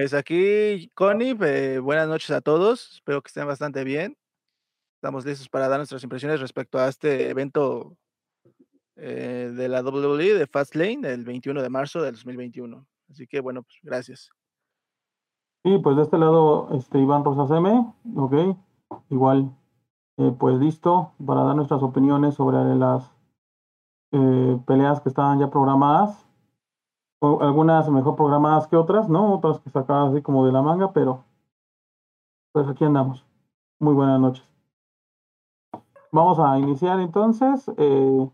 Pues aquí, Connie, eh, buenas noches a todos. Espero que estén bastante bien. Estamos listos para dar nuestras impresiones respecto a este evento eh, de la WWE de Fastlane el 21 de marzo del 2021. Así que bueno, pues gracias. Sí, pues de este lado, este Iván Rosas M, ok, igual, eh, pues listo para dar nuestras opiniones sobre las peleas que estaban ya programadas. Algunas mejor programadas que otras, ¿no? Otras que sacadas así como de la manga, pero pues aquí andamos. Muy buenas noches. Vamos a iniciar entonces, eh,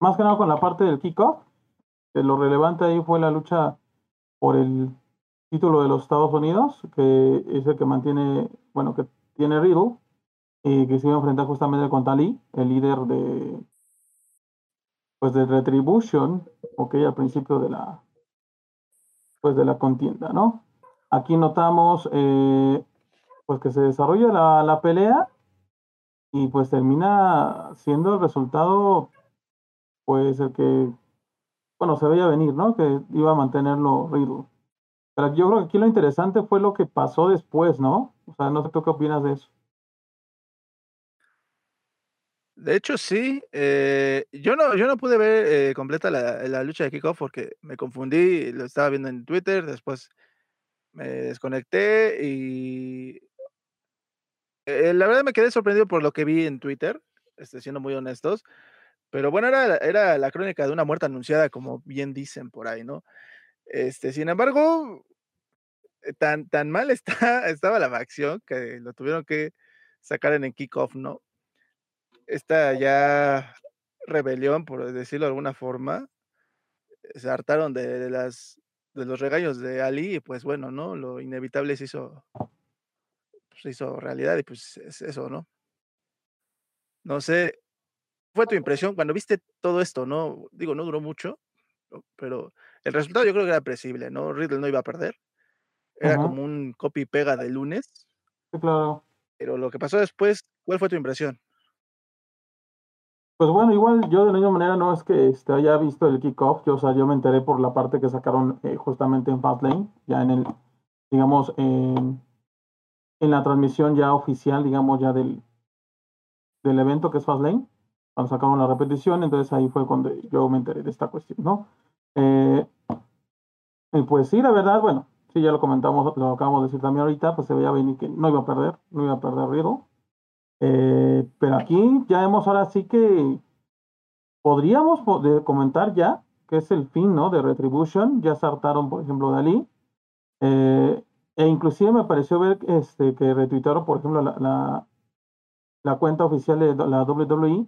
más que nada con la parte del kickoff. lo relevante ahí fue la lucha por el título de los Estados Unidos, que es el que mantiene, bueno, que tiene Riddle, y que se iba a enfrentar justamente con Tali, el líder de, pues de Retribution, ok, al principio de la, pues de la contienda, ¿no? Aquí notamos, eh, pues que se desarrolla la, la pelea y pues termina siendo el resultado, pues el que, bueno, se veía venir, ¿no? Que iba a mantenerlo Riddle. Pero yo creo que aquí lo interesante fue lo que pasó después, ¿no? O sea, no sé qué opinas de eso. De hecho, sí. Eh, yo, no, yo no pude ver eh, completa la, lucha de kickoff porque me confundí, lo estaba viendo en Twitter, después me desconecté y eh, la verdad me quedé sorprendido por lo que vi en Twitter, este, siendo muy honestos. Pero bueno, era, era la crónica de una muerte anunciada, como bien dicen por ahí, ¿no? Este, sin embargo, tan, tan mal está, estaba la facción que lo tuvieron que sacar en el kickoff, ¿no? Esta ya rebelión, por decirlo de alguna forma, se hartaron de, las, de los regaños de Ali y pues bueno, ¿no? Lo inevitable se hizo, se hizo realidad y pues es eso, ¿no? No sé, fue tu impresión cuando viste todo esto, ¿no? Digo, no duró mucho, pero el resultado yo creo que era predecible, ¿no? Riddle no iba a perder. Era como un copy y pega de lunes. Sí, claro. Pero lo que pasó después, ¿cuál fue tu impresión? Pues bueno, igual yo de la misma manera no es que este, haya visto el kickoff, yo, o sea, yo me enteré por la parte que sacaron eh, justamente en Fastlane, ya en el, digamos, en, en la transmisión ya oficial, digamos, ya del, del evento que es Fastlane, cuando sacaron la repetición, entonces ahí fue cuando yo me enteré de esta cuestión, ¿no? Eh, y pues sí, la verdad, bueno, sí, ya lo comentamos, lo acabamos de decir también ahorita, pues se veía venir que no iba a perder, no iba a perder Riddle. Eh, pero aquí ya hemos ahora sí que podríamos comentar ya que es el fin, ¿no? De Retribution, ya saltaron, por ejemplo, de Ali. Eh, e inclusive me pareció ver este, que retuitaron, por ejemplo, la, la, cuenta oficial de la WWE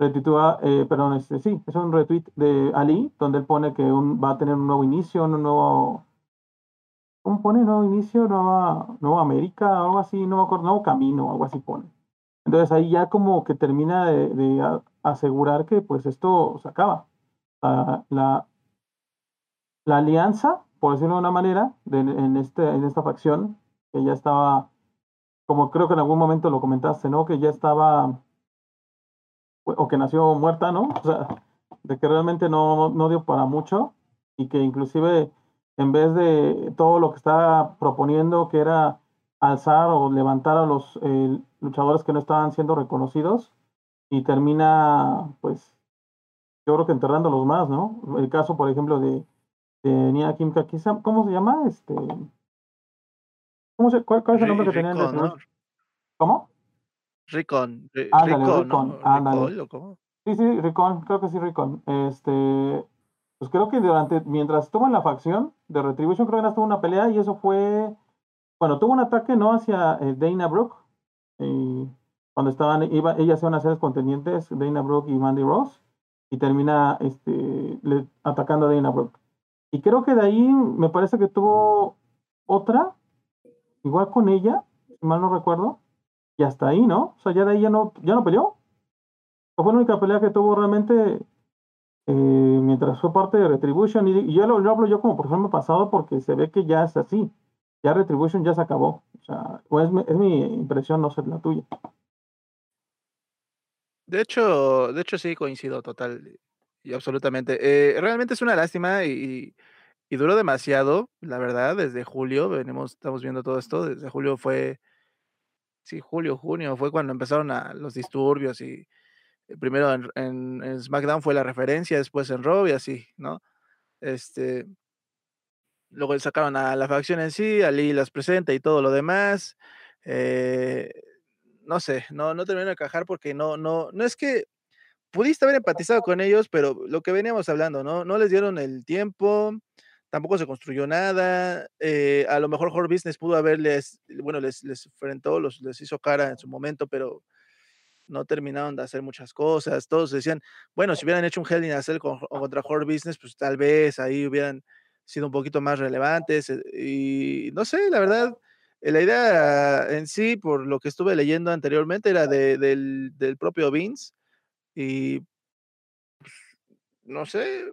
eh, perdón, este, sí, es un retweet de Ali, donde él pone que va a tener un nuevo inicio, un nuevo, ¿cómo pone? Nuevo inicio, nueva, nueva América, algo así, no me acuerdo, nuevo camino, algo así pone. Entonces ahí ya como que termina de, asegurar que pues esto se acaba. la, la alianza, por decirlo de una manera, de, en, este, en esta facción, que ya estaba, como creo que en algún momento lo comentaste, ¿no? Que ya estaba o que nació muerta, ¿no? O sea, de que realmente no, no dio para mucho y que inclusive en vez de todo lo que estaba proponiendo, que era alzar o levantar a los luchadores que no estaban siendo reconocidos, y termina, pues, yo creo que enterrándolos más, ¿no? El caso, por ejemplo, de, de Nia Kim Kakisa, ¿cómo se llama? Este, ¿cómo se, cuál, es el nombre que tenían? ¿Cómo? Ricon. Ricon, Sí, sí, Ricon, creo que sí, Ricon. Este, pues creo que durante, mientras estuvo en la facción de Retribution, creo que estuvo una pelea y eso fue, bueno, tuvo un ataque, ¿no? Hacia eh, Dana Brooke, y cuando estaban, iba, ellas iban a ser contendientes, Dana Brooke y Mandy Ross, y termina este, atacando a Dana Brooke. Y creo que de ahí me parece que tuvo otra, igual con ella, si mal no recuerdo, y hasta ahí, ¿no? O sea, ya de ahí ya no, ya no peleó. Fue la única pelea que tuvo realmente eh, mientras fue parte de Retribution. Y, yo lo, hablo yo como por ejemplo pasado porque se ve que ya es así. Ya Retribution ya se acabó. O sea, es, mi impresión, no sé la tuya. De hecho, de hecho sí coincido total y absolutamente. Eh, realmente es una lástima y, duró demasiado, la verdad, desde julio venimos estamos viendo todo esto, desde julio fue sí, julio, junio, fue cuando empezaron los disturbios y primero en en en SmackDown fue la referencia, después en Raw y así, ¿no? Este luego sacaron a la facción en sí, Ali las presenta y todo lo demás, eh, no sé, no no terminó de encajar porque no no no es que pudiste haber empatizado con ellos, pero lo que veníamos hablando, ¿no? No les dieron el tiempo, tampoco se construyó nada, eh, a lo mejor Hurt Business pudo haberles, bueno, les les enfrentó, los les hizo cara en su momento, pero no terminaron de hacer muchas cosas. Todos decían, bueno, si hubieran hecho un Hell in a Cell con contra Hurt Business, pues tal vez ahí hubieran sido un poquito más relevantes, eh, y no sé, la verdad, la idea en sí, por lo que estuve leyendo anteriormente, era de del del propio Vince y pues, no sé,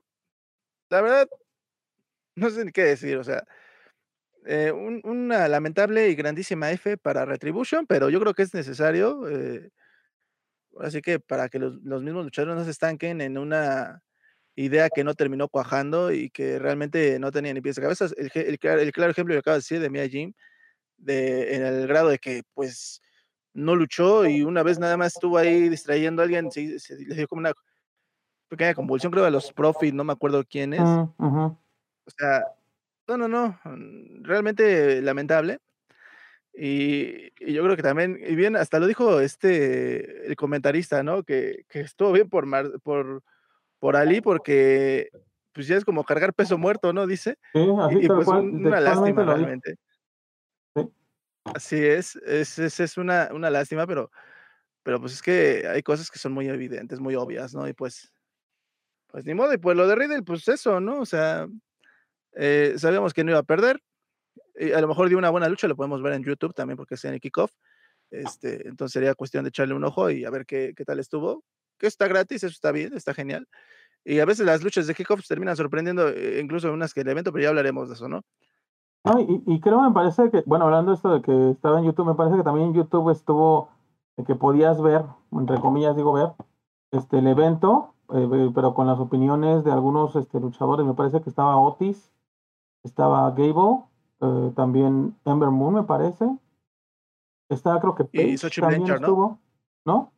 la verdad no sé ni qué decir, o sea, eh, un una lamentable y grandísima F para Retribution, pero yo creo que es necesario, eh ahora sí que para que los los mismos luchadores no se estanquen en una idea que no terminó cuajando y que realmente no tenía ni pies ni cabeza. El el claro el claro ejemplo lo acabas de decir de Mia Jim, de en el grado de que, pues, no luchó y una vez nada más estuvo ahí distrayendo a alguien, se le dio como una pequeña convulsión, creo, a los Profit, no me acuerdo quién es. Mm. O sea, no, no, no, realmente lamentable. Y y yo creo que también, y bien, hasta lo dijo, este, el comentarista, ¿no? Que que estuvo bien por Mar por por Ali, porque, pues, ya es como cargar peso muerto, ¿no? Dice, Sí, así y y pues cual, una lástima realmente. Sí. Así es, es es es una una lástima, pero pero, pues, es que hay cosas que son muy evidentes, muy obvias, ¿no? Y pues pues ni modo, y pues lo de Riddle, pues eso, ¿no? O sea, eh, sabíamos que no iba a perder, y a lo mejor dio una buena lucha, lo podemos ver en YouTube también, porque es en el Kickoff, este, entonces sería cuestión de echarle un ojo y a ver qué qué tal estuvo, que está gratis, eso está bien, está genial. Y a veces las luchas de Kickoff terminan sorprendiendo, eh, incluso unas que el evento, pero ya hablaremos de eso, ¿no? No, y y creo, me parece que, bueno, hablando de esto de que estaba en YouTube, me parece que también en YouTube estuvo, de que podías ver, entre comillas, digo, ver, este, el evento, eh, pero con las opiniones de algunos, este, luchadores. Me parece que estaba Otis, estaba Gable, eh, también Ember Moon, me parece. Estaba, creo que Y Paige Saoirse también Blanchard, ¿no? estuvo, ¿no?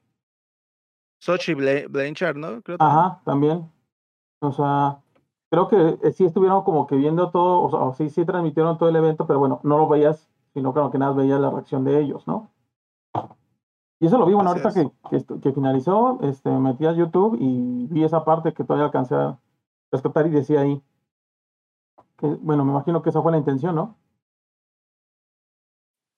Bla Blanchard, ¿no? Creo. Ajá, también. O sea, creo que, eh, sí estuvieron como que viendo todo, o sea, o sí sí transmitieron todo el evento, pero bueno, no lo veías, sino claro que nada veías la reacción de ellos, ¿no? Y eso lo vi, bueno, Así ahorita es. que que finalizó, este, me metí a YouTube y vi esa parte que todavía alcancé a rescatar y decía ahí que, bueno, me imagino que esa fue la intención, ¿no?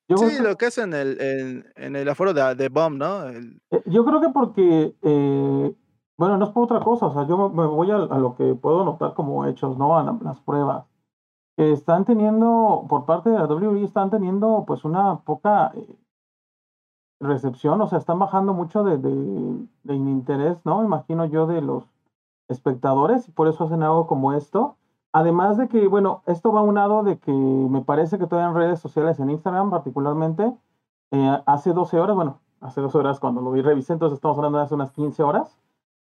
Yo Sí, lo que hacen el en en el aforo de de Bomb, ¿no? El Eh, yo creo que porque, eh, bueno, no es por otra cosa, o sea, yo me voy a lo que puedo notar como hechos, ¿no? A la las pruebas. Están teniendo, por parte de la WWE, están teniendo, pues, una poca, eh recepción, o sea, están bajando mucho de de de interés, ¿no? Imagino yo, de los espectadores, y por eso hacen algo como esto. Además de que, bueno, esto va aunado de que me parece que todavía en redes sociales, en Instagram particularmente, eh, hace 12 horas, bueno, hace 12 horas cuando lo vi, revisé, entonces estamos hablando de hace unas 15 horas.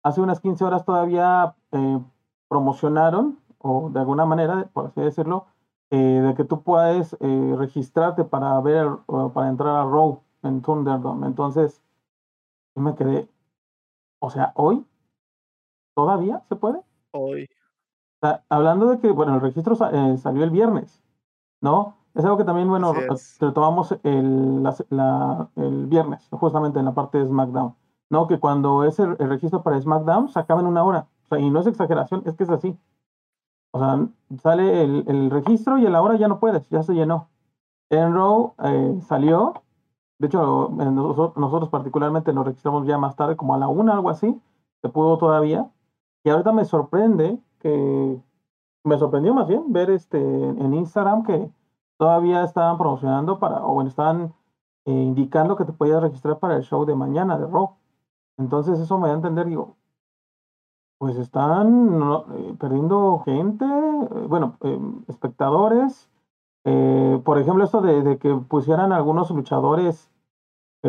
Hace unas 15 horas todavía, eh, promocionaron, o de alguna manera, por así decirlo, eh, de que tú puedes, registrarte para ver, para entrar a Raw en Thunderdome. Entonces, yo me quedé, o sea, ¿hoy? ¿Todavía se puede? Hoy. Sea, hablando de que, bueno, el registro eh, salió el viernes, ¿no? Es algo que también, bueno, es. retomamos el la se la el viernes, justamente en la parte de SmackDown, ¿no? Que cuando es el el registro para SmackDown se acaba en 1 hora. O sea, y no es exageración, es que es así. O sea, sale el el registro y a la hora ya no puedes, ya se llenó. En Raw, eh, salió, de hecho, eh, noso nosotros particularmente nos registramos ya más tarde, como a la 1, algo así, se pudo todavía. Y ahorita me sorprende que me sorprendió más bien ver, este, en Instagram que todavía estaban promocionando para o estaban, eh, indicando que te podías registrar para el show de mañana de Raw. Entonces, eso me da a entender, digo pues están, no, eh, perdiendo gente, eh, bueno, espectadores. Por ejemplo, esto de de que pusieran algunos luchadores,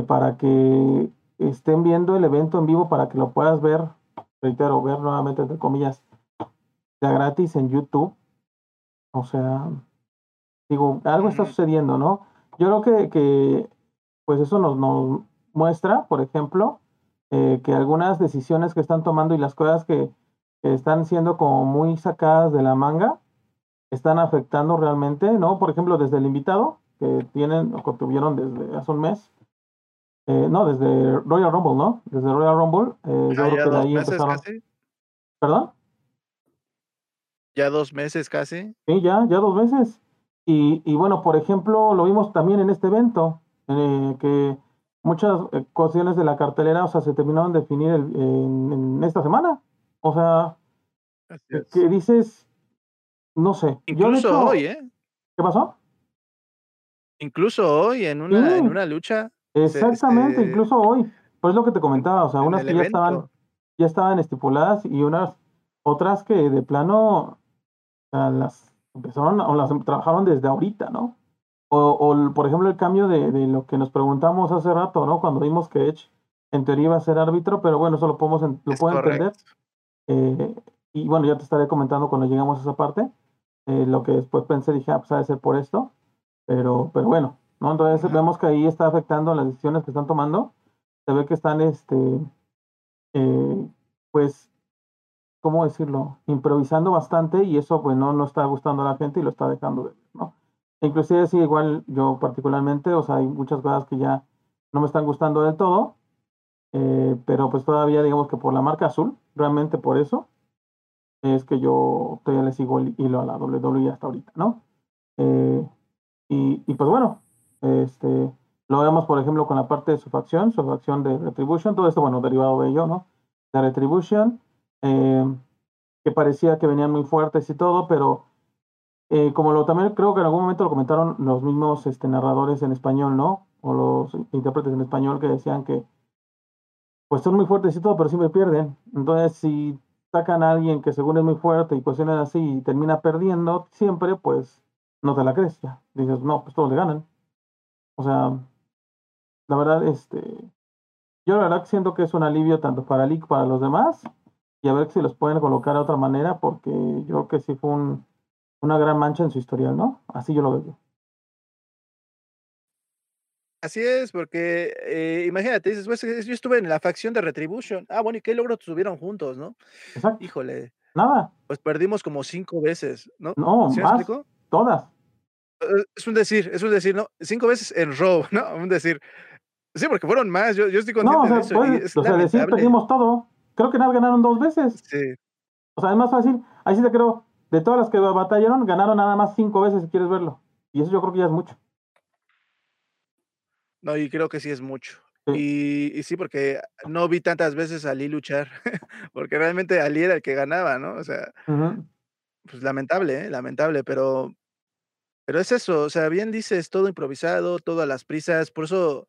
para que estén viendo el evento en vivo para que lo puedas ver, reitero, ver nuevamente, entre comillas, gratis en YouTube. O sea, digo, algo está sucediendo, ¿no? Yo creo que, pues eso nos, nos muestra, por ejemplo, eh, que algunas decisiones que están tomando y las cosas que, están siendo como muy sacadas de la manga están afectando realmente, ¿no? Por ejemplo, desde el invitado que tienen o que tuvieron desde hace un mes, eh, no, desde Royal Rumble, ¿no? Desde Royal Rumble, eh, yo creo que de ahí empezaron. Casi. ¿Perdón? Ya dos meses casi. Sí, ya, ya dos meses. Y, y bueno, por ejemplo, lo vimos también en este evento, eh, que muchas eh, cuestiones de la cartelera, o sea, se terminaron de definir en, esta semana. O sea, que dices, no sé. Incluso hoy, ¿eh? ¿Qué pasó? Incluso hoy, en una, en una lucha. Exactamente, este, incluso hoy. Pues lo que te comentaba, o sea, unas que ya estaban, ya estaban estipuladas y unas otras que de plano las empezaron o las trabajaron desde ahorita, ¿no? O, por ejemplo, el cambio de, lo que nos preguntamos hace rato, ¿no? Cuando vimos que Edge en teoría iba a ser árbitro, pero bueno, eso lo podemos lo puedo entender. Eh, y bueno, ya te estaré comentando cuando llegamos a esa parte. Eh, lo que después pensé, dije, ah, pues ha de ser por esto. Pero, pero bueno, ¿no? Entonces vemos que ahí está afectando las decisiones que están tomando. Se ve que están, este, eh, pues, ¿cómo decirlo? Improvisando bastante y eso, pues, no, no está gustando a la gente y lo está dejando de ¿no? Inclusive sí, igual yo particularmente, o sea, hay muchas cosas que ya no me están gustando del todo, eh, pero pues todavía digamos que por la marca azul, realmente por eso, es que yo todavía le sigo el hilo a la WWE hasta ahorita, ¿no? Eh, y, y, pues bueno, este, lo vemos por ejemplo con la parte de su facción, su facción de Retribution, todo esto, bueno, derivado de ello, ¿no? De Retribution, eh, que parecía que venían muy fuertes y todo, pero eh, como lo también creo que en algún momento lo comentaron los mismos este, narradores en español, ¿no? O los intérpretes en español que decían que pues son muy fuertes y todo, pero siempre pierden. Entonces, si sacan a alguien que según es muy fuerte y cuestiones así y termina perdiendo siempre, pues no te la crees. Dices, no, pues todos le ganan. O sea, la verdad, este, yo la verdad siento que es un alivio tanto para Lick para los demás y a ver si los pueden colocar de otra manera porque yo creo que sí fue un, una gran mancha en su historial, ¿no? Así yo lo veo. Así es, porque eh, imagínate, dices, pues, yo estuve en la facción de Retribution. Ah, bueno, ¿y qué logro tuvieron juntos, no? Exacto. Híjole. Nada. Pues perdimos como cinco veces, ¿no? No, más, todas. Eh, es un decir, es un decir, ¿no? Cinco veces en row, ¿no? Un decir. Sí, porque fueron más, yo, yo estoy contento no, o sea, de eso. o sea, decir, perdimos todo. Creo que nada ganaron dos veces. Sí. O sea, es más fácil. Ahí sí te creo, de todas las que batallaron, ganaron nada más cinco veces si quieres verlo. Y eso yo creo que ya es mucho. No, y creo que sí es mucho. Y, sí, porque no vi tantas veces a Ali luchar, porque realmente Ali era el que ganaba, ¿no? O sea, pues lamentable, ¿eh? lamentable, pero, pero es eso, o sea, bien dices, todo improvisado, todo a las prisas, por eso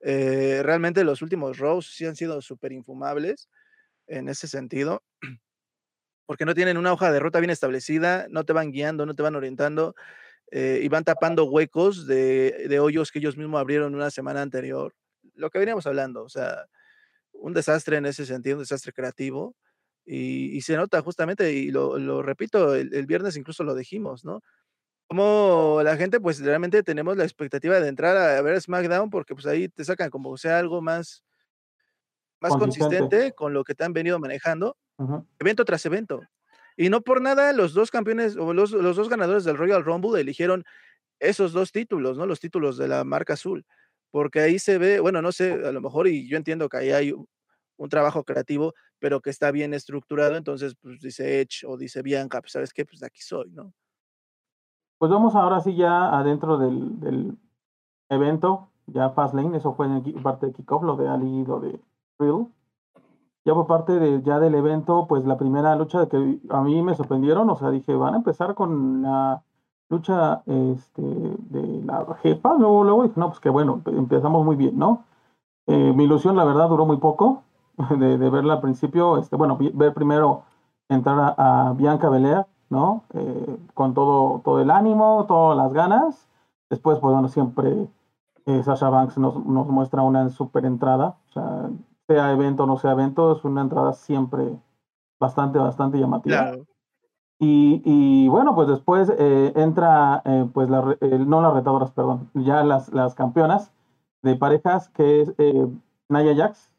eh, realmente los últimos rows sí han sido súper infumables en ese sentido porque no tienen una hoja de ruta bien establecida, no te van guiando, no te van orientando eh, y van tapando huecos de, hoyos que ellos mismos abrieron una semana anterior. Lo que veníamos hablando, o sea, un desastre en ese sentido, un desastre creativo. Y, se nota justamente, y lo, repito, el, viernes incluso lo dijimos, ¿no? Como la gente, pues realmente tenemos la expectativa de entrar a, ver SmackDown porque pues ahí te sacan como sea algo más, más consistente con lo que te han venido manejando evento tras evento. Y no por nada los dos campeones o los, dos ganadores del Royal Rumble eligieron esos dos títulos, ¿no? Los títulos de la marca azul. Porque ahí se ve, bueno, no sé, a lo mejor, y yo entiendo que ahí hay un, trabajo creativo, pero que está bien estructurado, entonces, pues dice Edge o dice Bianca, pues sabes qué, pues de aquí soy, ¿no? Pues vamos ahora sí ya adentro del, evento, ya Fastlane, eso fue en parte de kickoff, lo de Ali, lo de Ya por parte de, ya del evento, pues la primera lucha de que a mí me sorprendieron, o sea, dije, van a empezar con la lucha este, de la jefa, luego, luego dije, no, pues que bueno, empezamos muy bien, ¿no? Eh, mi ilusión, la verdad, duró muy poco de, verla al principio, este, bueno, ver primero entrar a, Bianca Belair, ¿no? Eh, con todo, todo el ánimo, todas las ganas. Después, pues bueno, siempre eh, Sasha Banks nos, nos muestra una super entrada, o sea, sea evento o no sea evento, es una entrada siempre bastante, bastante llamativa. Y, bueno, pues después eh, entra, eh, pues, la, no las retadoras, perdón, ya las, las campeonas de parejas, que es eh, Naya Jax,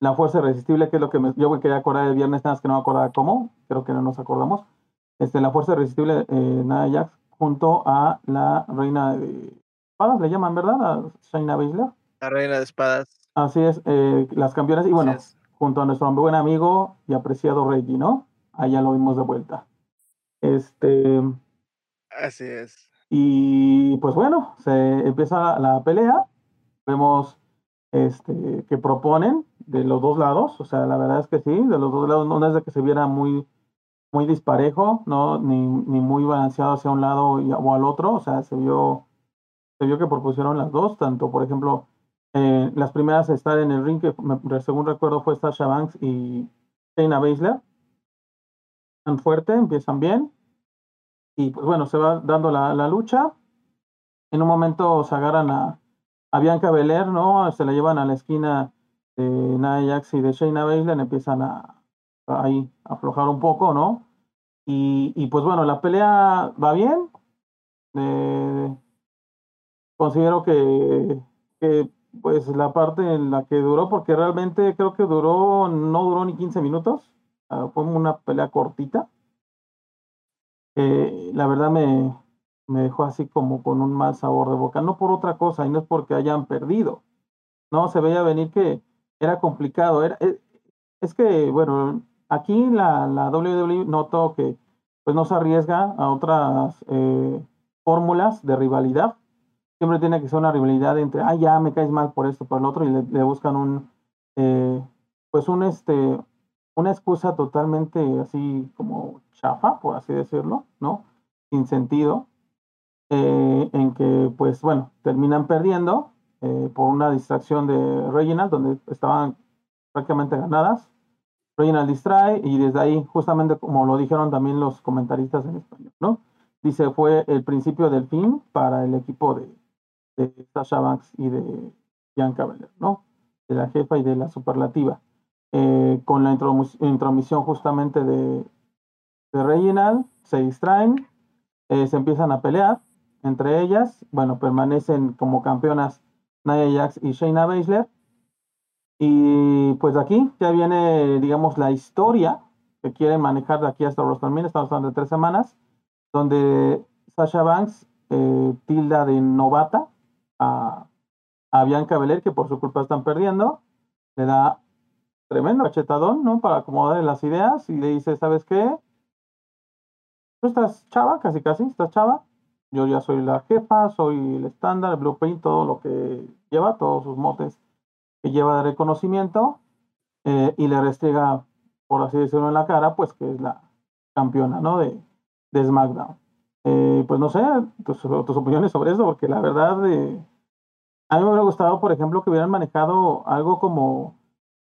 la fuerza irresistible, que es lo que me, yo me quería acordar el viernes, nada más que no me acordaba cómo, creo que no nos acordamos. Este, la fuerza irresistible, Naya Jax, junto a la reina de espadas, le llaman, ¿verdad? A Shaina Baszler. La reina de espadas. Así es, las campeonas, y bueno, junto a nuestro buen amigo y apreciado Reggie, ¿no? Allá lo vimos de vuelta. Este. Así es. Y pues bueno, se empieza la pelea. Vemos este, que proponen de los dos lados. O sea, la verdad es que sí, de los dos lados no es de que se viera muy, muy disparejo, ¿no? Ni, ni muy balanceado hacia un lado y, o al otro. O sea, se vio, se vio que propusieron las dos. Tanto, por ejemplo, eh, las primeras a estar en el ring, que según recuerdo fue Sasha Banks y Shayna Baszler. Tan fuerte, empiezan bien. Y pues bueno, se va dando la, la lucha. En un momento se agarran a, a, Bianca Belair, ¿no? Se la llevan a la esquina de Nia Jax y de Shayna Baszler, empiezan a, ahí aflojar un poco, ¿no? Y, y, pues bueno, la pelea va bien. Eh, considero que pues la parte en la que duró, porque realmente creo que duró, no duró ni 15 minutos, ah, fue una pelea cortita. Eh, la verdad me, me dejó así como con un mal sabor de boca, no por otra cosa, y no es porque hayan perdido, no, se veía venir que era complicado, eh, es que, bueno, aquí la, la WWE notó que pues no se arriesga a otras eh, fórmulas de rivalidad, siempre tiene que ser una rivalidad entre, ah, ya me caes mal por esto, por el otro, y le, buscan un, pues un, este, una excusa totalmente así como chafa, por así decirlo, ¿no? Sin sentido, eh, en que, pues bueno, terminan perdiendo eh, por una distracción de Reginald, donde estaban prácticamente ganadas. Reginald distrae y desde ahí, justamente como lo dijeron también los comentaristas en español, ¿no? Dice, fue el principio del fin para el equipo de, de Sasha Banks y de Bianca Belair, ¿no? De la jefa y de la superlativa. Eh, con la intromisión justamente de, de Reginald, se distraen, eh, se empiezan a pelear entre ellas, bueno, permanecen como campeonas Nia Jax y Shayna Baszler. Y pues aquí ya viene, digamos, la historia que quieren manejar de aquí hasta WrestleMania, estamos hablando de tres semanas, donde Sasha Banks eh, tilda de novata a, a Bianca Belair, que por su culpa están perdiendo, le da tremendo cachetadón, ¿no? Para acomodar las ideas y le dice, ¿sabes qué? Tú estás chava, casi casi, estás chava. Yo ya soy la jefa, soy el estándar, el blueprint, todo lo que lleva, todos sus motes que lleva de reconocimiento. Eh, y le restriega, por así decirlo, en la cara, pues que es la campeona, ¿no? De, de SmackDown. Eh, pues no sé, tus, opiniones sobre eso, porque la verdad, eh, a mí me hubiera gustado, por ejemplo, que hubieran manejado algo como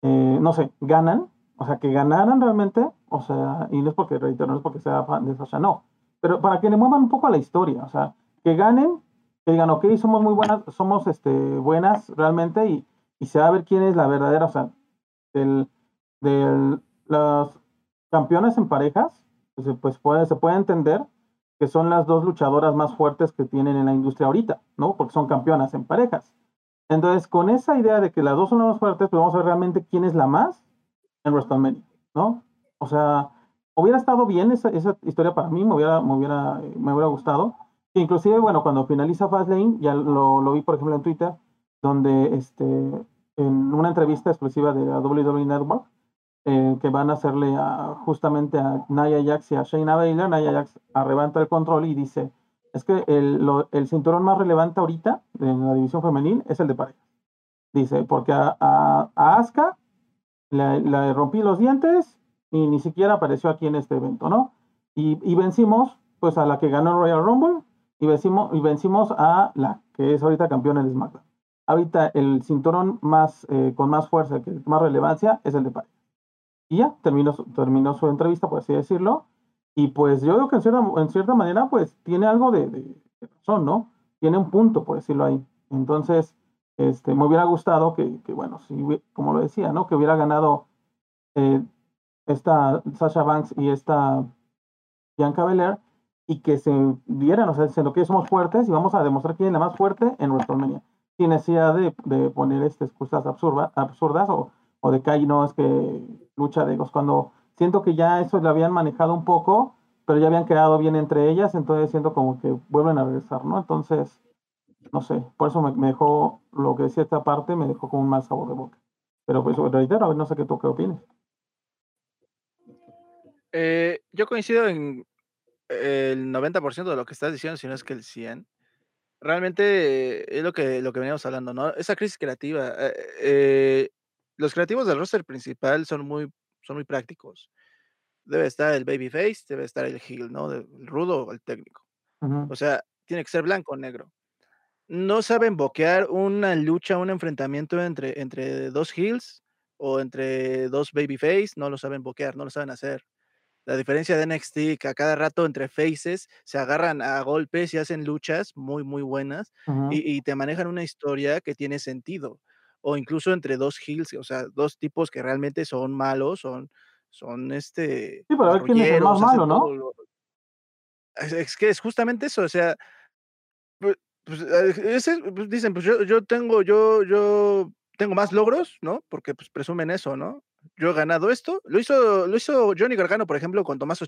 eh, no sé, ganan, o sea, que ganaran realmente, o sea, y no es porque, reitero, no es porque sea fan de no, pero para que le muevan un poco a la historia, o sea, que ganen, que digan, ok, somos muy buenas, somos este, buenas realmente y, y se va a ver quién es la verdadera, o sea, del, del, las campeonas en parejas, pues, pues puede, se puede entender que son las dos luchadoras más fuertes que tienen en la industria ahorita, ¿no? Porque son campeonas en parejas. Entonces, con esa idea de que las dos son las más fuertes, pues vamos a ver realmente quién es la más en WrestleMania, ¿no? O sea, hubiera estado bien esa, esa historia para mí, me hubiera, me hubiera, me hubiera gustado. Inclusive, bueno, cuando finaliza Fastlane, ya lo, lo vi, por ejemplo, en Twitter, donde este, en una entrevista exclusiva de la WWE Network, eh, que van a hacerle a, justamente a Nia Jax y a Shayna Baszler, Nia Jax arrebata el control y dice, es que el, el, cinturón más relevante ahorita en la división femenil es el de parejas. Dice, porque a, a, Asuka le, rompí los dientes y ni siquiera apareció aquí en este evento, ¿no? Y, y vencimos pues a la que ganó el Royal Rumble y vencimos, y vencimos a la que es ahorita campeona del SmackDown. Ahorita el cinturón más, eh, con más fuerza, que más relevancia, es el de parejas. Y ya, terminó, terminó su entrevista, por así decirlo, y pues yo creo que en cierta, en cierta manera, pues tiene algo de, razón, ¿no? Tiene un punto, por decirlo ahí. Entonces, este, me hubiera gustado que, que bueno, si, como lo decía, ¿no? Que hubiera ganado eh, esta Sasha Banks y esta Bianca Belair y que se vieran, o sea, diciendo que somos fuertes y vamos a demostrar quién es la más fuerte en WrestleMania. Sin necesidad de, de poner este, excusas absurda, absurdas o, o de que no es que lucha de egos. Cuando siento que ya eso lo habían manejado un poco, pero ya habían quedado bien entre ellas, entonces siento como que vuelven a regresar, ¿no? Entonces, no sé, por eso me, dejó lo que decía esta parte, me dejó con un mal sabor de boca. Pero pues reitero, a ver, no sé qué tú qué opinas. Eh, yo coincido en el 90% de lo que estás diciendo, si no es que el 100. Realmente es lo que, lo que veníamos hablando, ¿no? Esa crisis creativa. eh, eh, los creativos del roster principal son muy, son muy prácticos. Debe estar el babyface, debe estar el heel, ¿no? El rudo o el técnico. Ujú. O sea, tiene que ser blanco o negro. No saben boquear una lucha, un enfrentamiento entre, entre dos heels o entre dos babyface, no lo saben boquear, no lo saben hacer. La diferencia de NXT, que a cada rato entre faces se agarran a golpes y hacen luchas muy, muy buenas y, y te manejan una historia que tiene sentido. O incluso entre dos heels, o sea, dos tipos que realmente son malos, son, son este, Sí, para ver quién es el más malo, ¿no? lo. Es, es que es justamente eso, o sea, pues, eh, pues, dicen, pues yo, yo tengo, yo, yo tengo más logros, ¿no? Porque pues presumen eso, ¿no? Yo he ganado esto. Lo hizo, lo hizo Johnny Gargano, por ejemplo, con Tommaso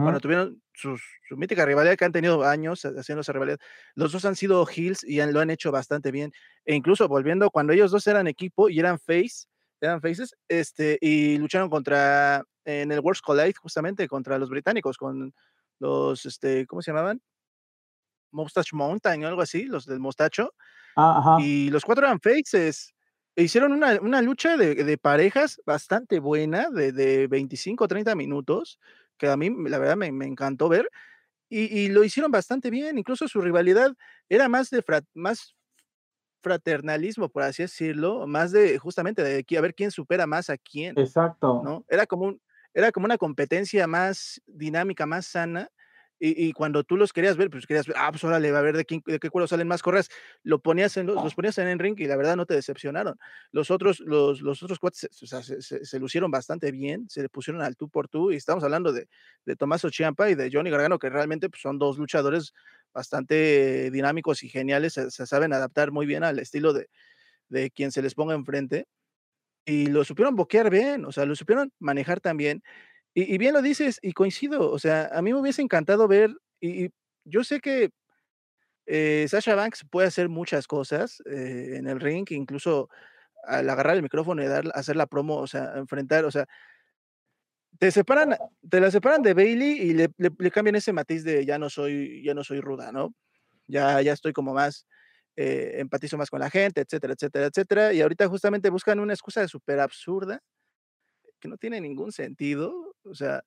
Cuando Ujú. tuvieron sus, su mítica rivalidad que han tenido años ha- haciendo esa rivalidad. Los dos han sido heels y han- lo han hecho bastante bien. E incluso volviendo, cuando ellos dos eran equipo y eran face, eran faces, este, y lucharon contra, en el Worlds Collide, justamente, contra los británicos, con los, este, ¿cómo se llamaban? Mustache Mountain o algo así, los del mostacho. Ah, ajá. Y los 4 eran faces. E hicieron una una lucha de de parejas bastante buena, de de 25, 30 minutos, que a mí, la verdad, me me encantó ver, y y lo hicieron bastante bien. Incluso su rivalidad era más de fra más fraternalismo, por así decirlo, más de justamente de aquí a ver quién supera más a quién. Exacto. ¿no? Era como un era como una competencia más dinámica, más sana, y y cuando tú los querías ver, pues querías ver, ah, pues órale, va a ver de quién de qué cuero salen más correas. Lo ponías en los los ponías en el ring y la verdad no te decepcionaron. Los otros los los otros cuates, se o sea, se se se lucieron bastante bien, se le pusieron al tú por tú, y estamos hablando de de Tommaso Ciampa y de Johnny Gargano, que realmente, pues, son 2 luchadores bastante dinámicos y geniales, se se saben adaptar muy bien al estilo de de quien se les ponga enfrente. Y lo supieron boquear bien, o sea, lo supieron manejar también. Y bien lo dices, y coincido, o sea, a mí me hubiese encantado ver, y yo sé que, eh, Sasha Banks puede hacer muchas cosas, eh, en el ring, incluso al agarrar el micrófono y dar hacer la promo, o sea, enfrentar, o sea te separan te la separan de Bailey y le le le cambian ese matiz de ya no soy ya no soy ruda, ¿no? Ya ya estoy como más, eh, empatizo más con la gente, etcétera, etcétera, etcétera. Y ahorita justamente buscan una excusa súper absurda que no tiene ningún sentido, o sea,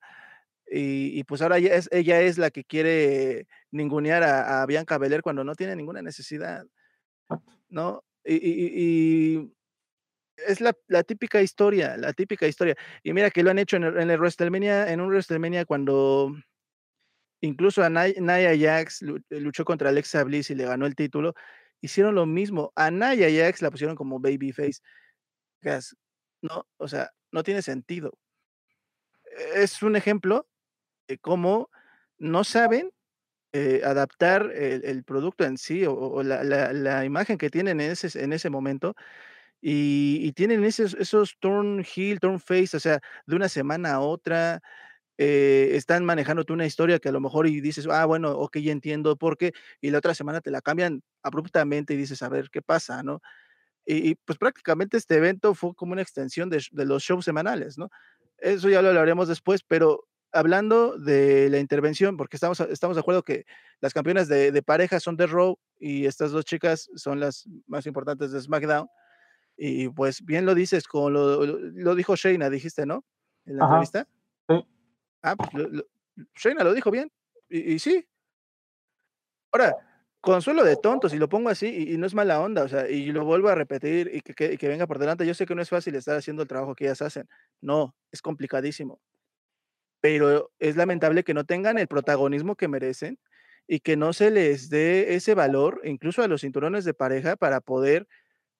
y y pues ahora es ella es la que quiere ningunear a a Bianca Belair cuando no tiene ninguna necesidad. ¿no? Y y y es la la típica historia, la típica historia. Y mira que lo han hecho en el en el WrestleMania en un WrestleMania cuando incluso a Nia Jax lu luchó contra Alexa Bliss y le ganó el título, hicieron lo mismo. A Nia Jax la pusieron como babyface, ¿no? O sea, no tiene sentido. Es un ejemplo de cómo no saben, eh, adaptar el producto en sí, o la la imagen que tienen en ese en ese momento, y tienen esos esos turn heel, turn face, o sea, de una semana a otra, eh, están manejándote una historia que a lo mejor y dices: "Ah, bueno, okey, ya entiendo por qué", y la otra semana te la cambian abruptamente y dices: "A ver, ¿qué pasa?", ¿no? Y y, pues, prácticamente este evento fue como una extensión de de los shows semanales, ¿no? Eso ya lo hablaremos después, pero hablando de la intervención, porque estamos estamos de acuerdo que las campeonas de de pareja son de Raw y estas 2 chicas son las más importantes de SmackDown. Y, pues, bien lo dices, como lo lo lo dijo Shayna, dijiste, ¿no? En la Ajá. entrevista. Sí. Ah, pues, lo lo Shayna lo dijo bien, y y sí. Ahora, consuelo de tontos, y lo pongo así, y no es mala onda, o sea, y lo vuelvo a repetir, y que que y que venga por delante. Yo sé que no es fácil estar haciendo el trabajo que ellas hacen. No, es complicadísimo. Pero es lamentable que no tengan el protagonismo que merecen, y que no se les dé ese valor, incluso a los cinturones de pareja, para poder,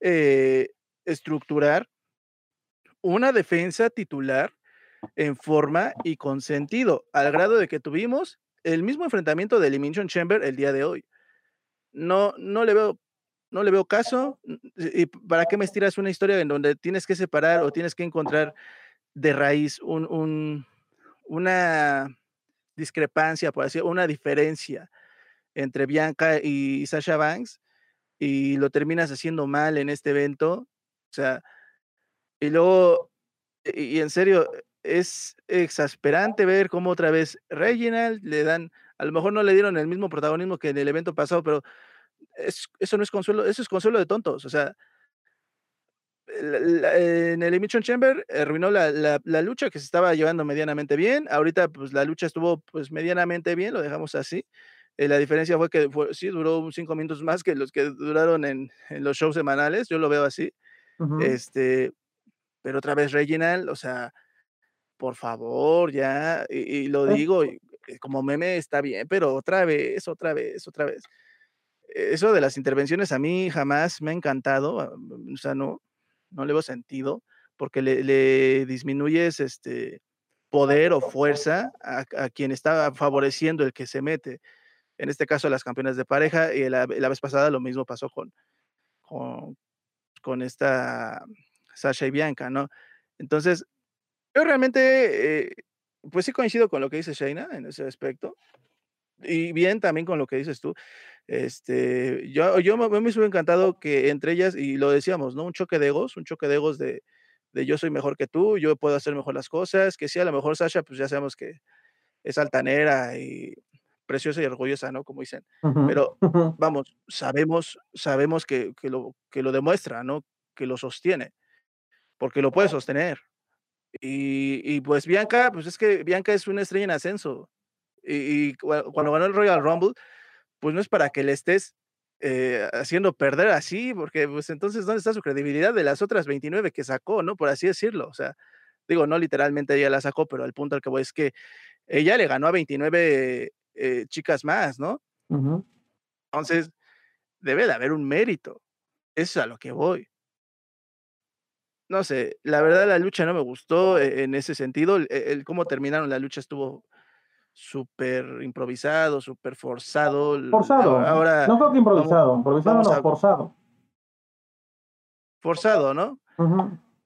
eh, estructurar una defensa titular en forma y con sentido, al grado de que tuvimos el mismo enfrentamiento de Elimination Chamber el día de hoy. No, no le veo, no le veo caso. ¿Y para qué me estiras una historia en donde tienes que separar o tienes que encontrar de raíz un, un, una discrepancia, por así una diferencia entre Bianca y Sasha Banks y lo terminas haciendo mal en este evento? O sea, y luego, y, y en serio, es exasperante ver cómo otra vez Reginald le dan, a lo mejor no le dieron el mismo protagonismo que en el evento pasado, pero es, eso no es consuelo, eso es consuelo de tontos, o sea, la- la- en el Elimination Chamber arruinó la, la- lucha que se estaba llevando medianamente bien. Ahorita, pues la lucha estuvo pues medianamente bien, lo dejamos así. Eh, la diferencia fue que fue, sí duró cinco minutos más que los que duraron en, en los shows semanales. Yo lo veo así. Este, pero otra vez Reginald, o sea, por favor, ya. Y, y lo digo y, eh, como meme está bien, pero otra vez, otra vez, otra vez. Eso de las intervenciones a mí jamás me ha encantado, ah, o sea, no, no le veo sentido, porque le, le disminuyes este poder o fuerza a, a quien está favoreciendo el que se mete. En este caso, las campeonas de pareja, y la, la vez pasada lo mismo pasó con, con, con esta Sasha y Bianca, ¿no? Entonces, yo realmente, eh, pues sí coincido con lo que dice Shayna en ese aspecto, y bien también con lo que dices tú. Este, yo, yo me, me hubiera encantado que entre ellas, y lo decíamos, ¿no? Un choque de egos, un choque de egos de, de yo soy mejor que tú, yo puedo hacer mejor las cosas, que sí, a lo mejor Sasha, pues ya sabemos que es altanera y preciosa y orgullosa, ¿no? Como dicen. Pero vamos, sabemos, sabemos que, que lo, que lo demuestra, ¿no? Que lo sostiene, porque lo puede sostener. Y, y pues Bianca, pues es que Bianca es una estrella en ascenso. Y, y cua- cuando ganó el Royal Rumble, pues no es para que le estés eh, haciendo perder así, porque pues entonces, ¿dónde está su credibilidad de las otras 29 que sacó, no? Por así decirlo. O sea, digo, no literalmente ella la sacó, pero el punto al que voy es que ella le ganó a 29 eh, chicas más, ¿no? Entonces, debe de haber un mérito. Eso es a lo que voy. No sé, la verdad la lucha no me gustó eh, en ese sentido. El, el cómo terminaron la lucha estuvo súper improvisado, súper forzado. Forzado. Ahora No creo que improvisado. Improvisado vamos no, a- forzado. forzado, ¿no?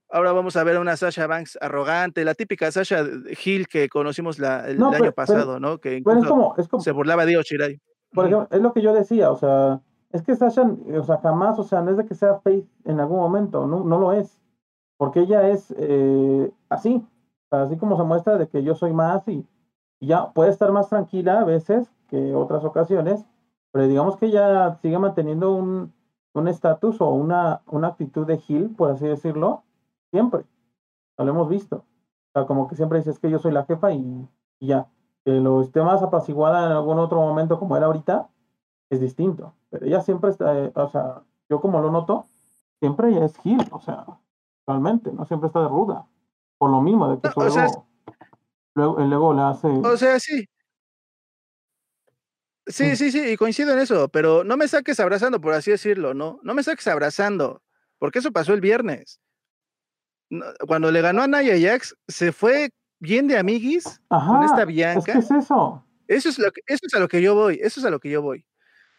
Ahora vamos a ver a una Sasha Banks arrogante, la típica Sasha Hill que conocimos la- el No, año pero- pasado, ¿no? Que es como, es como, se burlaba de Io Shirai. por ejemplo, es lo que yo decía, o sea, es que Sasha, o sea, jamás, o sea, no es de que sea face en algún momento, no, no lo es, porque ella es eh, así, así como se muestra de que yo soy más y, y ya puede estar más tranquila a veces que otras ocasiones, pero digamos que ella sigue manteniendo un un estatus o una, una actitud de heel, por así decirlo, siempre, lo hemos visto, o sea, como que siempre dices que yo soy la jefa y, y ya, que lo esté más apaciguada en algún otro momento como era ahorita, es distinto. Pero ella siempre está, eh, o sea, yo como lo noto, siempre ella es heel, o sea, realmente, no siempre está de ruda. Por lo mismo, de que No, su sea, luego, el ego le hace. O sea, sí. Sí, sí, sí, y coincido en eso, pero no me saques abrazando, por así decirlo, ¿no? No me saques abrazando, porque eso pasó el viernes. Cuando le ganó a Naya Jax, se fue bien de amiguis Ajá, con esta es Bianca. que es eso. Eso es, lo que, eso es a lo que yo voy, eso es a lo que yo voy.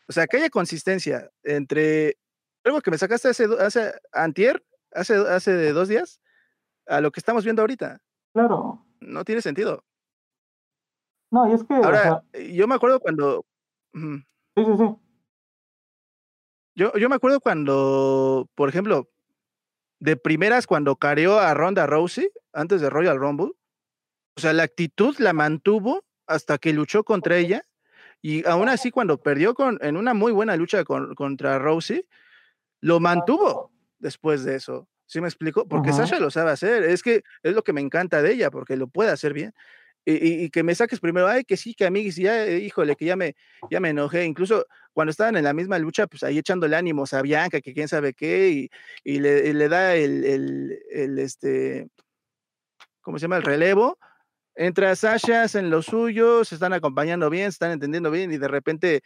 O sea, que haya consistencia entre algo que me sacaste hace, hace antier, hace, hace dos días, a lo que estamos viendo ahorita. Claro. No tiene sentido. No, y es que, o Ahora, sea, yo me acuerdo cuando... ujú. sí, sí, sí. Yo, yo me acuerdo cuando, por ejemplo, de primeras cuando careó a Ronda Rousey antes de Royal Rumble, o sea, la actitud la mantuvo hasta que luchó contra ella y aún así cuando perdió con, en una muy buena lucha con- contra Rousey, lo mantuvo después de eso. ¿Sí me explico? Porque Ajá. Sasha lo sabe hacer. Es que es lo que me encanta de ella, porque lo puede hacer bien. Y, y- y que me saques primero, ay, que sí, que amiguis, y ya, eh, híjole, que ya me, ya me enojé. Incluso cuando estaban en la misma lucha, pues ahí echándole ánimos a Bianca, que quién sabe qué, y, y le, da el, el, el, este, ¿cómo se llama? El relevo. Entra Sasha, hacen lo suyo, se están acompañando bien, se están entendiendo bien, y de repente,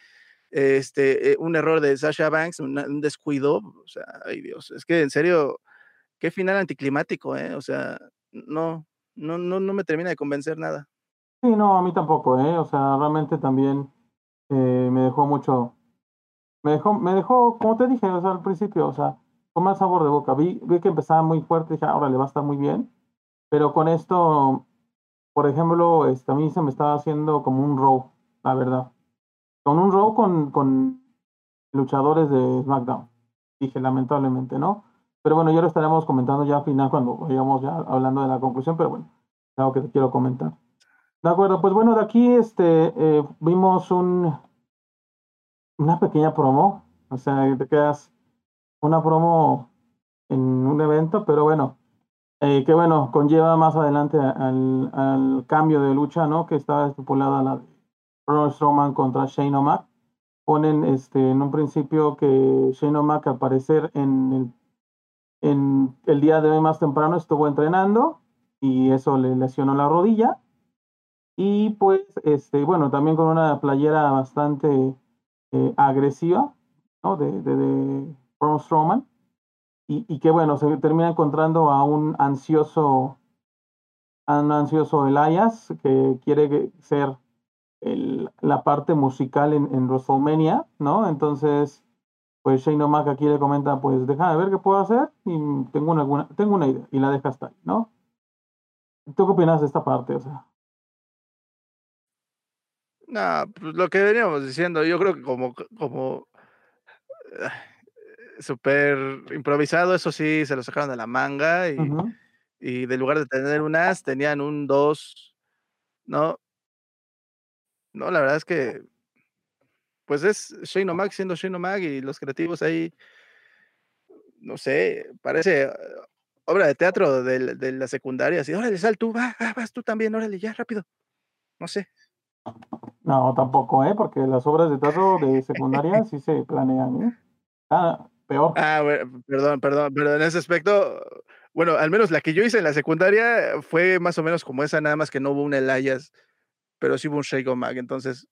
este, eh, un error de Sasha Banks, un descuido, o sea, ay Dios, es que en serio, qué final anticlimático, ¿eh? O sea, no, No no no me termina de convencer nada. Sí, no, a mí tampoco, ¿eh? O sea, realmente también, eh, me dejó mucho me dejó me dejó, como te dije, o sea, al principio, o sea, con mal sabor de boca. Vi que empezaba muy fuerte, dije: "Ah, le va a estar muy bien", pero con esto, por ejemplo, este, a mí se me estaba haciendo como un Raw, la verdad. Con un Raw con con luchadores de SmackDown, dije: "Lamentablemente", ¿no? Pero bueno, ya lo estaremos comentando ya al final cuando vayamos ya hablando de la conclusión, pero bueno, es algo que te quiero comentar. De acuerdo, pues bueno, de aquí, este, eh, vimos un una pequeña promo, o sea, te quedas una promo en un evento, pero bueno, eh, que bueno, conlleva más adelante al al cambio de lucha, ¿no? Que estaba estipulada la Braun Strowman contra Shane O'Mac. Ponen, este, en un principio que Shane O'Mac, al parecer, en el en el día de hoy más temprano estuvo entrenando y eso le lesionó la rodilla. Y pues, este, bueno, también con una playera bastante, eh, agresiva, ¿no? De de de Strowman. Y y que bueno, se termina encontrando a un ansioso a un ansioso Elias, que quiere ser el la parte musical en en WrestleMania, ¿no? Entonces, pues Shane O'Mac aquí le comenta: "Pues déjame ver qué puedo hacer y tengo una alguna tengo una idea", y la deja hasta ahí, ¿no? ¿Tú qué opinas de esta parte? O sea. No, pues lo que veníamos diciendo, yo creo que como como superimprovisado, eso sí, se lo sacaron de la manga y Ujú. y de lugar de tener un as, tenían un 2, ¿no? No, la verdad es que pues es Shane O'Mac siendo Shane O'Mac y los creativos ahí no sé, parece obra de teatro del de la secundaria, así: "Órale, sal tú, va, va, vas tú también, órale, ya rápido". No sé. No, tampoco, ¿eh? Porque las obras de teatro de secundaria sí se planean, ¿eh? Ah, peor. Ah, perdón, perdón, pero en ese aspecto, bueno, al menos la que yo hice en la secundaria fue más o menos como esa, nada más que no hubo un Elias, pero sí hubo un Shane O'Mac, entonces,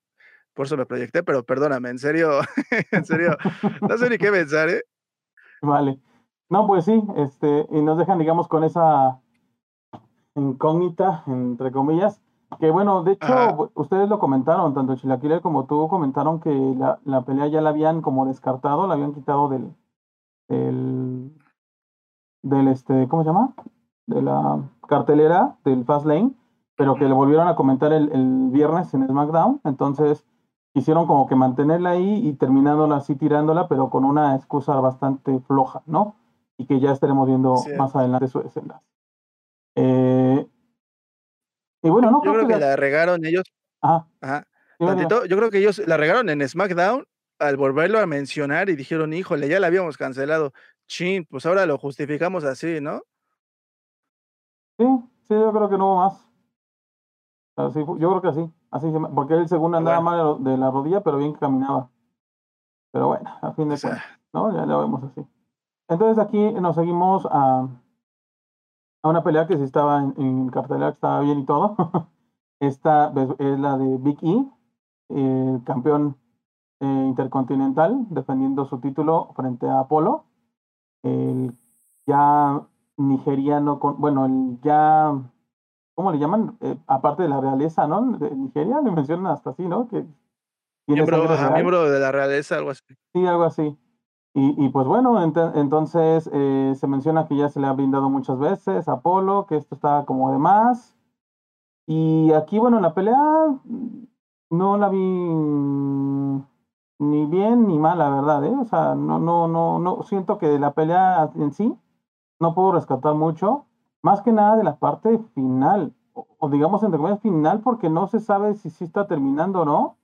por eso me proyecté, pero perdóname, en serio, en serio, no sé ni qué pensar, ¿eh? Vale. No, pues sí, este, y nos dejan, digamos, con esa incógnita, entre comillas, que bueno, de Ajá. hecho, ustedes lo comentaron, tanto Chilaquiles como tú comentaron que la la pelea ya la habían como descartado, la habían quitado del del del, este, ¿cómo se llama? De la cartelera del Fastlane, pero que lo volvieron a comentar el el viernes en SmackDown. Entonces, quisieron como que mantenerla ahí y terminándola así tirándola, pero con una excusa bastante floja, ¿no? Y que ya estaremos viendo más adelante su desenlace. Eh y bueno, no Yo creo creo que que la la regaron ellos Ajá. ajá, tantito, yo creo que ellos la regaron en SmackDown al volverlo a mencionar y dijeron: "Híjole, ya la habíamos cancelado, chin, pues ahora lo justificamos así", ¿no? Sí, sí, yo creo que no hubo más. Así yo creo que sí, así se me porque él según andaba bueno. mal de la rodilla, pero bien caminaba. Pero bueno, a fin de cuentas, ¿no? Ya lo vemos así. Entonces, aquí nos seguimos a a una pelea que sí estaba en en cartelera, que estaba bien y todo. Esta, es la de Big E, el campeón, eh, intercontinental, defendiendo su título frente a Apollo. El ya nigeriano con bueno, el ya, ¿cómo le llaman? Eh, aparte de la realeza, ¿no? De Nigeria, le mencionan hasta así, ¿no? Que Miembro ajá, miembro de la realeza, algo así. Sí, algo así. Y y pues bueno, entonces, eh, se menciona que ya se le ha brindado muchas veces a Apollo, que esto estaba como de más. Y aquí, bueno, la pelea no la vi ni bien ni mal, la verdad, ¿eh? O sea, no no no no siento que la pelea en sí, no puedo rescatar mucho, más que nada de la parte final, o o digamos, entre comillas, final, porque no se sabe si sí está terminando o no.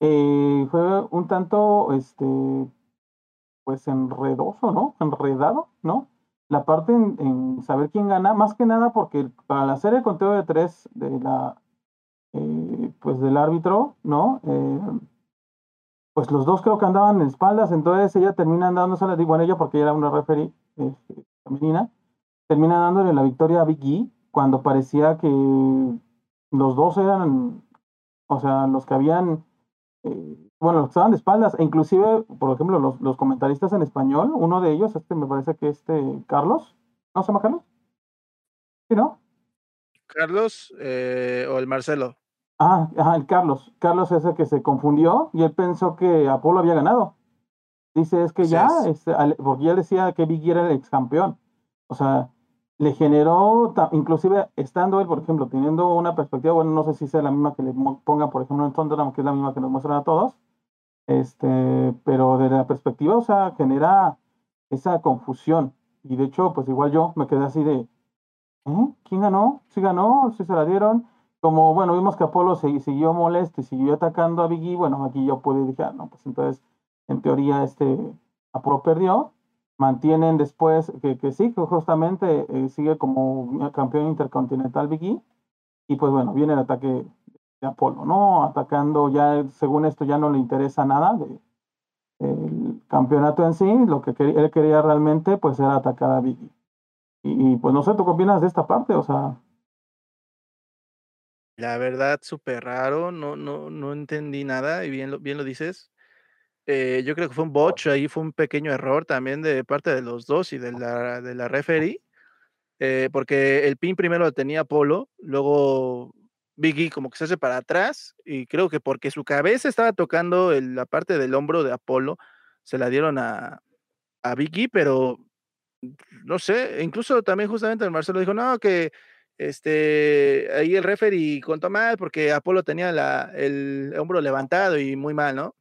Eh, fue un tanto, este, pues, enredoso, ¿no? Enredado, ¿no? La parte en saber quién gana, más que nada porque al hacer el conteo de 3 de la, eh, pues, del árbitro, ¿no? Eh pues, los 2 creo que andaban en espaldas, entonces ella termina dándosela, digo, bueno, ella porque ella era una referee, este, femenina, termina dándole la victoria a Big E, cuando parecía que los 2 eran, o sea, los que habían, eh, bueno, los que estaban de espaldas, e inclusive, por ejemplo, los los comentaristas en español, uno de ellos, este, me parece que este Carlos, ¿no se llama Carlos? ¿Sí, no? Carlos eh, o el Marcelo. Ah, ajá, el Carlos. Carlos es el que se confundió y él pensó que Apolo había ganado. Dice, es que ya, este, porque ya decía que Biggie era el ex campeón. O sea, le generó, inclusive estando él, por ejemplo, teniendo una perspectiva, bueno, no sé si sea la misma que le pongan, por ejemplo, en Thunderdome, que es la misma que nos muestran a todos, este, pero desde la perspectiva, o sea, genera esa confusión. Y de hecho, pues igual yo me quedé así de, ¿eh? ¿Quién ganó? ¿Sí ganó? ¿Sí se la dieron? Como, bueno, vimos que Apolo se, siguió molesto y siguió atacando a Biggie, bueno, aquí yo pude decir, ah, no, pues entonces, en teoría, este, Apolo perdió. Mantienen después que, que sí, que justamente eh, sigue como campeón intercontinental Biggie. Y pues bueno, viene el ataque de Apolo, ¿no? Atacando ya, según esto, ya no le interesa nada de, el campeonato en sí, lo que él quería realmente, pues era atacar a Biggie. Y, pues no sé, ¿tú qué opinas de esta parte? O sea. La verdad, súper raro, no, no, no entendí nada, y bien lo, bien lo dices. Eh, yo creo que fue un botch, ahí fue un pequeño error también de parte de los dos y de la, de la referee, eh, porque el pin primero lo tenía Polo, luego Biggie como que se hace para atrás, y creo que porque su cabeza estaba tocando la parte del hombro de Apolo, se la dieron a, a Biggie, pero no sé, incluso también justamente el Marcelo dijo, no, que este, ahí el referee contó mal porque Apolo tenía el hombro levantado y muy mal, ¿no?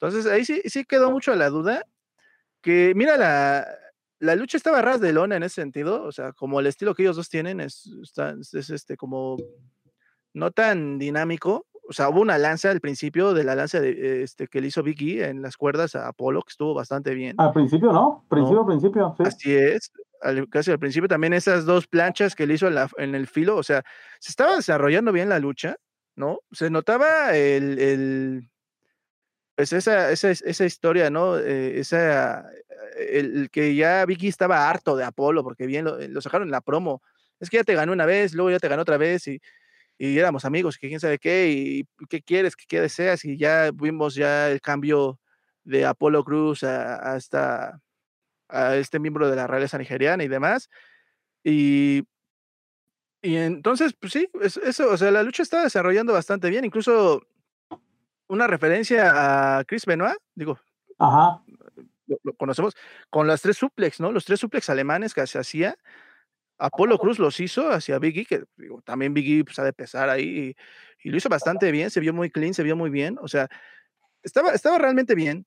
Entonces ahí sí, sí quedó mucho la duda, que mira, la, la lucha estaba ras de lona en ese sentido, o sea, como el estilo que ellos dos tienen es, es este, como no tan dinámico, o sea, hubo una lanza al principio de la lanza de, este, que le hizo Vicky en las cuerdas a Apolo, que estuvo bastante bien. Al principio, ¿no? Principio, principio, sí. Así es. casi al principio también esas dos planchas que le hizo en, el filo, o sea, se estaba desarrollando bien la lucha, ¿no? Se notaba el, el pues esa, esa, esa historia, ¿no? Eh, esa, el, que ya Vicky estaba harto de Apolo, porque bien lo, sacaron en la promo. Es que ya te ganó una vez, luego ya te ganó otra vez, y y éramos amigos, que quién sabe qué, y qué quieres, qué deseas, y ya vimos ya el cambio de Apolo Cruz a, a este miembro de la realeza nigeriana y demás. Y, y entonces, pues sí, eso, o sea, la lucha está desarrollando bastante bien, incluso una referencia a Chris Benoit, digo, Ajá. Lo, conocemos, con las tres suplex, ¿no? Los tres suplex alemanes que se hacía, Apolo Cruz los hizo hacia Biggie, que también Biggie pues, ha de pesar ahí, y, lo hizo bastante bien, se vio muy clean, se vio muy bien, o sea, estaba, estaba realmente bien.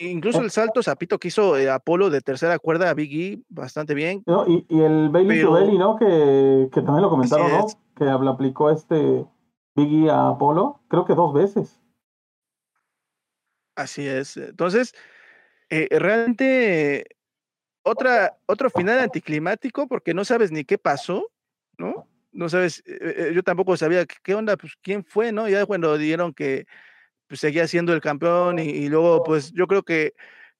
Incluso el salto zapito que hizo eh, Apolo de tercera cuerda a Biggie, bastante bien. y, el Bailey to Bailey, ¿no? Que, también lo comentaron, ¿no? Que aplicó este Biggie a Apolo, creo que dos veces. Así es. Entonces, eh, realmente otra, otro final anticlimático porque no sabes ni qué pasó, ¿no? No sabes, eh, eh, yo tampoco sabía qué onda, pues quién fue, ¿no? Ya cuando dieron que pues, seguía siendo el campeón y, luego pues yo creo que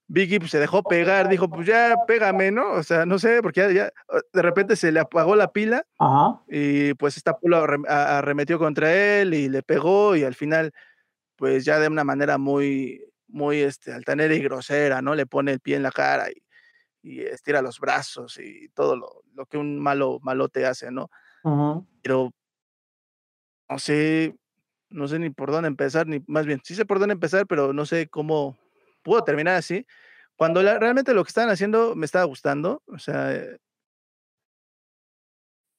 Biggie pues, se dejó pegar, dijo pues ya pégame, ¿no? O sea, no sé, porque ya, de repente se le apagó la pila y pues esta pula arremetió contra él y le pegó y al final pues ya de una manera muy, muy este, altanera y grosera, ¿no? Le pone el pie en la cara y y estira los brazos y todo lo, que un malo malote hace, ¿no? Pero no sé, no sé ni por dónde empezar, ni más bien, sí sé por dónde empezar, pero no sé cómo pudo terminar así. Cuando realmente lo que estaban haciendo me estaba gustando, o sea,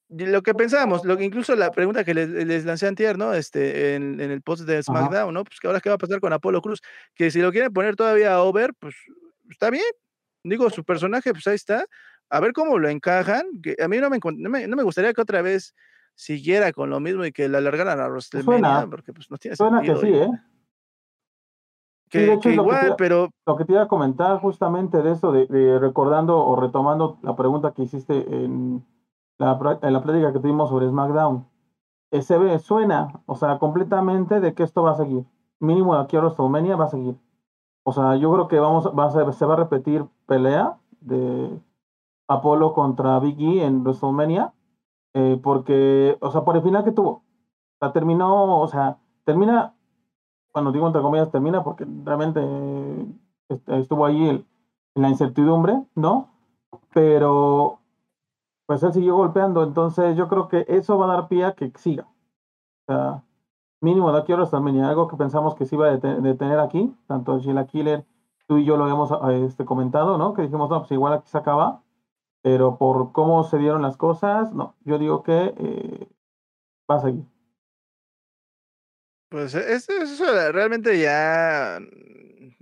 lo que pensábamos, lo que incluso la pregunta que les, les lancé antier, ¿no? Este, en, en el post de SmackDown, ¿no? Pues que ahora qué va a pasar con Apolo Cruz, que si lo quieren poner todavía over, pues está bien, digo, su personaje, pues ahí está. A ver cómo lo encajan. Que a mí no me, no me, gustaría que otra vez siguiera con lo mismo y que la alargaran a pues WrestleMania, porque pues no tiene suena que sí, ¿eh? Que, igual, pero... Lo que te iba a comentar justamente de eso, de, recordando o retomando la pregunta que hiciste en la, la plática que tuvimos sobre SmackDown. Se ve, suena, o sea, completamente de que esto va a seguir. Mínimo aquí a WrestleMania va a seguir. O sea, yo creo que vamos, va a ser, se va a repetir pelea de Apolo contra Big E en WrestleMania, eh, porque, o sea, por el final que tuvo, o terminó, o sea, termina, cuando digo entre comillas termina, porque realmente este, estuvo ahí en la incertidumbre, ¿no? Pero pues él siguió golpeando. Entonces yo creo que eso va a dar pie a que siga. O sea, mínimo de aquí a WrestleMania, algo que pensamos que se iba a detener aquí, tanto Sheila Killer, tú y yo lo habíamos este, comentado, ¿no? Que dijimos, no, pues igual aquí se acaba, pero por cómo se dieron las cosas, no, yo digo que eh, va a seguir. Pues eso, eso realmente ya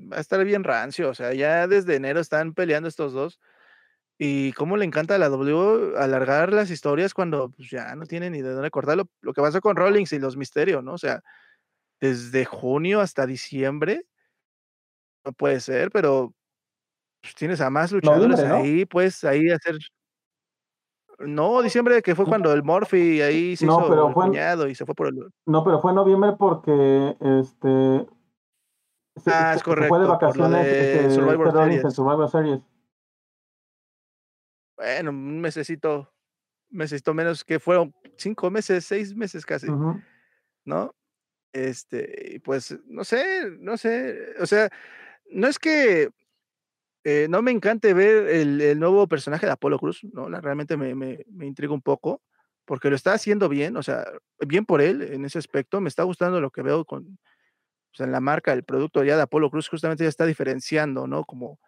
va a estar bien rancio, o sea, ya desde enero están peleando estos dos. Y cómo le encanta a la W alargar las historias cuando pues, ya no tiene ni de dónde cortarlo. Lo que pasó con Rollins y los misterios, ¿no? O sea, desde junio hasta diciembre. No puede ser, pero pues, tienes a más luchadores ahí, pues ahí hacer. No, diciembre que fue cuando el Morphy ahí se hizo pero fue, y se fue por el. No, pero fue en noviembre porque este. ah, es correcto. fue de vacaciones de este, Survivor, este Survivor Series. Bueno, un mesecito, mesecito menos que fueron cinco meses, seis meses casi, ¿no? Este, pues, no sé, no sé, o sea, no es que eh, no me encante ver el, nuevo personaje de Apolo Cruz, ¿no? realmente me, me, intriga un poco, porque lo está haciendo bien, o sea, bien por él en ese aspecto, me está gustando lo que veo con, o sea, en la marca, el producto ya de Apolo Cruz justamente ya está diferenciando, ¿no? Como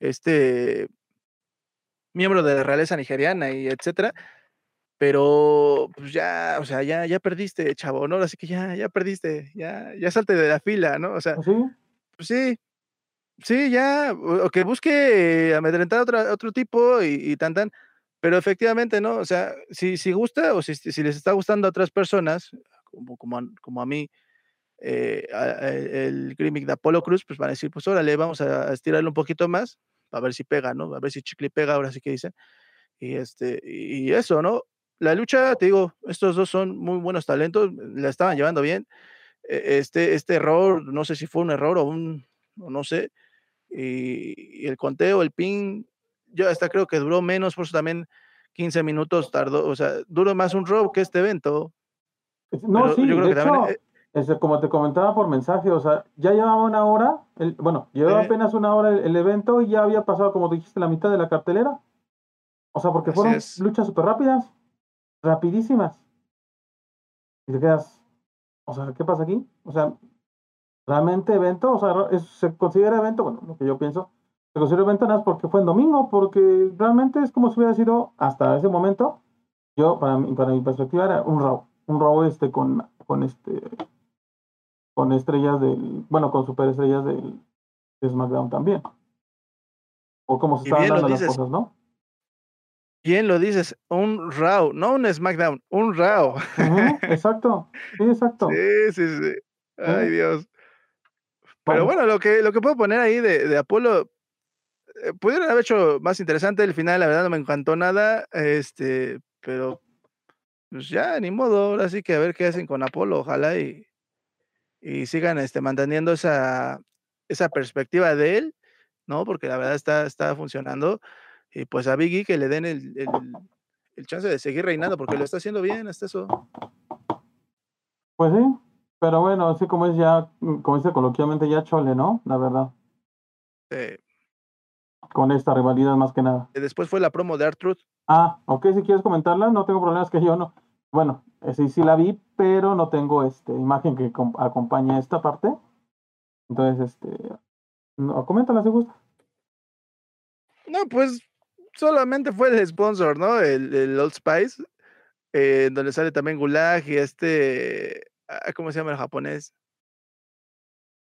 este miembro de la realeza nigeriana y etcétera. Pero pues ya, o sea, ya, ya perdiste, chavo, ¿no? Así que ya, ya perdiste, ya, ya salte de la fila, ¿no? O sea, ¿Ah, ¿Sí? pues sí, sí, ya, o que busque amedrentar a otro, otro tipo y, y, tan tan, pero efectivamente, ¿no? O sea, si, si gusta o si, si les está gustando a otras personas, como, como, a, como a mí, eh, el gimmick de Apolo Cruz, pues van a decir, pues órale, vamos a estirarlo un poquito más, a ver si pega, ¿no? A ver si Chicle pega, ahora sí que dicen. Y, este, y eso, ¿no? La lucha, te digo, estos dos son muy buenos talentos, la estaban llevando bien. E, este, este error, no sé si fue un error o un, no sé, y, el conteo, el ping, yo hasta creo que duró menos, por eso también 15 minutos tardó, o sea, duró más un row que este evento. No, sí, yo creo que también, eh, este, como te comentaba por mensaje, o sea, ya llevaba una hora, el, bueno, llevaba apenas una hora el, evento y ya había pasado, como dijiste, la mitad de la cartelera. O sea, porque fueron luchas súper rápidas, rapidísimas. Y te quedas, o sea, ¿qué pasa aquí? O sea, realmente evento, o sea, se considera evento, bueno, lo que yo pienso, se considera evento nada más porque fue en domingo, porque realmente es como si hubiera sido hasta ese momento, yo, para mi, para mi perspectiva, era un Raw, un Raw este con, con este con estrellas del, bueno, con superestrellas del de SmackDown también. O como se estaban dando las cosas, ¿no? Bien lo dices, un Raw, no un SmackDown, un Raw. exacto, sí, exacto. Sí, sí, sí. Ay, Dios. Pero bueno, lo que, lo que puedo poner ahí de, de Apolo, eh, pudieron haber hecho más interesante el final, la verdad no me encantó nada, este, pero pues ya, ni modo, ahora sí que a ver qué hacen con Apolo, ojalá y, y sigan este, manteniendo esa, esa perspectiva de él, ¿no? Porque la verdad está, está funcionando. Y pues a Biggie que le den el, el, el, chance de seguir reinando, porque lo está haciendo bien hasta eso. Pues sí, pero bueno, así como es ya, como dice coloquialmente, ya chole, ¿no? La verdad. Sí. Con esta rivalidad más que nada. Después fue la promo de Artruth. Ah, ok, si quieres comentarla, no tengo problemas que yo no. Bueno, sí, sí la vi, pero no tengo este imagen que acompañe esta parte. Entonces, este, no, coméntala si gusta. No, pues solamente fue el sponsor, ¿no? El, el Old Spice, eh, donde sale también Gulag y este, ah, ¿cómo se llama el japonés?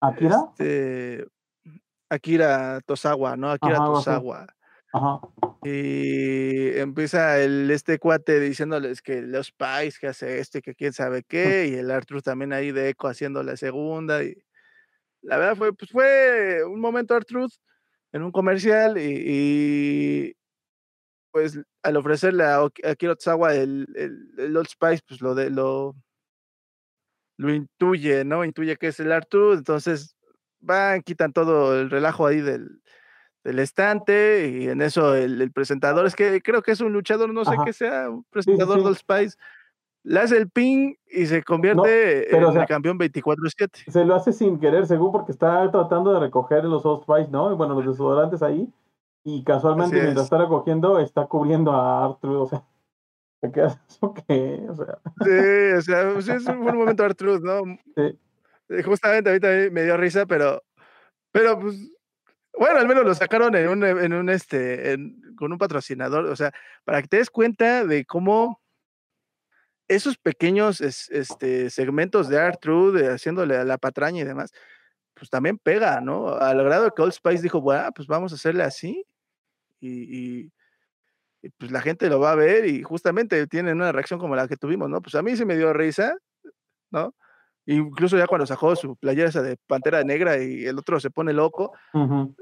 ¿Akira? Este, Akira Tosawa, ¿no? Akira Tosawa. Ajá. Y empieza el, este cuate diciéndoles que los pais que hace esto y que quién sabe qué, y el Arthur también ahí de eco haciendo la segunda. Y la verdad fue, pues fue un momento Arthur en un comercial y, pues al ofrecerle a, Akira Tsawa el, el, Old Spice, pues lo de lo, lo intuye, ¿no? Intuye que es el Arthur, entonces van, quitan todo el relajo ahí del, del estante y en eso el, presentador, es que creo que es un luchador, no sé qué sea, un presentador del Spice, le hace el ping y se convierte en el campeón 24-7. Se lo hace sin querer, según porque está tratando de recoger los Old Spice, ¿no? Y bueno, los desodorantes ahí. Y casualmente, mientras es. está recogiendo, está cubriendo a R-Truth, o sea, quedas, ¿eso O sea. Sí, o sea, sí es un buen momento R-Truth, ¿no? Sí. Eh, justamente a mí también me dio risa, pero pero, pues, bueno, al menos lo sacaron en un en un, este, con un patrocinador, o sea, para que te des cuenta de cómo esos pequeños, es este, segmentos de R-Truth, de haciéndole la patraña y demás, pues, también pega, ¿no? Al grado que Old Spice dijo: "Bueno, pues, vamos a hacerle así", y pues, la gente lo va a ver, y justamente tienen una reacción como la que tuvimos, ¿no? Pues, a mí sí me dio risa, ¿no? Incluso ya cuando sacó su playera esa de Pantera Negra y el otro se pone loco. Ujú.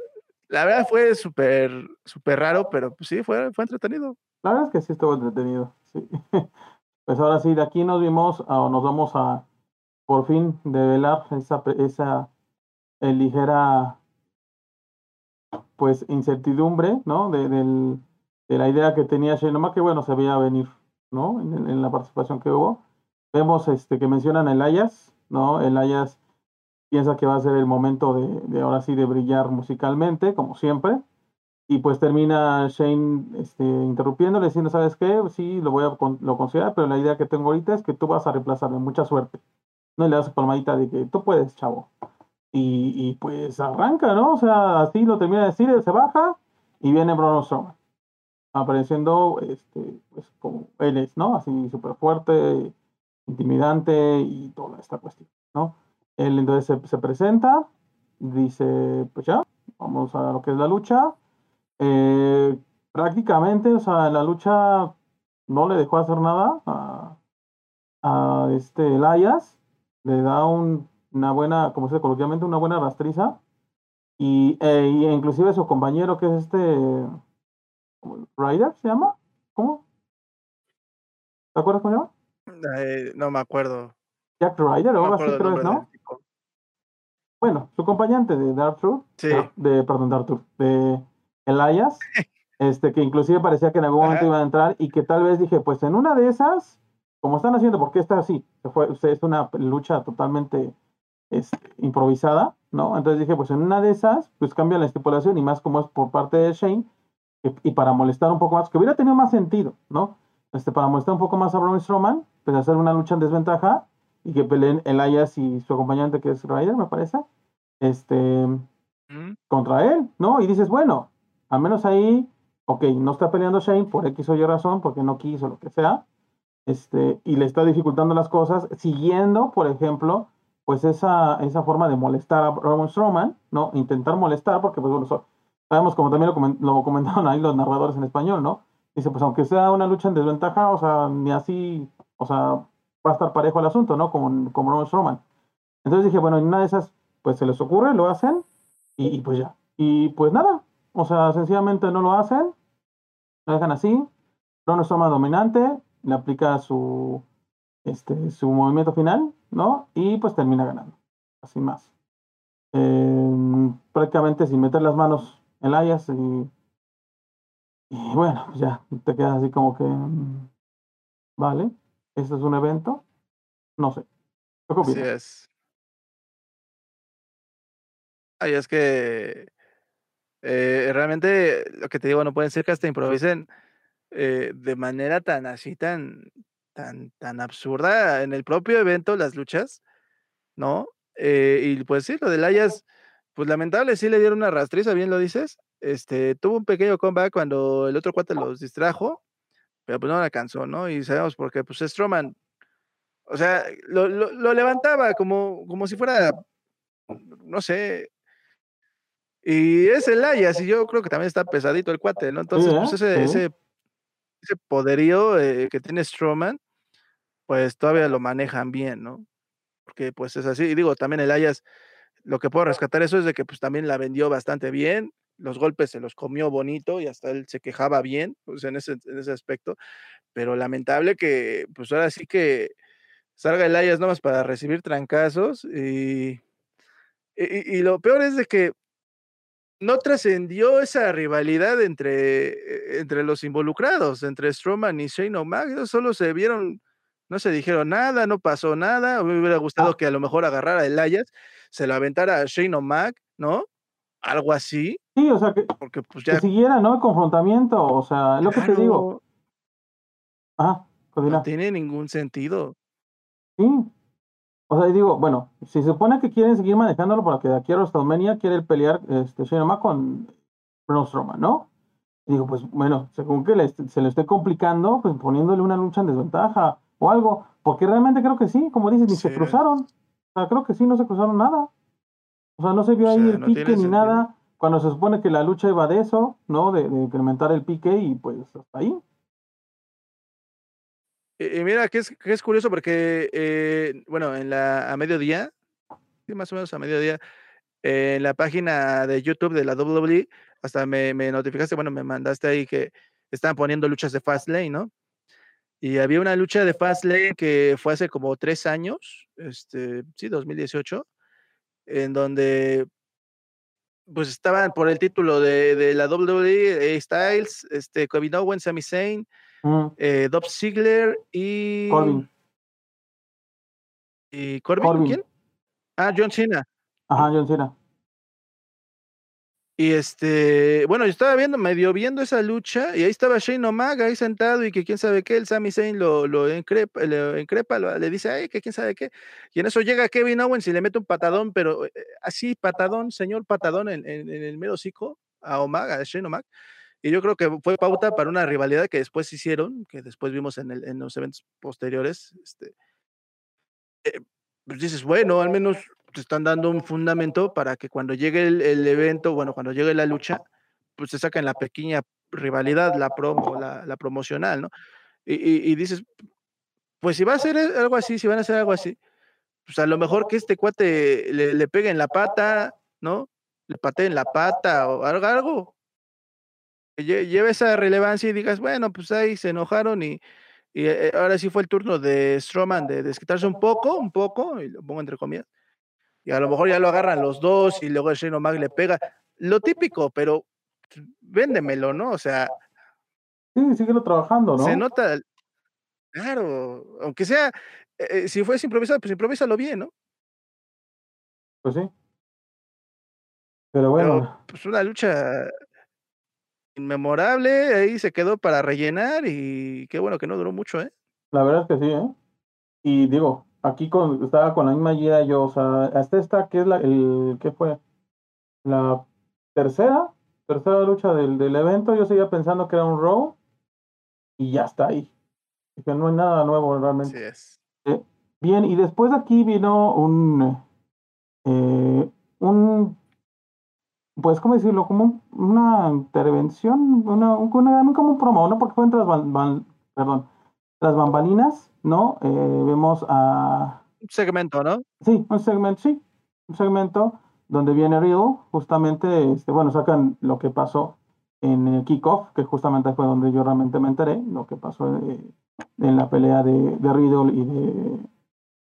La verdad fue súper superraro, pero, pues, sí, fue fue entretenido. La verdad es que sí estuvo entretenido, sí. Pues, ahora sí, de aquí nos vimos, o nos vamos a, por fin, develar esa esa, eh, ligera pues, incertidumbre, ¿no? De del de la idea que tenía Shane O'Mac, que bueno, se veía venir, ¿no? En en la participación que hubo. Vemos, este, que mencionan a Elias, ¿no? Elias piensa que va a ser el momento de ahora sí, de brillar musicalmente, como siempre. Y, pues, termina Shane, este, interrumpiéndole, diciendo: "¿Sabes qué? Sí, lo voy a lo considerar, pero la idea que tengo ahorita es que tú vas a reemplazarme, mucha suerte", ¿no? Le da su palmadita de que: "Tú puedes, chavo". Y pues, arranca, ¿no? O sea, así lo termina de decir, él se baja y viene Braun Strowman. Apareciendo, este, pues, como él es, ¿no? Así superfuerte, intimidante y toda esta cuestión, ¿no? Él, entonces, se se presenta, dice: "Pues ya, vamos a lo que es la lucha". Eh, prácticamente, o sea, la lucha no le dejó hacer nada a a, este, Elias, le da un una buena, como se dice coloquialmente, una buena rastriza. Y, eh, y inclusive su compañero, que es este ¿Ryder se llama? ¿Cómo? ¿Te acuerdas cómo se llama? Eh, no me acuerdo. Jack Ryder o No el creo es, ¿no? Bueno, su acompañante de R-Truth, Sí. ah, de perdón, de R-Truth, de Elias, este, que inclusive parecía que en algún momento Ajá. iba a entrar y que tal vez dije: "Pues, en una de esas, como están haciendo", porque esta sí, se fue es una lucha totalmente, este, improvisada, ¿no? Entonces dije: "Pues, en una de esas, pues, cambia la estipulación", y más como es por parte de Shane, y y para molestar un poco más, que hubiera tenido más sentido, ¿no? Este, para molestar un poco más a Braun Strowman, pues, hacer una lucha en desventaja y que peleen Elias y su acompañante, que es Ryder, me parece, este, Ujú. contra él, ¿no? Y dices: "Bueno, al menos ahí, okey, no está peleando Shane por X o Y razón, porque no quiso, lo que sea, este, y le está dificultando las cosas", siguiendo, por ejemplo, pues, esa esa forma de molestar a Braun Strowman, ¿no? Intentar molestar, porque, pues, bueno, sabemos, como también lo lo comentaron ahí los narradores en español, ¿no? Dice: "Pues, aunque sea una lucha en desventaja, o sea, ni así, o sea, va a estar parejo el asunto, ¿no? Con con Braun Strowman". Entonces dije: "Bueno, en una de esas, pues, se les ocurre, lo hacen y y, pues, ya". Y, pues, nada, o sea, sencillamente no lo hacen, lo dejan así, Braun Strowman dominante, le aplica su, este, su movimiento final, ¿no? Y, pues, termina ganando, sin más. Em, prácticamente sin meter las manos Elias y y bueno, pues, ya, te quedas así como que, mm, ¿vale? ¿Esto es un evento? No sé. ¿Tú qué Así es. Ay, es que, eh, realmente, lo que te digo, no pueden ser que hasta improvisen, eh, de manera tan así, tan tan tan absurda en el propio evento, las luchas, ¿no? Eh, y, pues sí, lo de Elias, pues, lamentable, sí le dieron una rastriza, bien lo dices, este, tuvo un pequeño comeback cuando el otro cuate los distrajo, pero, pues, no le alcanzó, ¿no? Y sabemos por qué, pues, Strowman, o sea, lo lo lo levantaba como como si fuera, no sé y es Elias, y yo creo que también está pesadito el cuate, ¿no? Entonces, ¿eh? pues, ese Sí. ese ese poderío, eh, que tiene Strowman, pues, todavía lo manejan bien, ¿no? Porque, pues, es así. Y digo, también Elias, lo que puedo rescatar eso es de que, pues, también la vendió bastante bien, los golpes se los comió bonito y hasta él se quejaba bien, sea, en ese en ese aspecto, pero lamentable que, pues, ahora sí que salga Elias nada más para recibir trancazos y y lo peor es de que no trascendió esa rivalidad entre, entre los involucrados, entre Strowman y Shane O'Mac, solo se vieron, no se dijeron nada, no pasó nada, me hubiera gustado Ah. que a lo mejor agarrara a Elias, se lo aventara a Shane O'Mac, ¿no? Algo así. Sí, o sea, que, porque pues que ya siguiera, ¿no? El confrontamiento, o sea, es lo que te digo. Ajá, no continúa. tiene ningún sentido. Sí. O sea, digo, bueno, si se supone que quieren seguir manejándolo para que de aquí a WrestleMania quiere pelear este McMahon con Braun Strowman, ¿no? Y digo, pues bueno, según que le se le esté complicando, pues poniéndole una lucha en desventaja o algo, porque realmente creo que sí, como dices, ni se cruzaron. O sea, creo que sí, no se cruzaron nada. O sea, no se vio O ahí el no pique ni sentido. nada, cuando se supone que la lucha iba de eso, ¿no? De, de incrementar el pique y pues hasta ahí. Y y mira que es que es curioso porque, eh, bueno, en la a mediodía, sí, más o menos a mediodía, eh, en la página de YouTube de la WWE, hasta me me notificaste, bueno, me mandaste ahí que estaban poniendo luchas de Fastlane, ¿no? Y había una lucha de Fastlane que fue hace como 3 años, este, sí, 2018, en donde pues estaban por el título de de la WWE, eh, Styles, este, Kevin Owens, Sami Zayn, Mm, eh, Dolph Ziggler y Corbin, ¿Y Corbin? Corbin. ¿Quién? Ah, John Cena. ajá, John Cena. Y este, bueno, yo estaba viendo, medio viendo esa lucha, y ahí estaba Shane O'Maga ahí sentado, y que quién sabe qué, el Sami Zayn lo, lo lo- le dice, ay, que quién sabe qué. Y en eso llega Kevin Owens y le mete un patadón, pero eh, así, patadón, señor patadón, en, el mero hocico a O'Maga, a Shane O'Maga. Y yo creo que fue pauta para una rivalidad que después hicieron, que después vimos en, el- los eventos posteriores. Este, eh, pues dices, bueno, al menos te están dando un fundamento para que cuando llegue el, el evento, bueno, cuando llegue la lucha, pues te sacan la pequeña rivalidad, la promo, la, la promocional, ¿no? Y, y- y dices, pues si va a ser algo así, si van a hacer algo así, pues a lo mejor que este cuate le, le pegue en la pata, ¿no? Le patee en la pata o algo, algo lleve esa relevancia y digas, bueno, pues ahí se enojaron y, y eh, ahora sí fue el turno de Strowman de desquitarse un poco, un poco, y lo pongo entre comillas, y a lo mejor ya lo agarran los dos y luego el Shane O'Mac le pega. Lo típico, pero pues, véndemelo, ¿no? O sea, Sí, síguelo trabajando, ¿no? se nota, claro, aunque sea, eh, eh, si fuese improvisado, pues improvísalo bien, ¿no? Pues sí. Pero bueno, Pero pues una lucha inmemorable, ahí se quedó para rellenar y qué bueno que no duró mucho, ¿eh? la verdad es que sí, ¿eh? Y digo, aquí con, estaba con la misma idea yo, o sea, hasta esta que es la, el, ¿qué fue? La tercera, tercera lucha del, del evento, yo seguía pensando que era un Raw y ya está ahí. Que no hay nada nuevo realmente. Así es. Bien, y después de aquí vino un, eh, un, pues, ¿cómo decirlo? Como un- una intervención, una, un- una- como un promo, ¿no? Porque fue entre las, ban- ban- perdón, las bambalinas, ¿no? Eh, vemos a, Un segmento, ¿no? sí, un segmento, sí, un segmento donde viene Riddle, justamente, este, bueno, sacan lo que pasó en el kickoff, que justamente fue donde yo realmente me enteré, lo que pasó eh, en la pelea de, de Riddle y de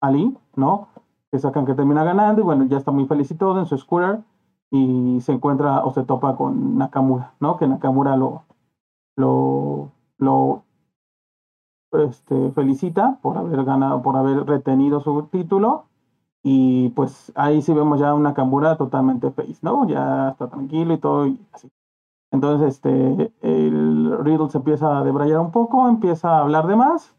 Ali, ¿no? Que sacan que termina ganando y bueno, ya está muy feliz y todo en su scooter y se encuentra o se topa con Nakamura, ¿no? Que Nakamura lo, lo, lo este, felicita por haber ganado, por haber retenido su título y pues ahí sí vemos ya una Nakamura totalmente face, ¿no? Ya está tranquilo y todo y así. Entonces, este, el Riddle se empieza a debrayar un poco, empieza a hablar de más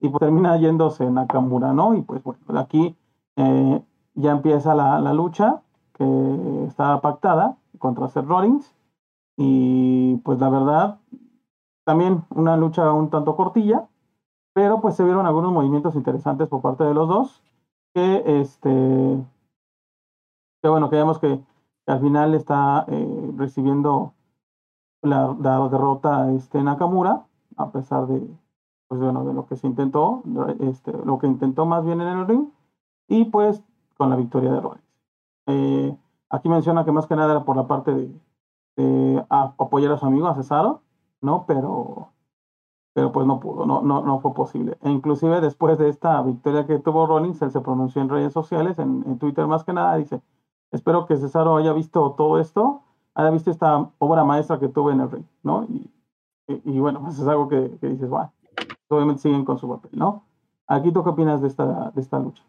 y pues termina yéndose Nakamura, ¿no? Y pues bueno, de aquí eh, ya empieza la, la lucha que estaba pactada contra Seth Rollins y pues la verdad, también una lucha un tanto cortilla, pero pues se vieron algunos movimientos interesantes por parte de los dos, que este, que bueno, que vemos que, al final está eh, recibiendo la, la derrota este Nakamura, a pesar de, pues bueno, de lo que se intentó, este, lo que intentó más bien en el ring, y pues con la victoria de Rollins. Eh, aquí menciona que más que nada era por la parte de, de a- apoyar a su amigo, a Cesaro, ¿no? Pero, pero pues no pudo, no, no, no fue posible. E inclusive después de esta victoria que tuvo Rollins, él se pronunció en redes sociales, en, en Twitter más que nada, dice, espero que Cesaro haya visto todo esto, haya visto esta obra maestra que tuve en el ring, ¿no? Y, y, bueno, pues es algo que, que dices, bueno, obviamente siguen con su papel, ¿no? Aquí tú qué opinas de esta, de esta lucha.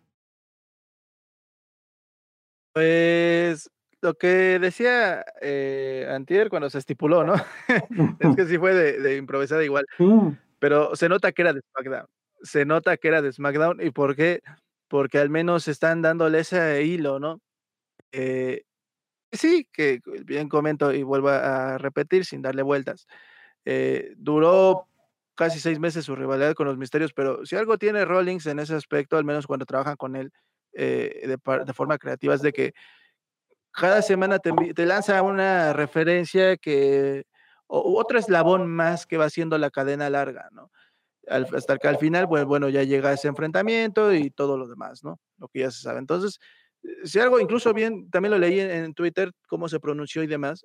Pues lo que decía, eh, antier cuando se estipuló, ¿no? Es que sí fue de de improvisada igual, pero se nota que era de SmackDown. Se nota que era de SmackDown, ¿y por qué? Porque al menos están dándole ese hilo, ¿no? Eh, sí, que bien comento y vuelvo a repetir sin darle vueltas. Eh, duró casi 6 meses su rivalidad con los Misterios, pero si algo tiene Rollins en ese aspecto, al menos cuando trabajan con él, eh, de forma creativa, es de que cada semana te te lanza una referencia que o otro eslabón más que va haciendo la cadena larga, ¿no? Al hasta que al final, pues bueno, ya llega ese enfrentamiento y todo lo demás, ¿no? Lo que ya se sabe. Entonces, si algo incluso bien, también lo leí en en Twitter, cómo se pronunció y demás.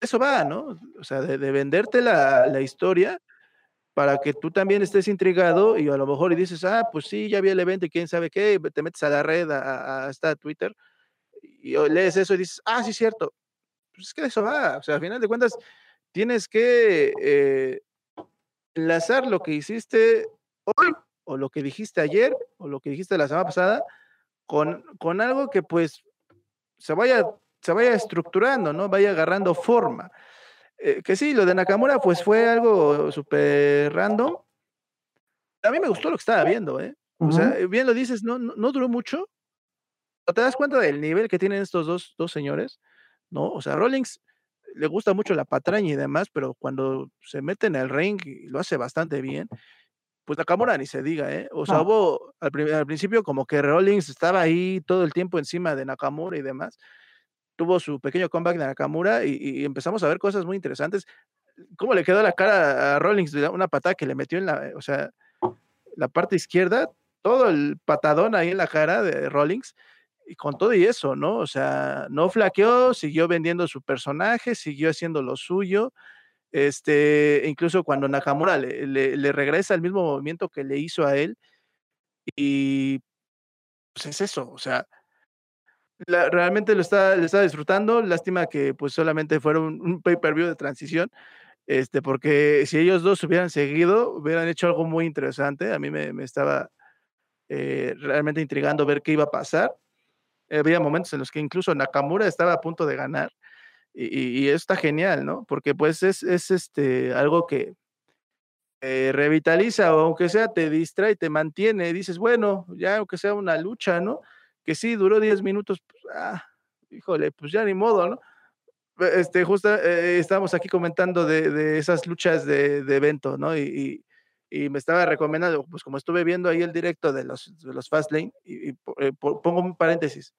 Eso va, ¿no? O sea, de de venderte la la historia para que tú también estés intrigado y a lo mejor y dices: "Ah, pues sí, ya vi el evento y quién sabe qué", te metes a la red, a a a esta Twitter, y lees eso y dices: "Ah, sí, cierto". Pues es que de eso va, o sea, al final de cuentas tienes que, eh, enlazar lo que hiciste hoy, o lo que dijiste ayer, o lo que dijiste la semana pasada, con con algo que, pues, se vaya se vaya estructurando, ¿no? Vaya agarrando forma. Eh, que sí, lo de Nakamura, pues, fue algo super random. A mí me gustó lo que estaba viendo, ¿eh? O sea, bien lo dices, no no no duró mucho. ¿No te das cuenta del nivel que tienen estos 2 2 señores? ¿No? O sea, Rollins le gusta mucho la patraña y demás, pero cuando se mete en el ring y lo hace bastante bien, pues Nakamura ni se diga, ¿eh? O sea, No. hubo al al principio como que Rollins estaba ahí todo el tiempo encima de Nakamura y demás. Tuvo su pequeño comeback de Nakamura y y empezamos a ver cosas muy interesantes. Cómo le quedó la cara a Rollins de una patada que le metió en la, o sea, la parte izquierda, todo el patadón ahí en la cara de Rollins, y con todo y eso, ¿no? O sea, no flaqueó, siguió vendiendo su personaje, siguió haciendo lo suyo. Este, incluso cuando Nakamura le le regresa el mismo movimiento que le hizo a él y pues es eso, o sea realmente lo estaba lo estaba disfrutando, lástima que, pues, solamente fuera un un pay per view de transición, este, porque si ellos 2 hubieran seguido, hubieran hecho algo muy interesante. A mí me me estaba, eh, realmente intrigando ver qué iba a pasar. Había momentos en los que incluso Nakamura estaba a punto de ganar y y está genial, ¿no? Porque, pues, es es, este, algo que eh, revitaliza o aunque sea te distrae, te mantiene, dices: "Bueno, ya aunque sea una lucha", ¿no? Que sí, duró 10 minutos, pues, ah, híjole, pues ya ni modo, ¿no? Este, justo, eh, estábamos aquí comentando de de esas luchas de de evento, ¿no? Y y y me estaba recomendando, pues, como estuve viendo ahí el directo de los de los Fastlane y y eh, po pongo un paréntesis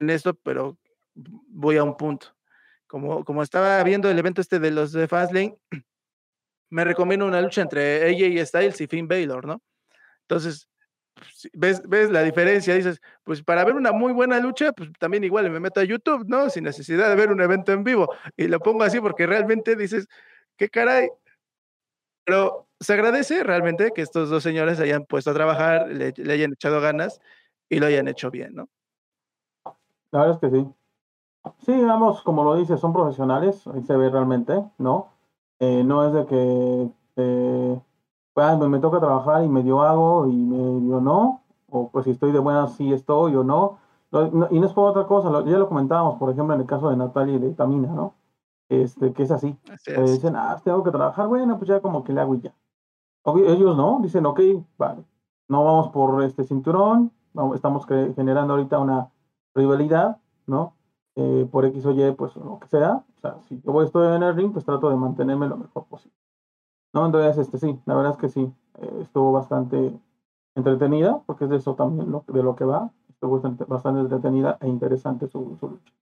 en esto, pero voy a un punto. Como como estaba viendo el evento este de los de Fastlane, me recomienda una lucha entre AJ Styles y Finn Balor, ¿no? Entonces, ves ves la diferencia, dices: "Pues para ver una muy buena lucha, pues también igual me meto a YouTube, ¿no? Sin necesidad de ver un evento en vivo", y lo pongo así porque realmente dices: "¿Qué caray?". Pero se agradece realmente que estos 2 señores se hayan puesto a trabajar, le hayan echado ganas y lo hayan hecho bien, ¿no? La verdad es que sí. Sí, digamos, como lo dices, son profesionales, ahí se ve realmente, ¿no? Eh, no es de que, eh, me toca trabajar y medio hago y medio no, o pues si estoy de buenas sí estoy o no. Y no es por otra cosa, ya lo comentábamos, por ejemplo, en el caso de Natalia y de Tamina, ¿no? Este, que es así. Así Eh, es. dicen: "Ah, tengo que trabajar, bueno, pues ya como que le hago y ya". Obvio, ellos no, dicen: "Okey, vale, no vamos por este cinturón, vamo estamos generando ahorita una rivalidad, ¿no? Eh, por X o Y, pues lo que sea. O sea, si yo voy estoy en el ring, pues trato de mantenerme lo mejor posible". ¿No? Entonces, este, sí, la verdad es que sí, eh, estuvo bastante entretenida, porque es de eso también, ¿no? De lo que va. Estuvo bastante bastante entretenida e interesante su su lucha.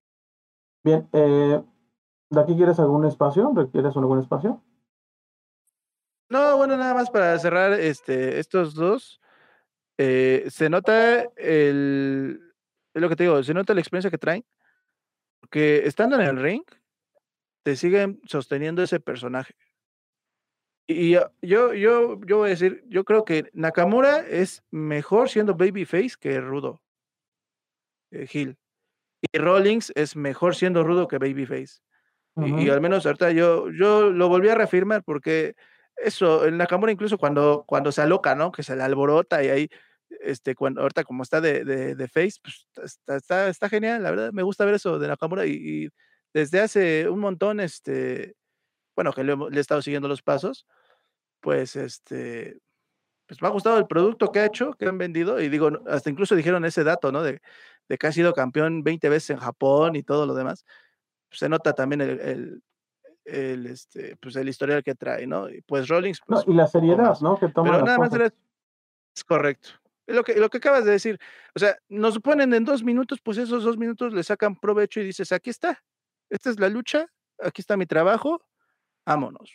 Bien, eh, ¿de aquí quieres algún espacio? ¿Requieres algún espacio? No, bueno, nada más para cerrar, este, estos 2, eh, se nota el es lo que te digo, se nota la experiencia que traen, que estando en el ring, te siguen sosteniendo ese personaje. Y yo yo yo voy a decir, yo creo que Nakamura es mejor siendo babyface que rudo. Eh, heel. Y Rollins es mejor siendo rudo que babyface. Y y Ujú. al menos ahorita yo yo lo volví a reafirmar porque eso, el Nakamura incluso cuando cuando se aloca, ¿no? Que se le alborota y ahí este, cuando ahorita como está de de de face, pues, está está está genial, la verdad, me gusta ver eso de Nakamura, y y desde hace un montón, este, bueno, que le le he estado siguiendo los pasos, pues, este, pues, me ha gustado el producto que ha hecho, que han vendido, y digo, hasta incluso dijeron ese dato, ¿no? De de que ha sido campeón 20 veces en Japón y todo lo demás. Se nota también el el el, este, pues, el historial que trae, ¿no? Y pues Rollins, No, pues, y la seriedad. ¿no? Que toma Pero nada más cosas. es correcto. Lo que lo que acabas de decir. O sea, nos ponen en 2 minutos, pues, esos 2 minutos le sacan provecho y dices: "Aquí está, esta es la lucha, aquí está mi trabajo, vámonos".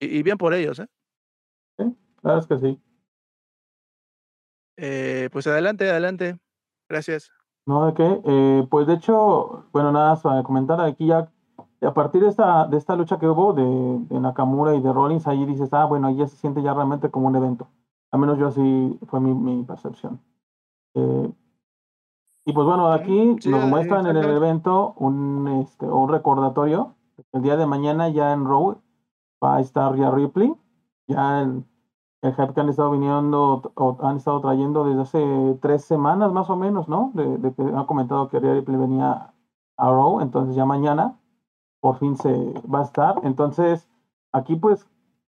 Y y bien por ellos, ¿eh? Sí, la verdad es que sí. Eh, pues adelante, adelante. Gracias. No, ¿de qué? Eh, pues, de hecho, bueno, nada para comentar aquí ya, a partir de esta de esta lucha que hubo de de Nakamura y de Rollins, ahí dices: "Ah, bueno, ahí ya se siente ya realmente como un evento". Al menos yo así fue mi mi percepción. Eh y pues bueno, aquí Sí, nos eh, muestran en el evento un, este, un recordatorio. El día de mañana ya en Raw va a estar Rhea Ripley. Ya hype que han estado viniendo han estado trayendo desde hace 3 semanas, más o menos, ¿no? De que han comentado que Ripley venía a Raw, entonces ya mañana por fin se va a estar. Entonces, aquí, pues,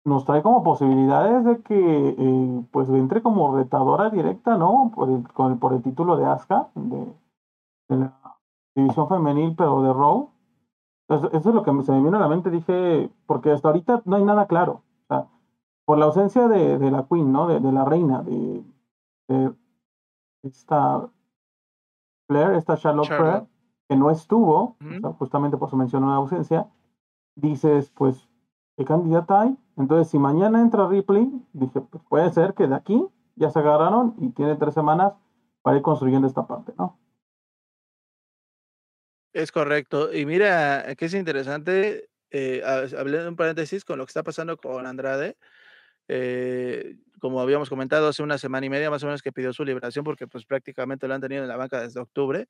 nos trae como posibilidades de que, eh, pues, entre como retadora directa, ¿no? Por el con el por el título de Asuka, de la división femenil, pero de Raw. Eso es lo que se me vino a la mente, dije porque hasta ahorita no hay nada claro. O sea, por la ausencia de de la queen, ¿no? De de la reina, de de esta Flair, esta Charlotte Flair, Charlotte. que no estuvo, o Ujú. sea, justamente por eso menciono la ausencia, dices, pues, ¿qué candidata hay? Entonces, si mañana entra Ripley, dije, pues, puede ser que de aquí ya se agarraron y tiene 3 semanas para ir construyendo esta parte, ¿no? Es correcto. Y mira, que es interesante, eh, ha hablé un paréntesis con lo que está pasando con Andrade. Eh, como habíamos comentado hace una semana y media, más o menos, que pidió su liberación porque, pues, prácticamente lo han tenido en la banca desde octubre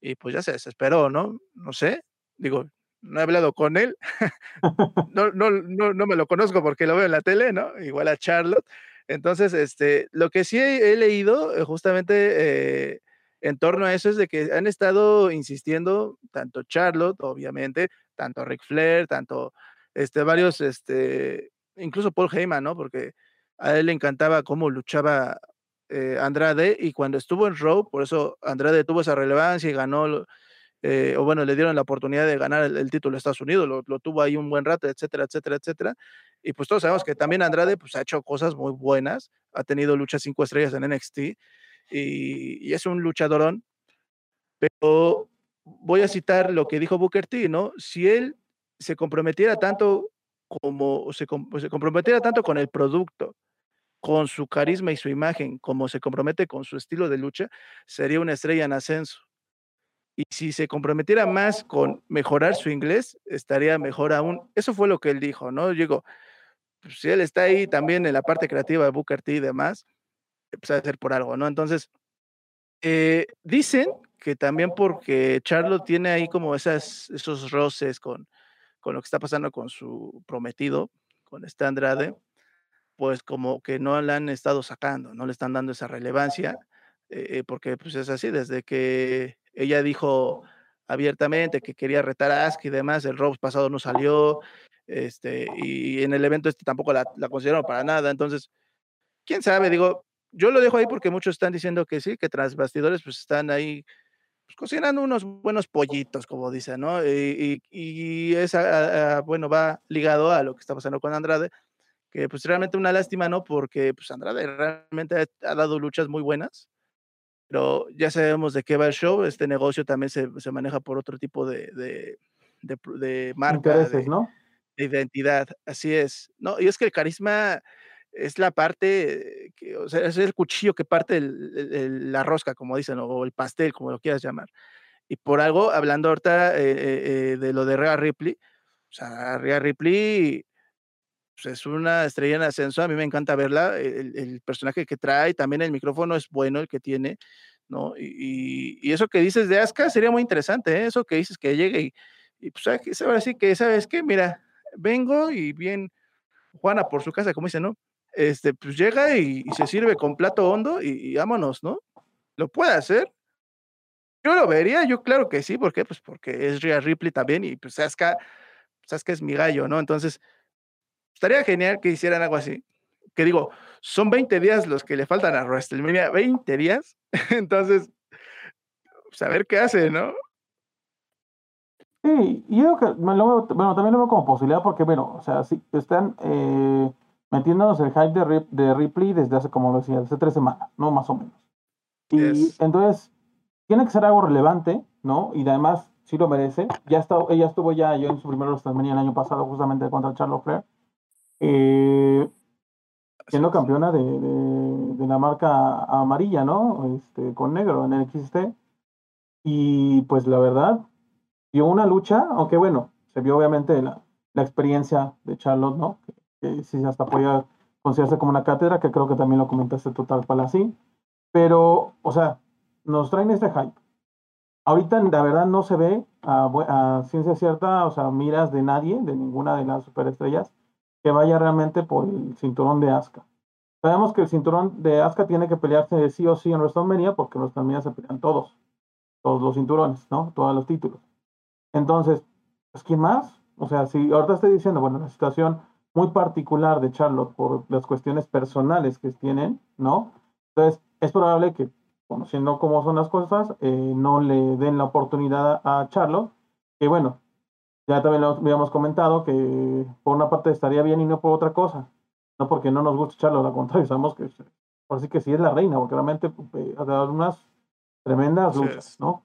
y, pues, ya se desesperó, ¿no? No sé, digo, no he hablado con él. No no no no me lo conozco porque lo veo en la tele, ¿no? Igual a Charlotte. Entonces, este, lo que sí he leído, eh, justamente, eh, en torno a eso es de que han estado insistiendo tanto Charlotte, obviamente, tanto Ric Flair, tanto, este, varios, este, incluso Paul Heyman, ¿no? Porque a él le encantaba cómo luchaba, eh, Andrade, y cuando estuvo en Raw, por eso Andrade tuvo esa relevancia y ganó eh, o bueno, le dieron la oportunidad de ganar el título de Estados Unidos, lo tuvo ahí un buen rato, etcétera, etcétera, etcétera. Y, pues, todos sabemos que también Andrade, pues, ha hecho cosas muy buenas, ha tenido luchas 5 estrellas en NXT, y y es un luchadorón. Pero voy a citar lo que dijo Booker T, ¿no? Si él se comprometiera tanto como se com se comprometiera tanto con el producto, con su carisma y su imagen, como se compromete con su estilo de lucha, sería una estrella en ascenso. Y si se comprometiera más con mejorar su inglés, estaría mejor aún. Eso fue lo que él dijo, ¿no? Digo, pues, si él está ahí también en la parte creativa de Booker T y demás, pues, ha de ser por algo, ¿no? Entonces, eh, dicen que también porque Charlotte tiene ahí como esas esos roces con con lo que está pasando con su prometido, con este Andrade, pues, como que no la han estado sacando, no le están dando esa relevancia, eh eh, porque, pues, es así, desde que ella dijo abiertamente que quería retar a Asuka y demás, el Raw pasado no salió, este, y en el evento este tampoco la la consideraron para nada. Entonces, quién sabe, digo, yo lo dejo ahí porque muchos están diciendo que sí, que tras bastidores, pues, están ahí, pues, cocinando unos buenos pollitos, como dicen, ¿no? Y y y esa, ah ah, bueno, va ligado a lo que está pasando con Andrade, que, pues, realmente una lástima, ¿no? Porque, pues, Andrade realmente ha dado luchas muy buenas, pero ya sabemos de qué va el show, este negocio también se se maneja por otro tipo de de de de marca, Intereses, de ¿no? de identidad, así es. No, y es que el carisma es la parte que, o sea, es el cuchillo que parte el la rosca, como dicen, o el pastel, como lo quieras llamar. Y por algo, hablando ahorita, eh eh eh, de lo de Rhea Ripley, o sea, Rhea Ripley, pues, es una estrella en ascenso, a mí me encanta verla, el el personaje que trae, también el micrófono es bueno el que tiene, ¿no? Y y eso que dices de Asuka sería muy interesante, ¿eh? Eso que dices que llegue y y, pues. Ahora sí que, ¿sabes qué? Mira, vengo y bien Juana por su casa, como dicen, ¿no? Este, pues llega y, se sirve con plato hondo y, y, vámonos, ¿no? ¿Lo puede hacer? Yo lo vería, yo claro que sí, ¿por qué? Pues porque es Rhea Ripley también y pues pues que es mi gallo, ¿no? Entonces, estaría genial que hicieran algo así. Que digo, son 20 días los que le faltan a WrestleMania, 20 días. Entonces, pues a ver qué hace, ¿no? Sí, yo creo que, bueno, también lo veo como posibilidad porque, bueno, o sea, sí, están eh, metiéndonos el hype de, de Ripley desde hace, como lo decía, hace tres semanas, ¿no? Más o menos. Y entonces, tiene que ser algo relevante, ¿no? Y además, sí lo merece. Ya está, ella estuvo ya yo en su primer WrestleMania el año pasado, justamente contra Charlotte Flair. Eh, siendo campeona de, de, la marca amarilla, ¿no? Este, con negro en el XT. Y pues la verdad, dio una lucha, aunque bueno, se vio obviamente la, la experiencia de Charlotte, ¿no? Que, sí hasta podía considerarse como una cátedra, que creo que también lo comentaste total cual así. Pero, o sea, nos traen este hype. Ahorita la verdad no se ve a, ciencia cierta, o sea, miras de nadie, de ninguna de las superestrellas, que vaya realmente por el cinturón de Asuka. Sabemos que el cinturón de Asuka tiene que pelearse sí o sí en WrestleMania, porque en WrestleMania se pelean todos, todos los cinturones, ¿no? Todos los títulos. Entonces, pues, ¿quién más? O sea, si ahorita estoy diciendo, bueno, la situación muy particular de Charlotte por las cuestiones personales que tienen, ¿no? Entonces, es probable que conociendo cómo son las cosas, eh, no le den la oportunidad a Charlotte, que bueno, ya también lo habíamos comentado, que por una parte estaría bien y no por otra cosa, no porque no nos guste Charlotte, al contrario, sabemos que por sí que sí es la reina, porque realmente eh, ha dado unas tremendas luchas, ¿no?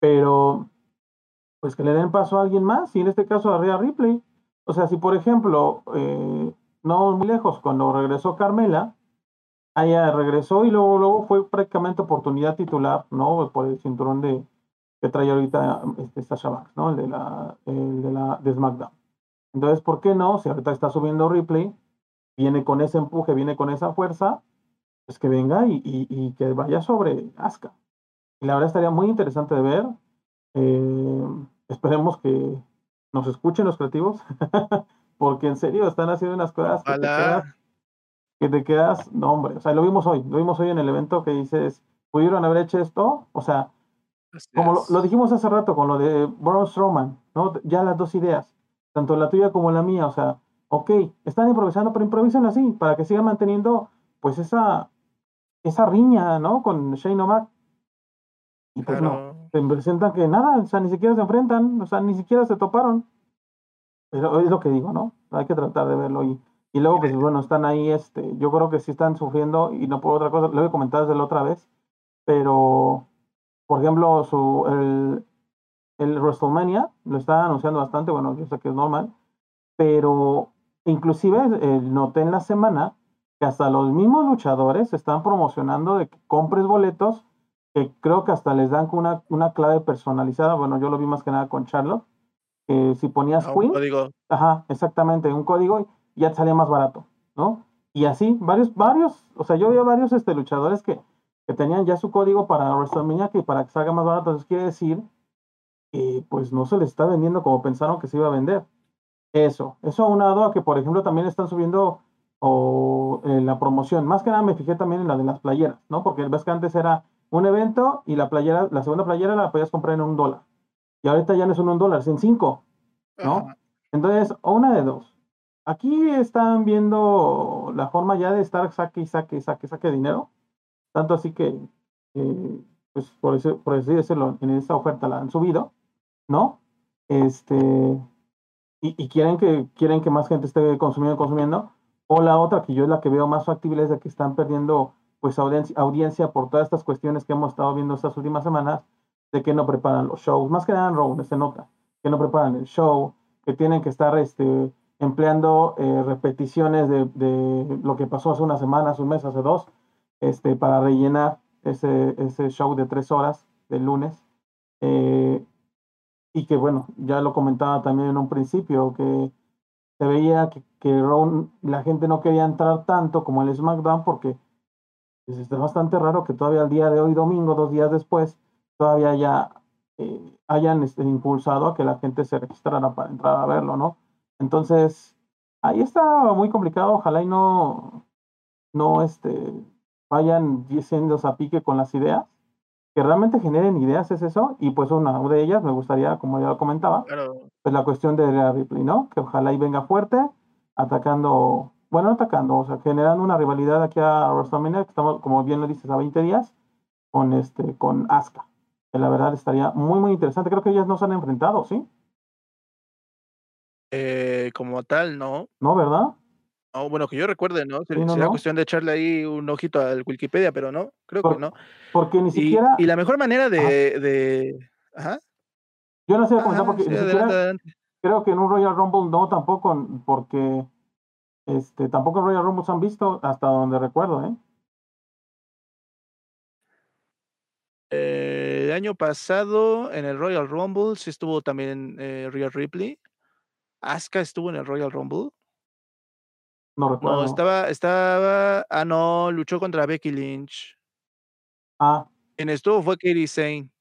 Pero, pues que le den paso a alguien más, y en este caso a Rhea Ripley. O sea, si por ejemplo, eh, no muy lejos, cuando regresó Carmela, allá regresó y luego, luego fue prácticamente oportunidad titular, ¿no? Por el cinturón de que trae ahorita este Sasha Banks, ¿no? El de la, el de la de SmackDown. Entonces, ¿por qué no? Si ahorita está subiendo Ripley, viene con ese empuje, viene con esa fuerza, pues que venga y, y, que vaya sobre Asuka. Y la verdad estaría muy interesante de ver. Eh, esperemos que nos escuchen los creativos, porque en serio están haciendo unas cosas que que te quedas, no hombre, o sea, lo vimos hoy, lo vimos hoy en el evento que dices, pudieron haber hecho esto, o sea, como lo, dijimos hace rato con lo de Braun Strowman, ¿no? Ya las dos ideas, tanto la tuya como la mía, o sea, ok, están improvisando, pero improvisen así, para que sigan manteniendo, pues, esa, esa riña, ¿no? Con Shane O'Mac. Y pues no, se presentan que nada, o sea, ni siquiera se enfrentan, o sea, ni siquiera se toparon. Pero es lo que digo, ¿no? Hay que tratar de verlo y y luego, pues bueno, están ahí, este, yo creo que sí están sufriendo y no por otra cosa, lo he comentado desde la otra vez, pero, por ejemplo, su, el, el WrestleMania lo está anunciando bastante, bueno, yo sé que es normal, pero inclusive eh, noté en la semana que hasta los mismos luchadores están promocionando de que compres boletos, que creo que hasta les dan una, una clave personalizada, bueno, yo lo vi más que nada con Charlotte, que si ponías ah, Queen, código. ajá, exactamente, un código, ya te salía más barato, ¿no? Y así, varios, varios, o sea, yo vi varios este, luchadores que, que tenían ya su código para WrestleMania que para que salga más barato, entonces quiere decir que pues no se les está vendiendo como pensaron que se iba a vender. Eso, eso aunado a que, por ejemplo, también están subiendo o, eh, la promoción. Más que nada me fijé también en la de las playeras, ¿no? Porque ves que antes era un evento y la playera, la segunda playera la podías comprar en un dólar. Y ahorita ya no es en un dólar, es en cinco, ¿no? Entonces, una de dos. Aquí están viendo la forma ya de estar saque y saque, saque, saque dinero. Tanto así que, pues por, eso, por así decirlo, en esta oferta la han subido, ¿no? Este, y, quieren, que, quieren que más gente esté consumiendo, consumiendo. O la otra, que yo es la que veo más factible, es de que están perdiendo pues audiencia, audiencia por todas estas cuestiones que hemos estado viendo estas últimas semanas, de que no preparan los shows, más que nada en Raw, se nota, que no preparan el show, que tienen que estar este, empleando eh, repeticiones de, lo que pasó hace unas semanas, un mes, hace dos, este, para rellenar ese, ese show de tres horas del lunes. Eh, y que bueno, ya lo comentaba también en un principio, que se veía que, que la gente no quería entrar tanto como el SmackDown porque es bastante raro que todavía el día de hoy, domingo, dos días después, todavía ya eh, hayan este, impulsado a que la gente se registrara para entrar a verlo, ¿no? Entonces, ahí está muy complicado. Ojalá y no, no este, vayan diciendo a pique con las ideas, que realmente generen ideas, es eso, y pues una de ellas me gustaría, como ya lo comentaba, pues la cuestión de Rhea Ripley, ¿no? Que ojalá y venga fuerte, atacando, bueno, atacando, o sea, generando una rivalidad aquí a WrestleMania, que estamos, como bien lo dices, a 20 días, con este, con Asuka, que la verdad estaría muy, muy interesante. Creo que ellas no se han enfrentado, ¿sí? Eh, como tal, no. No, ¿verdad? No, bueno, que yo recuerde, ¿no? Sería cuestión de echarle ahí un ojito al Wikipedia, pero no, creo que no. Porque ni siquiera. Y la mejor manera de. de... Ajá. Yo no sé cómo porque ni siquiera creo que en un Royal Rumble no tampoco, porque este, tampoco Royal Rumble se han visto hasta donde recuerdo, ¿eh? ¿eh? el año pasado en el Royal Rumble sí estuvo también eh, Rhea Ripley. Asuka estuvo en el Royal Rumble. No recuerdo. No, estaba, estaba, ah, no, luchó contra Becky Lynch. Ah. En estuvo fue Katie Sane.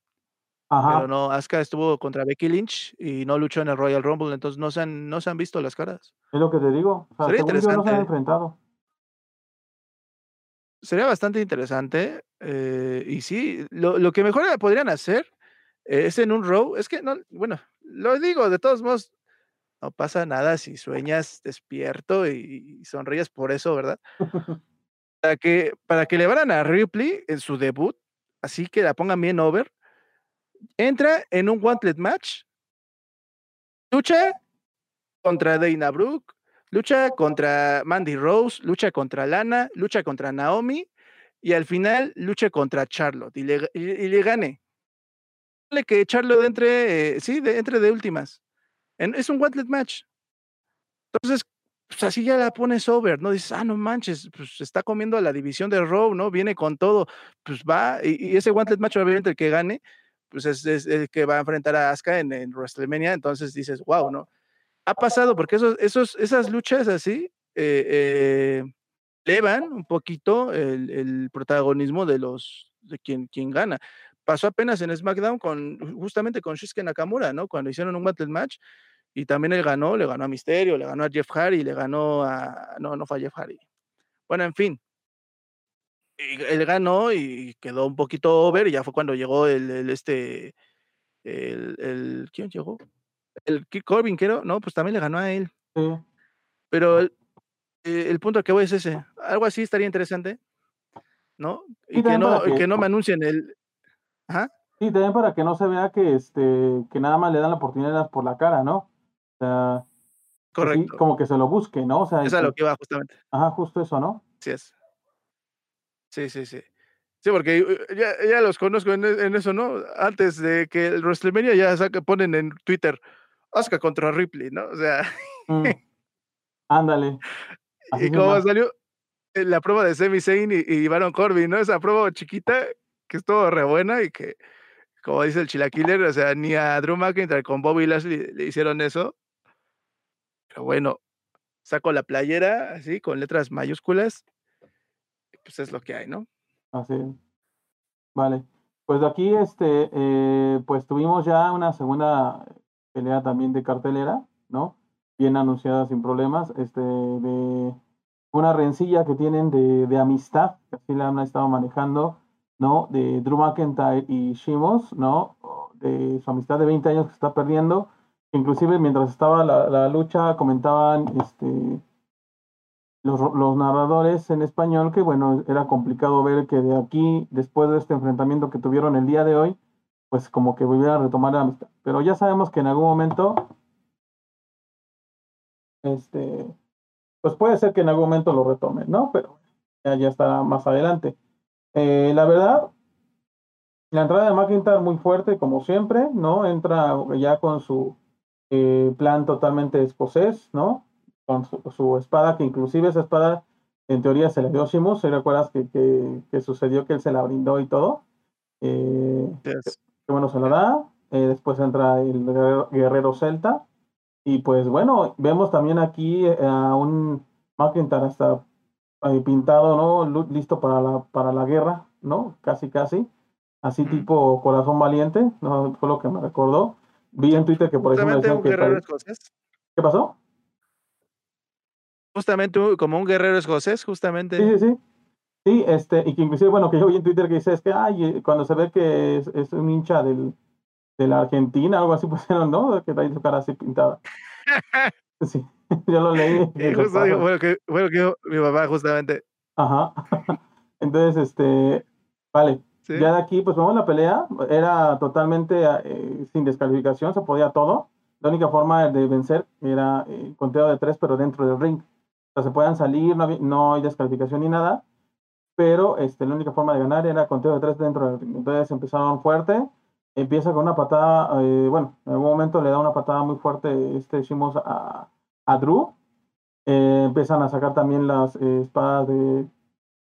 Ajá. Pero no, Asuka estuvo contra Becky Lynch y no luchó en el Royal Rumble, entonces no se han, no se han visto las caras. Es lo que te digo. O sea, Sería interesante. no se han enfrentado. Sería bastante interesante. Eh, y sí, lo, lo, que mejor podrían hacer es en un row. Es que no, bueno, lo digo, de todos modos, no pasa nada si sueñas despierto y, sonríes por eso, ¿verdad? para, que, para que le varan a Ripley en su debut, así que la pongan bien over, entra en un Wanted match, lucha contra Dana Brooke, lucha contra Mandy Rose, lucha contra Lana, lucha contra Naomi y al final lucha contra Charlotte y le, y, le gane. Que Charlotte entre, eh, sí, de, entre de últimas es un Wantlet match. Entonces, pues así ya la pones over, ¿no? Dices, ah, no manches, pues está comiendo a la división de Raw, ¿no? Viene con todo, pues va, y, ese Wantlet match, obviamente, el que gane, pues es, el que va a enfrentar a Asuka en, WrestleMania, entonces dices, wow, ¿no? Ha pasado, porque esos, esos, esas luchas así eh, eh, elevan un poquito el, protagonismo de los, de quien, quien gana pasó apenas en SmackDown con justamente con Shinsuke Nakamura, ¿no? Cuando hicieron un Wantlet match, y también él ganó, le ganó a Misterio, le ganó a Jeff Hardy, le ganó a. No, no fue a Jeff Hardy. Bueno, en fin. Él ganó y quedó un poquito over, y ya fue cuando llegó el, este. El, ¿Quién llegó? El Kirk Corbin, creo. No, pues también le ganó a él. Pero el, eh, el punto que voy es ese. Algo así estaría interesante. ¿No? Y que no, que no me anuncien el. Ajá. Sí, también para que no se vea que este que nada más le dan la oportunidad por la cara, ¿no? sea, Correcto. como que se lo busque, ¿no? O sea, eso es lo que iba justamente. Ajá, justo eso, ¿no? Sí es. Sí, sí, sí. Sí, porque eh, ya, ya los conozco en, eso, ¿no? Antes de que el WrestleMania ya saca, ponen en Twitter Asuka contra Ripley, ¿no? O sea. Mm. Ándale. y como salió la prueba de Sami Zayn y, y Baron Corbin, ¿no? Esa prueba chiquita que estuvo re buena y que, como dice el Chilaquiler, o sea, ni a Drew McIntyre con Bobby Lashley le hicieron eso. Pero bueno, saco la playera así con letras mayúsculas. Pues es lo que hay, ¿no? Así. Vale. Pues aquí, este, eh, pues tuvimos ya una segunda pelea también de cartelera, ¿no? Bien anunciada sin problemas, este, de una rencilla que tienen de, de amistad, que así la han estado manejando, ¿no? De Drew McIntyre y Shimos, ¿no? De su amistad de 20 años que está perdiendo Inclusive mientras estaba la, lucha comentaban este, los, narradores en español que bueno, era complicado ver que de aquí, después de este enfrentamiento que tuvieron el día de hoy, pues como que volvieran a retomar la amistad. Pero ya sabemos que en algún momento, este, pues puede ser que en algún momento lo retomen, ¿no? Pero ya, ya estará más adelante. Eh, la verdad, la entrada de McIntyre muy fuerte, como siempre, ¿no? Entra ya con su eh, plan totalmente escocés, ¿no? Con su, espada, que inclusive esa espada en teoría se le dio a Shimus, ¿se recuerdas que, que, sucedió que él se la brindó y todo? Eh, que, bueno, se la da, eh, después entra el guerrero, celta, y pues bueno, vemos también aquí a un McIntyre hasta pintado, ¿no? Listo para la, para la guerra, ¿no? Casi, casi. Así tipo corazón valiente, ¿no? Fue lo que me recordó. Vi en Twitter que por ejemplo decían que... ¿Qué pasó? Justamente como un guerrero escocés, Sí, justamente. sí, sí. Sí, este, y que inclusive, bueno, que yo vi en Twitter que dice, es que, ay, eh, cuando se ve que es, es un hincha del, de la Argentina, algo así pusieron, ¿no? Que trae su cara así pintada. Sí, yo lo leí, Y ¿qué les justo digo, lo que fue lo que dijo mi papá justamente. Ajá. Entonces, este, vale, Sí. ya de aquí, pues vemos la pelea, era totalmente eh, sin descalificación, se podía todo. La única forma de vencer era eh, conteo de tres, pero dentro del ring. Se podían salir, no, hay descalificación ni nada, pero este, la única forma de ganar era conteo de tres dentro del ring. Entonces empezaron fuerte, empieza con una patada, eh, bueno, en algún momento le da una patada muy fuerte este Shimos a, a Drew. Eh, empiezan a sacar también las eh, espadas de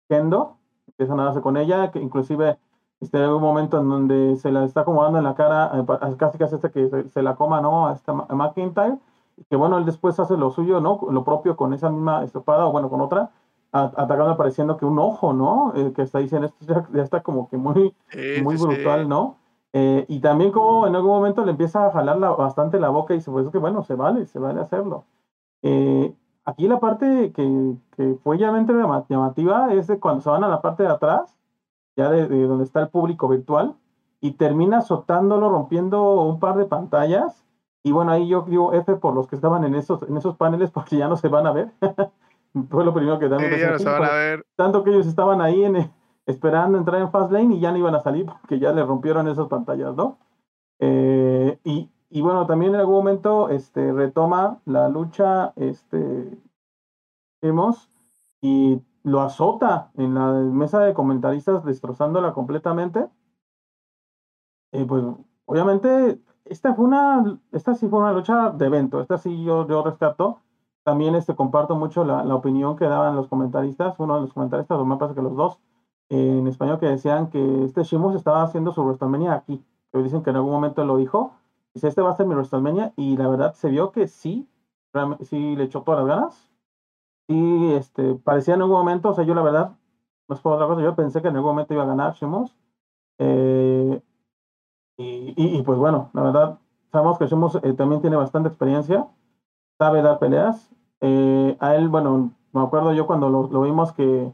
Kendo, empiezan a darse con ella, que inclusive este, hay un momento en donde se la está acomodando en la cara, eh, casi casi hasta que se, la coma, ¿no? A esta McIntyre, que bueno, él después hace lo suyo, ¿no? Lo propio con esa misma espada, o bueno, con otra, atacando pareciendo que un ojo, ¿no? Eh, que está diciendo, esto ya, ya, está como que muy, Sí, muy sí, brutal, sí. ¿no? Eh, y también como en algún momento le empieza a jalar la, bastante la boca y dice, pues es que bueno, se vale, se vale hacerlo. Eh, aquí la parte que, que fue llamente llamativa es de cuando se van a la parte de atrás, ya de, de, donde está el público virtual, y termina azotándolo, rompiendo un par de pantallas. Y bueno, ahí yo digo F por los que estaban en esos, en esos paneles porque ya no se van a ver. fue lo primero que también Sí, ya no se van a ver. Tanto que ellos estaban ahí en, esperando entrar en Fast Lane y ya no iban a salir porque ya le rompieron esas pantallas, ¿no? Eh, y, y bueno, también en algún momento este, retoma la lucha, este, vemos, y lo azota en la mesa de comentaristas, destrozándola completamente. Eh, pues, obviamente, esta fue una, esta sí fue una lucha de evento, esta sí yo, yo rescato. También este, comparto mucho la, la opinión que daban los comentaristas, uno de los comentaristas, o me parece que los dos, en español, que decían que este Shimus estaba haciendo su WrestleMania aquí, que dicen que en algún momento lo dijo, dice, este va a ser mi WrestleMania, y la verdad se vio que sí, sí le echó todas las ganas, y este, parecía en algún momento, o sea, yo la verdad, no es por otra cosa, yo pensé que en algún momento iba a ganar Shimus, eh, y, pues bueno, la verdad, sabemos que eh, también tiene bastante experiencia, sabe dar peleas, eh, a él, bueno, me acuerdo yo cuando lo, lo vimos que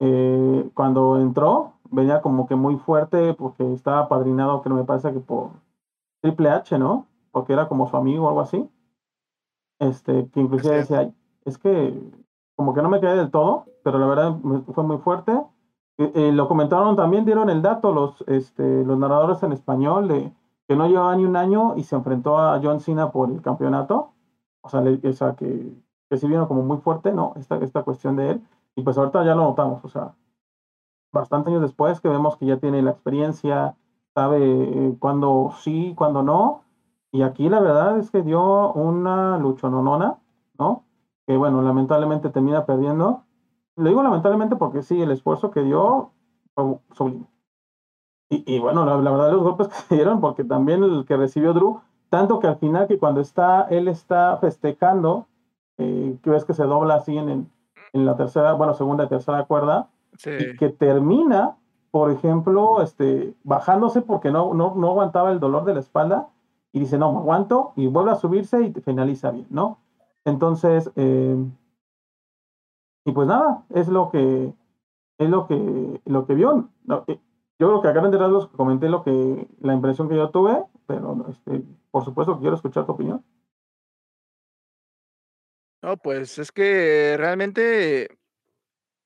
eh, cuando entró, venía como que muy fuerte porque estaba padrinado, que no me parece que por Triple H, ¿no? Porque era como su amigo o algo así. Este, que inclusive decía, es que como que no me quedé del todo, pero la verdad fue muy fuerte. Eh, eh, lo comentaron también, dieron el dato los, este, los narradores en español de que no llevaba ni un año y se enfrentó a John Cena por el campeonato. O sea, le, que, que sí vino como muy fuerte, ¿no? Esta, esta cuestión de él. Y pues ahorita ya lo notamos, o sea, bastantes años después que vemos que ya tiene la experiencia, sabe eh, cuándo sí, cuándo no. Y aquí la verdad es que dio una luchononona, ¿no? Que bueno, lamentablemente termina perdiendo. Le digo lamentablemente porque sí, el esfuerzo que dio fue sublime. Y, y bueno, la, la, verdad los golpes que dieron, porque también el que recibió Drew, tanto que al final que cuando está, él está festejando, eh, que ves que se dobla así en, el, en la tercera, bueno, segunda y tercera cuerda, sí. y que termina, por ejemplo, este, bajándose porque no, no, no aguantaba el dolor de la espalda, y dice, no, me aguanto, y vuelve a subirse y finaliza bien, ¿no? Entonces, eh, y pues nada, es lo que, es lo que, lo que vio. Eh, yo creo que a grandes rasgos comenté lo que, la impresión que yo tuve, pero este, por supuesto quiero escuchar tu opinión. No, pues es que realmente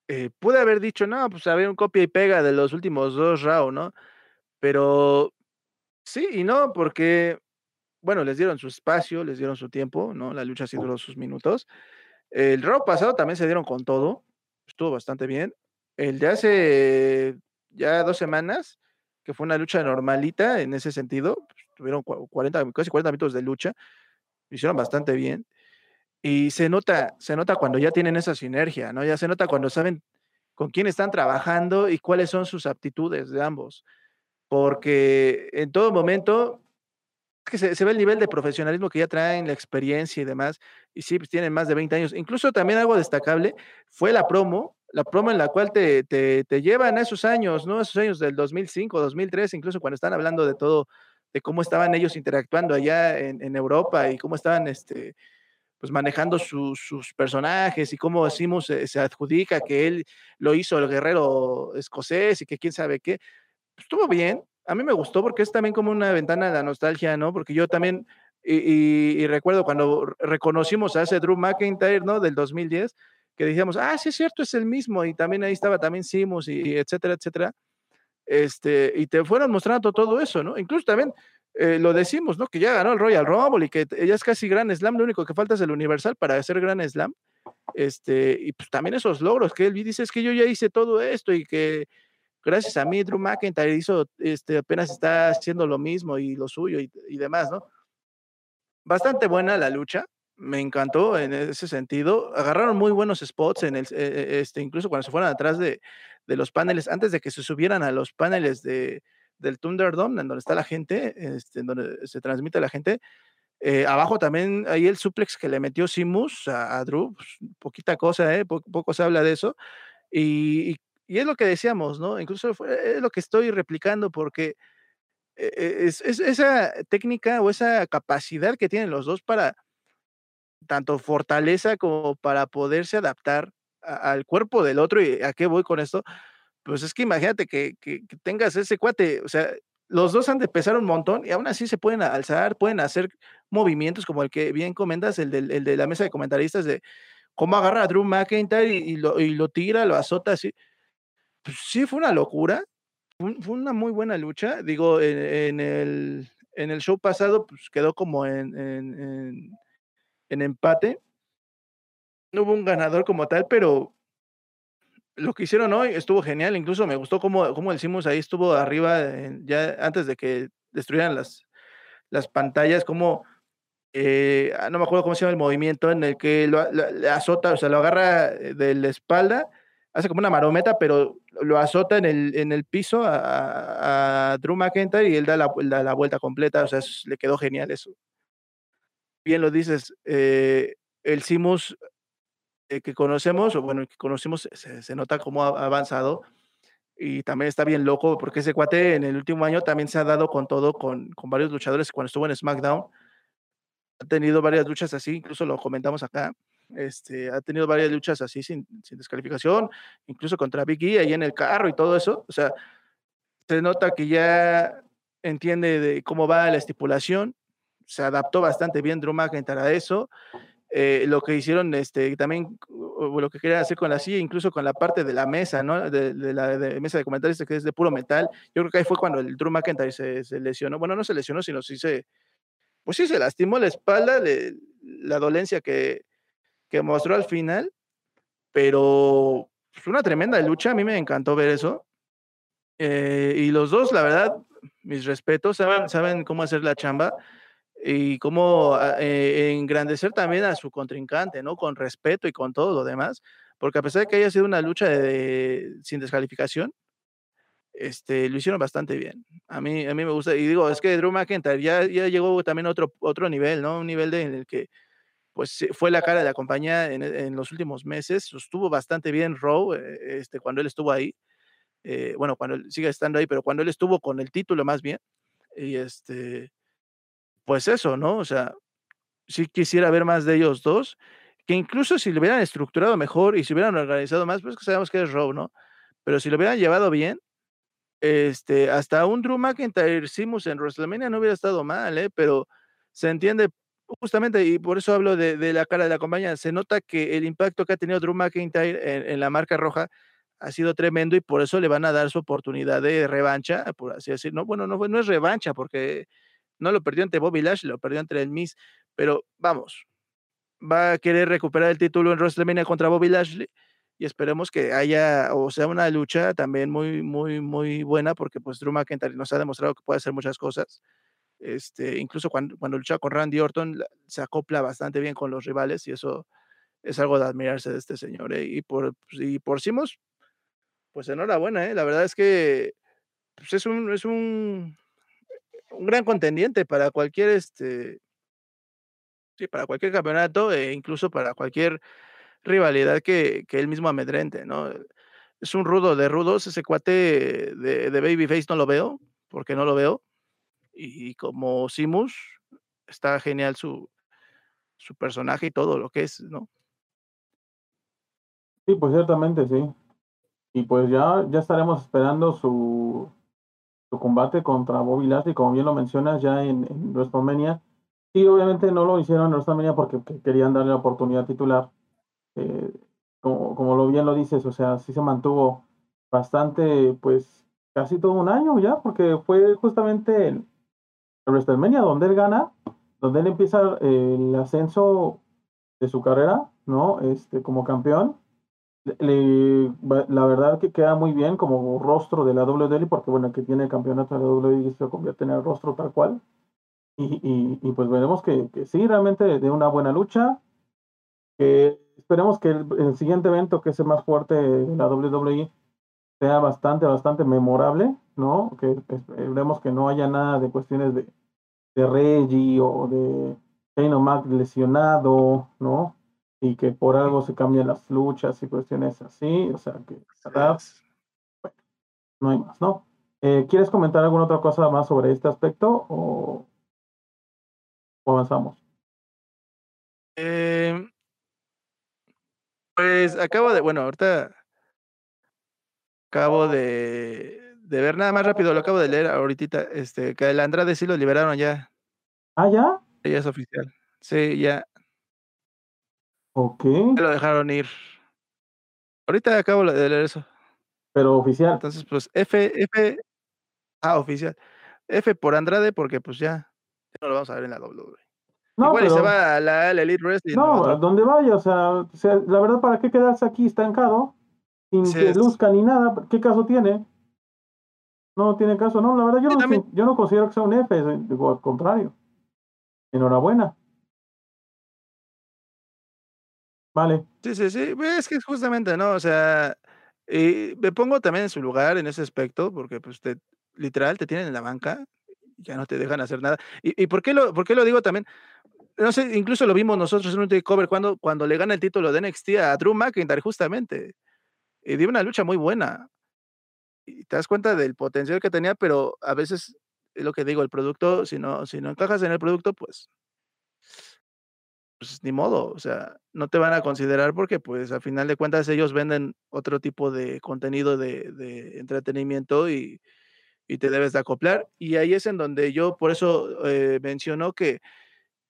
eh, pude haber dicho, no, pues había un copia y pega de los últimos dos rounds, ¿no? Pero sí y no, porque, bueno, les dieron su espacio, les dieron su tiempo, ¿no? La lucha sí duró sus minutos. El round pasado también se dieron con todo, estuvo bastante bien. El de hace ya dos semanas, que fue una lucha normalita en ese sentido, pues, tuvieron 40, casi 40 minutos de lucha, hicieron bastante bien. Y se nota, se nota cuando ya tienen esa sinergia, ¿no? Ya se nota cuando saben con quién están trabajando y cuáles son sus aptitudes de ambos. Porque en todo momento que se, se, ve el nivel de profesionalismo que ya traen, la experiencia y demás. Y sí, pues tienen más de 20 años. Incluso también algo destacable fue la promo, la promo en la cual te, te, te llevan a esos años, ¿no? Esos años del 2005, 2003, incluso cuando están hablando de todo, de cómo estaban ellos interactuando allá en, en Europa y cómo estaban, este, pues manejando sus personajes y cómo Simus se, adjudica que él lo hizo el guerrero escocés y que quién sabe qué. Pues, estuvo bien, a mí me gustó porque es también como una ventana de la nostalgia, ¿no? Porque yo también, y, recuerdo cuando reconocimos a ese Drew McIntyre, ¿no? Del 2010, que decíamos, ah, sí es cierto, es el mismo, y también ahí estaba también Simus, y, etcétera, etcétera. Este, y te fueron mostrando todo eso, ¿no? Incluso también eh, lo decimos, ¿no? Que ya ganó el Royal Rumble y que ya es casi Gran Slam, lo único que falta es el Universal para hacer Gran Slam. Este, y pues también esos logros que él dice es que yo ya hice todo esto y que gracias a mí Drew McIntyre hizo, este, apenas está haciendo lo mismo y lo suyo y, y demás, ¿no? Bastante buena la lucha, me encantó en ese sentido. Agarraron muy buenos spots en el, e, e, este, incluso cuando se fueron atrás de, de los paneles, antes de que se subieran a los paneles de, del Thunderdome, en donde está la gente, este, en donde se transmite la gente. Eh, abajo también hay el suplex que le metió Simus a, Drew, pues, poquita cosa, ¿eh? poco se habla de eso. Y, y, es lo que decíamos, ¿no? Incluso es lo que estoy replicando porque e, es, es, esa técnica o esa capacidad que tienen los dos para tanto fortaleza como para poderse adaptar al cuerpo del otro. ¿Y a qué voy con esto? Pues es que imagínate que, tengas ese cuate, o sea, los dos han de pesar un montón y aún así se pueden alzar, pueden hacer movimientos como el que bien comentas, el, de la mesa de comentaristas, de cómo agarra a Drew McIntyre y, lo, y lo, tira, lo azota así. Pues sí, fue una locura, fue, una muy buena lucha. Digo, en, el, en el show pasado, pues quedó como en, en, en empate. No hubo un ganador como tal, pero lo que hicieron hoy estuvo genial, incluso me gustó cómo, cómo ahí estuvo arriba, ya antes de que destruyeran las, las pantallas, como, eh, ah, no me acuerdo cómo se llama el movimiento en el que lo, azota, o sea, lo agarra eh, de la espalda, hace como una marometa, pero lo azota en el, en el piso a, Drew McIntyre y él da la, la vuelta completa, o sea, le quedó genial eso. Bien lo dices, eh, el Simus eh, que conocemos, o bueno, que conocimos, se, nota cómo ha avanzado y también está bien loco porque ese cuate en el último año también se ha dado con todo, con, con varios luchadores cuando estuvo en SmackDown. Ha tenido varias luchas así, incluso lo comentamos acá. Este, ha tenido varias luchas así sin, sin descalificación, incluso contra Big E ahí en el carro y todo eso. O sea, se nota que ya entiende de cómo va la estipulación, se adaptó bastante bien Drew McIntyre a eso eh, lo que hicieron este, también, lo que querían hacer con la silla, incluso con la parte de la mesa, ¿no? De, la mesa de comentarios que es de puro metal. Yo creo que ahí fue cuando el Drew McIntyre se, lesionó. Bueno, no se lesionó, sino sí se, pues sí se lastimó la espalda, la dolencia que, que mostró al final, pero pues, una tremenda lucha, a mí me encantó ver eso. Eh, y los dos, la verdad, mis respetos, saben, saben cómo hacer la chamba y cómo ah, eh, engrandecer también a su contrincante, ¿no? Con respeto y con todo lo demás, porque a pesar de que haya sido una lucha de, sin descalificación, este, lo hicieron bastante bien. A mí, a mí me gusta, y digo, es que Drew McIntyre ya, ya llegó también a otro, otro nivel, ¿no? Un nivel de, en el que pues fue la cara de la compañía en, en los últimos meses, estuvo bastante bien Raw, eh, este, cuando él estuvo ahí, eh, bueno, cuando él sigue estando ahí, pero cuando él estuvo con el título más bien, y este, pues eso, ¿no? O sea, sí quisiera ver más de ellos dos, que incluso si lo hubieran estructurado mejor y si hubieran organizado más, pues que sabemos que es Raw, ¿no? Pero si lo hubieran llevado bien, este, hasta un Drew McIntyre Simus en WrestleMania no hubiera estado mal, ¿eh? Pero se entiende justamente, y por eso hablo de, la cara de la compañía, se nota que el impacto que ha tenido Drew McIntyre en, en, la marca roja ha sido tremendo y por eso le van a dar su oportunidad de revancha, por así decirlo. No, bueno, no, no es revancha porque no lo perdió ante Bobby Lash, lo perdió ante el Miz, pero vamos, va a querer recuperar el título en WrestleMania contra Bobby Lashley y esperemos que haya o sea una lucha también muy muy muy buena porque pues Drew McIntyre nos ha demostrado que puede hacer muchas cosas. Este, incluso cuando, cuando con Randy Orton se acopla bastante bien con los rivales y eso es algo de admirarse de este señor. ¿eh? Y por y por Simos, pues enhorabuena, ¿eh? la verdad es que pues, es un es un un gran contendiente para cualquier, este sí, para cualquier campeonato e incluso para cualquier rivalidad que, que él mismo amedrente, ¿no? Es un rudo de rudos, ese cuate de, de Babyface no lo veo, porque no lo veo. Y como Simus, está genial su, su personaje y todo lo que es, ¿no? Sí, pues ciertamente sí. Y pues ya, ya estaremos esperando su, su combate contra Bobby Lashley, como bien lo mencionas, ya en, en WrestleMania. Y obviamente no lo hicieron en WrestleMania porque querían darle la oportunidad titular. Eh, como, como lo bien lo dices, o sea, sí se mantuvo bastante, pues casi todo un año ya, porque fue justamente en WrestleMania donde él gana, donde él empieza el ascenso de su carrera, ¿no? Este, como campeón. Le, la verdad que queda muy bien como rostro de la WWE, porque bueno, que tiene el campeonato de la WWE se convierte en el rostro tal cual. Y, y, pues veremos que, que, sí, realmente de una buena lucha. Esperemos que el, el, siguiente evento, que es el más fuerte de la WWE, sea bastante, bastante memorable, ¿no? Que esperemos que no haya nada de cuestiones de, de Reggie o de Shane O'Mac lesionado, ¿no? Y que por algo se cambian las luchas y cuestiones así, o sea que, ¿verdad? Bueno, no hay más, ¿no? Eh, ¿Quieres comentar alguna otra cosa más sobre este aspecto o, o avanzamos? Eh, pues acabo de, bueno, ahorita acabo de, de, ver nada más rápido, lo acabo de leer ahorita, este, que el Andrade sí lo liberaron ya. ¿Ah, ya? Ya es oficial. Sí, ya. Ok. Ya lo dejaron ir. Ahorita acabo de leer eso. Pero oficial. Entonces, pues F, F, ah, oficial. F por Andrade, porque pues ya, ya no lo vamos a ver en la WWE. No, Igual pero, y se va a la, la Elite Wrestling. No, a donde vaya, o sea, o sea, la verdad, ¿para qué quedarse aquí estancado? sin sí, que luzca ni nada. ¿Qué caso tiene? No tiene caso, no, la verdad yo, no, yo no considero que sea un F, digo, al contrario. Enhorabuena. Vale. Sí, sí, sí, es que justamente, ¿no? O sea, y me pongo también en su lugar en ese aspecto, porque pues te, literal te tienen en la banca, ya no te dejan hacer nada. ¿Y, y por, qué lo, por qué lo digo también? No sé, incluso lo vimos nosotros en un takeover cuando, cuando le gana el título de NXT a Drew McIntyre, justamente y dio una lucha muy buena. Y te das cuenta del potencial que tenía, pero a veces es lo que digo, el producto, si no, si no encajas en el producto, pues, pues ni modo, o sea, no te van a considerar porque pues a final de cuentas ellos venden otro tipo de contenido de, entretenimiento y, y, te debes de acoplar. Y ahí es en donde yo por eso eh, menciono que,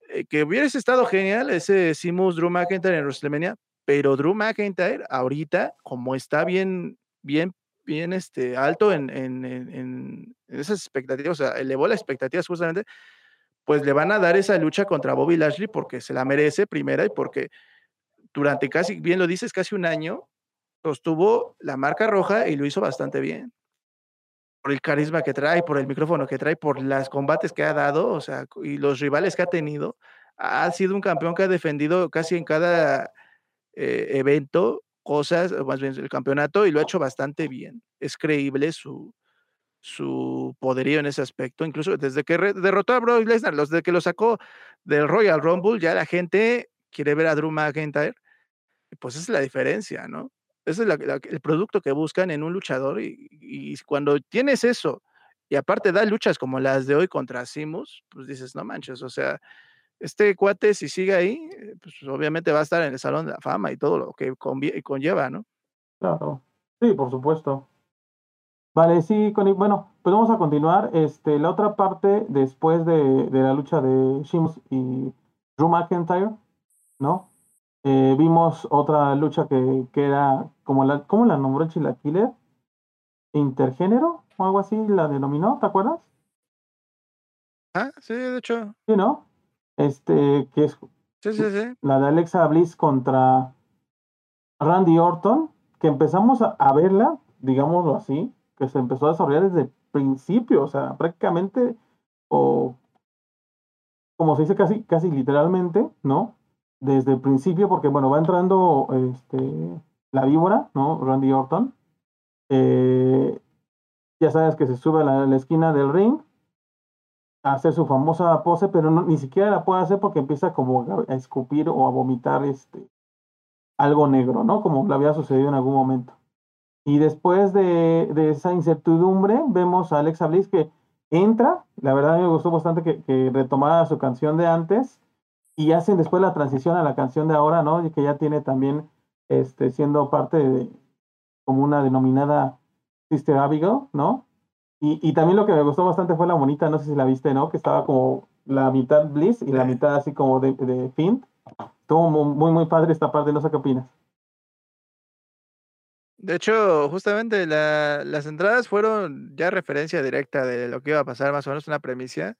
eh, que hubiese estado genial ese Simus Drew McIntyre en WrestleMania, pero Drew McIntyre ahorita, como está bien, bien, bien este, alto en, en, en, esas expectativas, o sea, elevó las expectativas justamente, pues le van a dar esa lucha contra Bobby Lashley porque se la merece primera y porque durante casi, bien lo dices, casi un año, sostuvo la marca roja y lo hizo bastante bien. Por el carisma que trae, por el micrófono que trae, por los combates que ha dado, o sea, y los rivales que ha tenido, ha sido un campeón que ha defendido casi en cada eh, evento cosas, más bien el campeonato, y lo ha hecho bastante bien. Es creíble su, su poderío en ese aspecto. Incluso desde que derrotó a Brock Lesnar, desde que lo sacó del Royal Rumble, ya la gente quiere ver a Drew McIntyre. Pues esa es la diferencia, ¿no? Ese es la, la, el producto que buscan en un luchador y, y, cuando tienes eso y aparte da luchas como las de hoy contra Simus, pues dices, no manches, o sea, este cuate, si sigue ahí, eh, pues obviamente va a estar en el Salón de la Fama y todo lo que conlleva, ¿no? Claro, sí, por supuesto. Vale, sí, bueno, pues vamos a continuar. Este, la otra parte, después de, de la lucha de Shims y Drew McIntyre, ¿no? Eh, vimos otra lucha que, que, era, como la, ¿cómo la nombró Chilaquiler? Intergénero o algo así la denominó, ¿te acuerdas? Ah, sí, de hecho. Sí, ¿no? Este, que es sí, sí, sí. la de Alexa Bliss contra Randy Orton, que empezamos a, a, verla, digámoslo así, que se empezó a desarrollar desde el principio, o sea, prácticamente, o como se dice casi, casi literalmente, ¿no? Desde el principio, porque bueno, va entrando este, la víbora, ¿no? Randy Orton. Eh, ya sabes que se sube a la, a la esquina del ring hacer su famosa pose, pero no, ni siquiera la puede hacer porque empieza como a escupir o a vomitar este algo negro, ¿no? Como le había sucedido en algún momento. Y después de, de esa incertidumbre, vemos a Alexa Bliss que entra. La verdad me gustó bastante que, que retomara su canción de antes. y hacen después la transición a la canción de ahora, ¿no? Y que ya tiene también, este, siendo parte de, como una denominada Sister Abigail, ¿no? Y, y también lo que me gustó bastante fue la bonita, no sé si la viste, ¿no? Que estaba como la mitad Bliss y la mitad así como de, de Finn. Estuvo muy, muy padre esta parte, no sé qué opinas. De hecho, justamente la, las entradas fueron ya referencia directa de lo que iba a pasar, más o menos una premisa.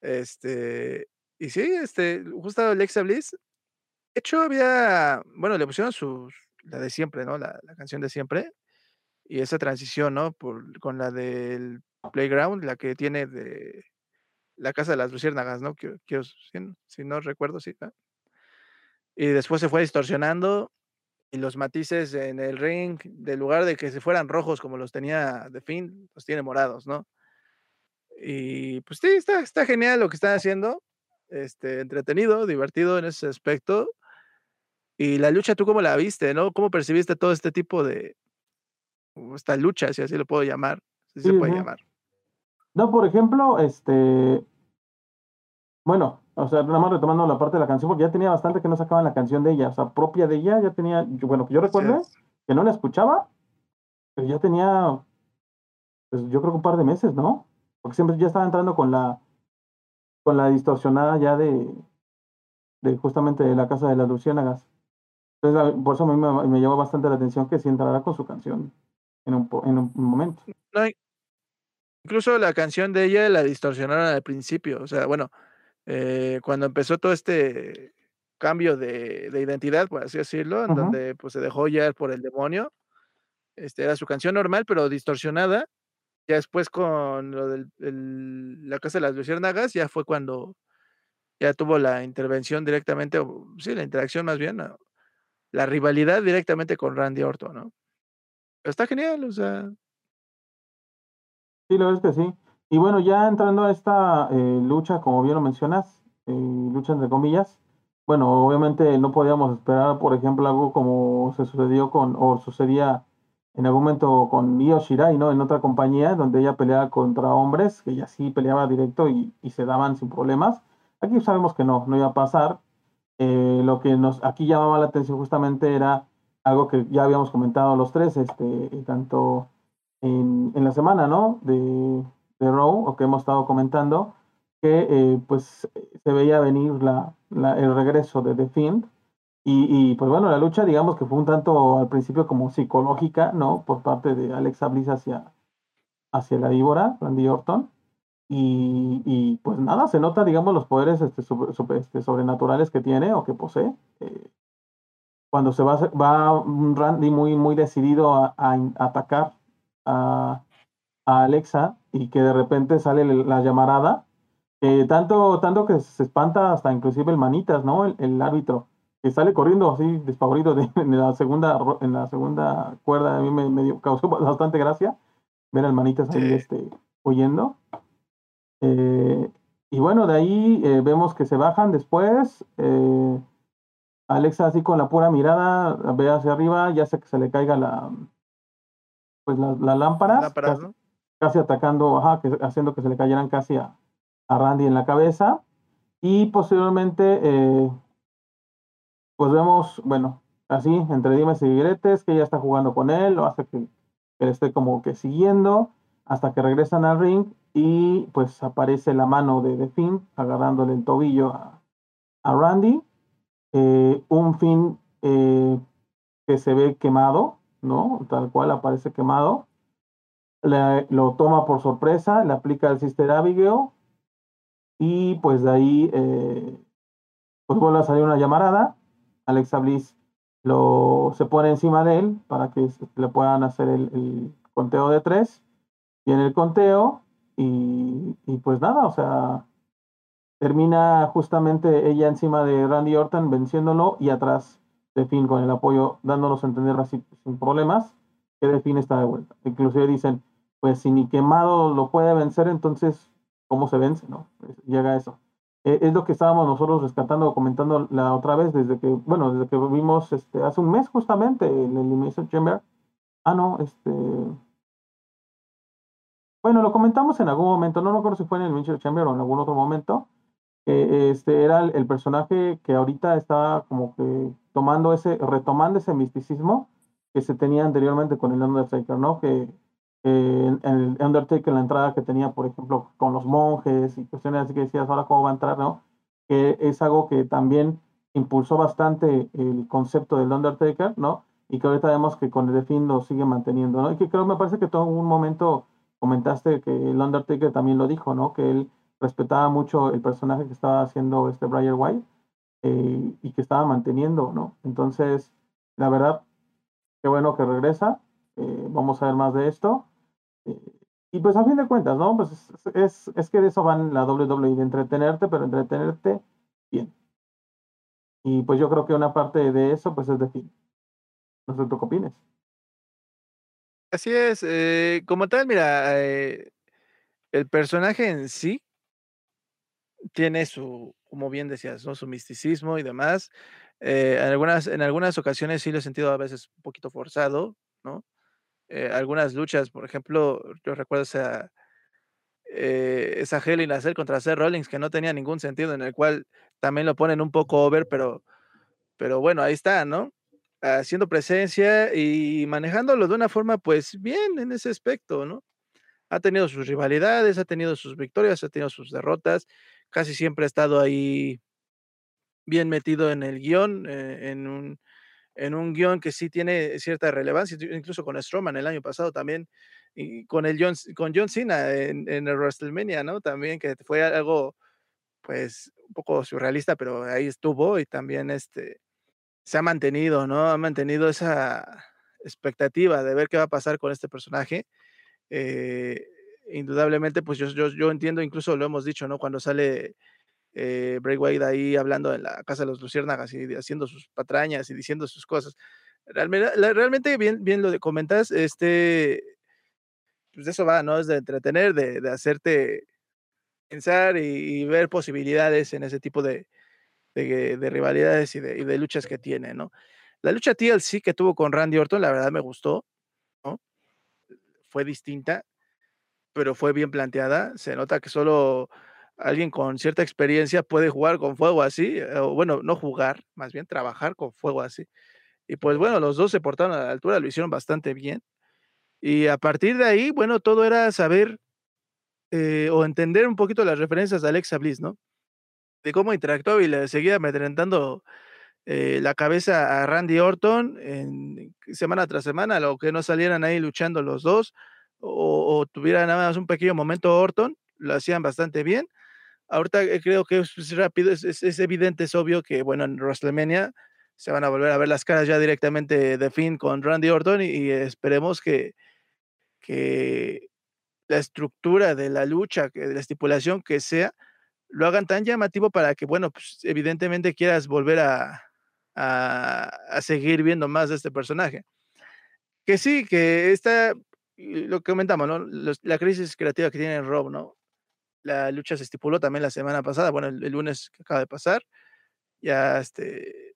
Este, y sí, este, justo Alexa Bliss, de hecho había, bueno, le pusieron sus, la de siempre, ¿no? La, la canción de siempre. Y esa transición, ¿no? Con la del Playground, la que tiene de la Casa de las Luciérnagas, ¿no? Que, si, no recuerdo, sí. Y después se fue distorsionando y los matices en el ring, de lugar de que se fueran rojos como los tenía de fin, los tiene morados, ¿no? Y pues sí, está, está genial lo que están haciendo. Este, entretenido, divertido en ese aspecto. Y la lucha, ¿tú cómo la viste, no? ¿Cómo percibiste todo este tipo de, esta lucha, si así lo puedo llamar, si sí, se puede llamar? No, por ejemplo, este, bueno, o sea, nada más retomando la parte de la canción, porque ya tenía bastante que no sacaban la canción de ella, o sea, propia de ella, ya tenía, bueno, que yo recuerdo que no la escuchaba, pero ya tenía, pues yo creo que un par de meses, ¿no? Porque siempre ya estaba entrando con la, con la distorsionada ya de, de justamente de la casa de las luciérnagas. Entonces, por eso a mí me, me llamó bastante la atención que sí entrara con su canción en un, en un momento. No, incluso la canción de ella la distorsionaron al principio, o sea, bueno, eh, cuando empezó todo este cambio de, de identidad, por así decirlo, en uh -huh. donde pues se dejó ya por el demonio, este, era su canción normal, pero distorsionada. Ya después con lo de la Casa de las Luciérnagas, ya fue cuando ya tuvo la intervención directamente, o, sí, la interacción más bien, la rivalidad directamente con Randy Orton, ¿no? Está genial, o sea. Sí, lo es que sí. Y bueno, ya entrando a esta eh, lucha, como bien lo mencionas, eh, lucha entre comillas, bueno, obviamente no podíamos esperar, por ejemplo, algo como se sucedió con, o sucedía en algún momento con Io Shirai, ¿no? En otra compañía, donde ella peleaba contra hombres, que ella sí peleaba directo y, y se daban sin problemas. Aquí sabemos que no, no iba a pasar. Eh, lo que nos aquí llamaba la atención justamente era algo que ya habíamos comentado los tres, este, tanto en, en la semana, ¿no? De, de Raw, o que hemos estado comentando, que eh, pues se veía venir la, la, el regreso de The Fiend. Y, y, pues bueno, la lucha, digamos que fue un tanto al principio como psicológica, ¿no? Por parte de Alexa Bliss hacia, hacia la víbora, Randy Orton. Y, y, pues nada, se nota, digamos, los poderes este, este, sobrenaturales que tiene o que posee. Eh, cuando se va, va Randy muy, muy decidido a, a, a atacar a, a Alexa y que de repente sale la llamarada, eh, tanto, tanto que se espanta hasta inclusive el Manitas, ¿no? El, el árbitro, que sale corriendo así despavorido de, en, la segunda, en la segunda cuerda, a mí me, me dio, causó bastante gracia ver al Manitas ahí sí. este, huyendo. Eh, y bueno, de ahí eh, vemos que se bajan después. Eh, Alexa así con la pura mirada ve hacia arriba, ya sé que se le caiga la pues la, la lámpara. Lámparas, ¿no? casi atacando, ajá, que, haciendo que se le cayeran casi a, a Randy en la cabeza. Y posteriormente, eh, pues vemos, bueno, así, entre dimes y diretes, que ella está jugando con él, lo hace que, que le esté como que siguiendo, hasta que regresan al ring y pues aparece la mano de The Finn agarrándole el tobillo a, a Randy. Eh, un Finn eh, que se ve quemado, ¿no? Tal cual aparece quemado le, lo toma por sorpresa, le aplica el Sister Abigail y pues de ahí eh, pues vuelve a salir una llamarada. Alexa Bliss lo, se pone encima de él para que le puedan hacer el, el conteo de tres. Viene el conteo y, y, pues nada, o sea, termina justamente ella encima de Randy Orton venciéndolo y atrás de fin con el apoyo dándonos a entender así sin problemas que de fin está de vuelta. Inclusive dicen, pues si ni quemado lo puede vencer, entonces, ¿cómo se vence? no Llega a eso. Eh, es lo que estábamos nosotros rescatando, comentando la otra vez, desde que, bueno, desde que vimos este, hace un mes justamente el Elimination Chamber. Ah, no, este... Bueno, lo comentamos en algún momento, no recuerdo si fue en el Elimination Chamber o en algún otro momento, Eh, este era el, personaje que ahorita está como que tomando ese, retomando ese misticismo que se tenía anteriormente con el Undertaker, ¿no? Que eh, el Undertaker, la entrada que tenía, por ejemplo, con los monjes y cuestiones así que decías, ahora cómo va a entrar, ¿no? Que es algo que también impulsó bastante el concepto del Undertaker, ¿no? Y que ahorita vemos que con el fin lo sigue manteniendo, ¿no? Y que creo, me parece que todo un momento comentaste que el Undertaker también lo dijo, ¿no? Que él respetaba mucho el personaje que estaba haciendo este Brian White eh, y que estaba manteniendo, ¿no? Entonces, la verdad, qué bueno que regresa. Eh, vamos a ver más de esto. Eh, y pues a fin de cuentas, ¿no? Pues es, es, que de eso van la WWE, de entretenerte, pero entretenerte bien. Y pues yo creo que una parte de eso, pues es de fin. No sé tú qué opinas. Así es, como tal, mira, el personaje en sí tiene su, como bien decías, ¿no? Su misticismo y demás. Eh, en, algunas, en algunas ocasiones sí lo he sentido a veces un poquito forzado, ¿no? Eh, algunas luchas, por ejemplo, yo recuerdo esa, eh, esa in a contra Seth Rollins que no tenía ningún sentido, en el cual también lo ponen un poco over, pero, pero bueno, ahí está, ¿no? Haciendo presencia y manejándolo de una forma, pues bien en ese aspecto, ¿no? Ha tenido sus rivalidades, ha tenido sus victorias, ha tenido sus derrotas, casi siempre ha estado ahí bien metido en el guion, eh, en, un, en un guion que sí tiene cierta relevancia, incluso con Strowman el año pasado también, y con, el John, con John Cena en, el WrestleMania, ¿no? También que fue algo, pues, un poco surrealista, pero ahí estuvo y también este, se ha mantenido, ¿no? Ha mantenido esa expectativa de ver qué va a pasar con este personaje. Eh, indudablemente, pues yo, yo, yo, entiendo, incluso lo hemos dicho, ¿no? Cuando sale eh, Bray Wyatt ahí hablando en la casa de los luciérnagas y haciendo sus patrañas y diciendo sus cosas. Realmente, realmente bien, bien lo comentas, este, pues eso va, ¿no? Es de entretener, de, de hacerte pensar y, y, ver posibilidades en ese tipo de, de, de rivalidades y y de, luchas que tiene, ¿no? La lucha TLC que tuvo con Randy Orton, la verdad me gustó, ¿no? Fue distinta, pero fue bien planteada. Se nota que solo alguien con cierta experiencia puede jugar con fuego así, eh, o bueno, no jugar, más bien trabajar con fuego así. Y pues bueno, los dos se portaron a la altura, lo hicieron bastante bien. Y a partir de ahí, bueno, todo era saber eh, o entender un poquito las referencias de Alexa Bliss, ¿no? De cómo interactuaba y le seguía amedrentando eh, la cabeza a Randy Orton en, semana tras semana, lo que no salieran ahí luchando los dos, o, o tuviera nada más un pequeño momento Orton, lo hacían bastante bien. Ahorita eh, creo que es, es rápido, es, evidente, es obvio que, bueno, en WrestleMania se van a volver a ver las caras ya directamente de Finn con Randy Orton y, esperemos que, que la estructura de la lucha, de la estipulación que sea, lo hagan tan llamativo para que, bueno, pues evidentemente quieras volver a, a, a seguir viendo más de este personaje. Que sí, que lo que comentamos, ¿no? La crisis creativa que tiene Rob, ¿no? La lucha se estipuló también la semana pasada, bueno, el, lunes que acaba de pasar. Ya, este,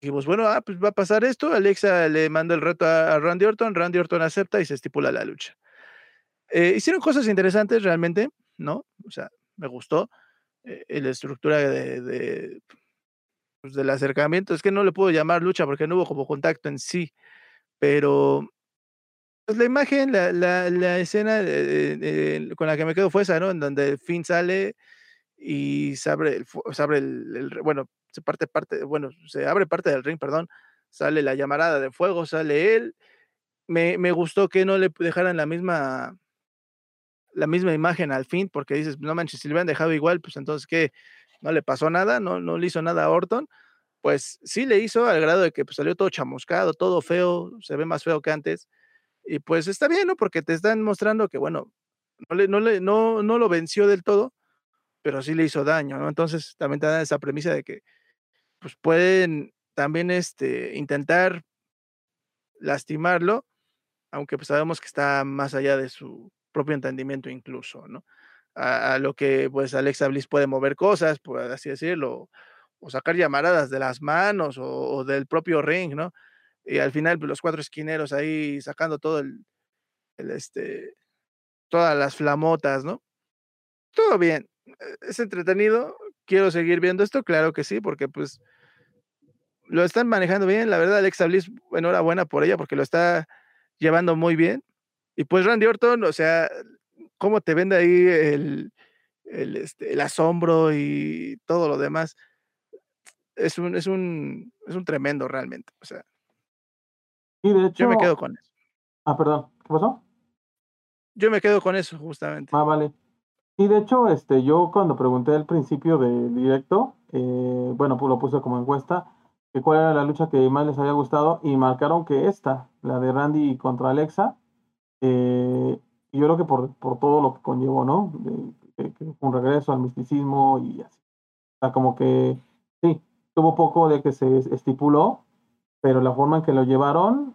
dijimos, bueno, ah, pues va a pasar esto. Alexa le manda el reto a, a Randy Orton, Randy Orton acepta y se estipula la lucha. Eh, hicieron cosas interesantes realmente, ¿no? O sea, me gustó eh, la estructura de, de pues, del acercamiento. Es que no le puedo llamar lucha porque no hubo como contacto en sí, pero pues la imagen, la, la, la escena eh, eh, con la que me quedo fue esa, ¿no? En donde Finn sale y se abre, el, se abre el, bueno, se parte parte, bueno, se abre parte del ring, perdón, sale la llamarada de fuego, sale él. Me, me gustó que no le dejaran la misma la misma imagen al fin, porque dices, no manches, si le hubieran dejado igual, pues entonces, ¿qué? No le pasó nada, no, no le hizo nada a Orton. Pues sí le hizo al grado de que pues, salió todo chamuscado, todo feo, se ve más feo que antes y pues está bien, ¿no? Porque te están mostrando que, bueno, no, le, no, le, no, no lo venció del todo, pero sí le hizo daño, ¿no? Entonces también te dan esa premisa de que pues pueden también este, intentar lastimarlo, aunque pues sabemos que está más allá de su propio entendimiento incluso, ¿no? A, lo que pues Alexa Bliss puede mover cosas, por así decirlo, o sacar llamaradas de las manos o, o del propio ring, ¿no? Y al final pues, los cuatro esquineros ahí sacando todo el, el, este, todas las flamotas, ¿no? Todo bien, e, es entretenido, quiero seguir viendo esto, claro que sí, porque pues lo están manejando bien, la verdad, Alexa Bliss, enhorabuena por ella, porque lo está llevando muy bien. Y pues Randy Orton, o sea, cómo te vende ahí el, el, este, el asombro y todo lo demás. Es un, es un, es un tremendo realmente. O sea, Y de hecho. yo me quedo con eso. Ah, perdón, ¿qué pasó? Yo me quedo con eso, justamente. Ah, vale. Y de hecho, este, yo cuando pregunté al principio del directo, eh, bueno, pues lo puse como encuesta, que cuál era la lucha que más les había gustado, y marcaron que esta, la de Randy contra Alexa, eh, y yo creo que por, por todo lo que conllevó, ¿no? De- de- que un regreso al misticismo y así. O sea, como que sí, tuvo poco de que se estipuló, pero la forma en que lo llevaron,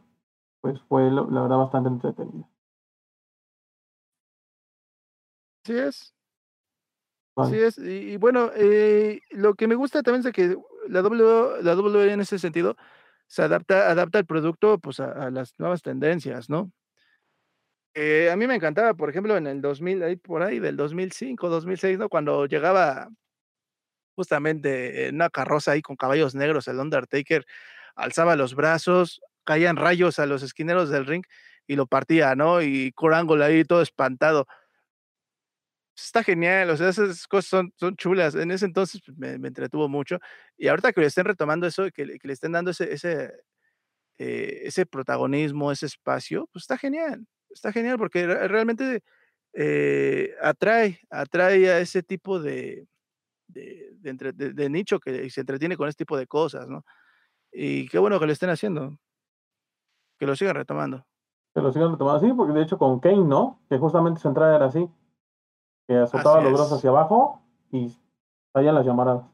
pues fue la verdad bastante entretenida. Así es. Vale. Así es. Y, y bueno, eh, lo que me gusta también es que la W, la en ese sentido se adapta, adapta el producto pues, a, a las nuevas tendencias, ¿no? Eh, a mí me encantaba, por ejemplo, en el 2000, ahí por ahí del 2005, 2006, ¿no? Cuando llegaba justamente en una carroza ahí con caballos negros, el Undertaker alzaba los brazos, caían rayos a los esquineros del ring y lo partía, ¿no? Y Angle ahí todo espantado. Está genial, o sea, esas cosas son, chulas. En ese entonces pues, me, me entretuvo mucho. Y ahorita que le estén retomando eso, que, que le estén dando ese, ese, eh, ese protagonismo, ese espacio, pues está genial. Está genial porque re- realmente eh, atrae, atrae a ese tipo de, de- de nicho que se entretiene con este tipo de cosas, ¿no? Y qué bueno que lo estén haciendo, que lo sigan retomando. Que lo sigan retomando así, porque de hecho con Kane, ¿no? Que justamente su entrada era así, que azotaba Así los brazos hacia abajo y salían las llamaradas.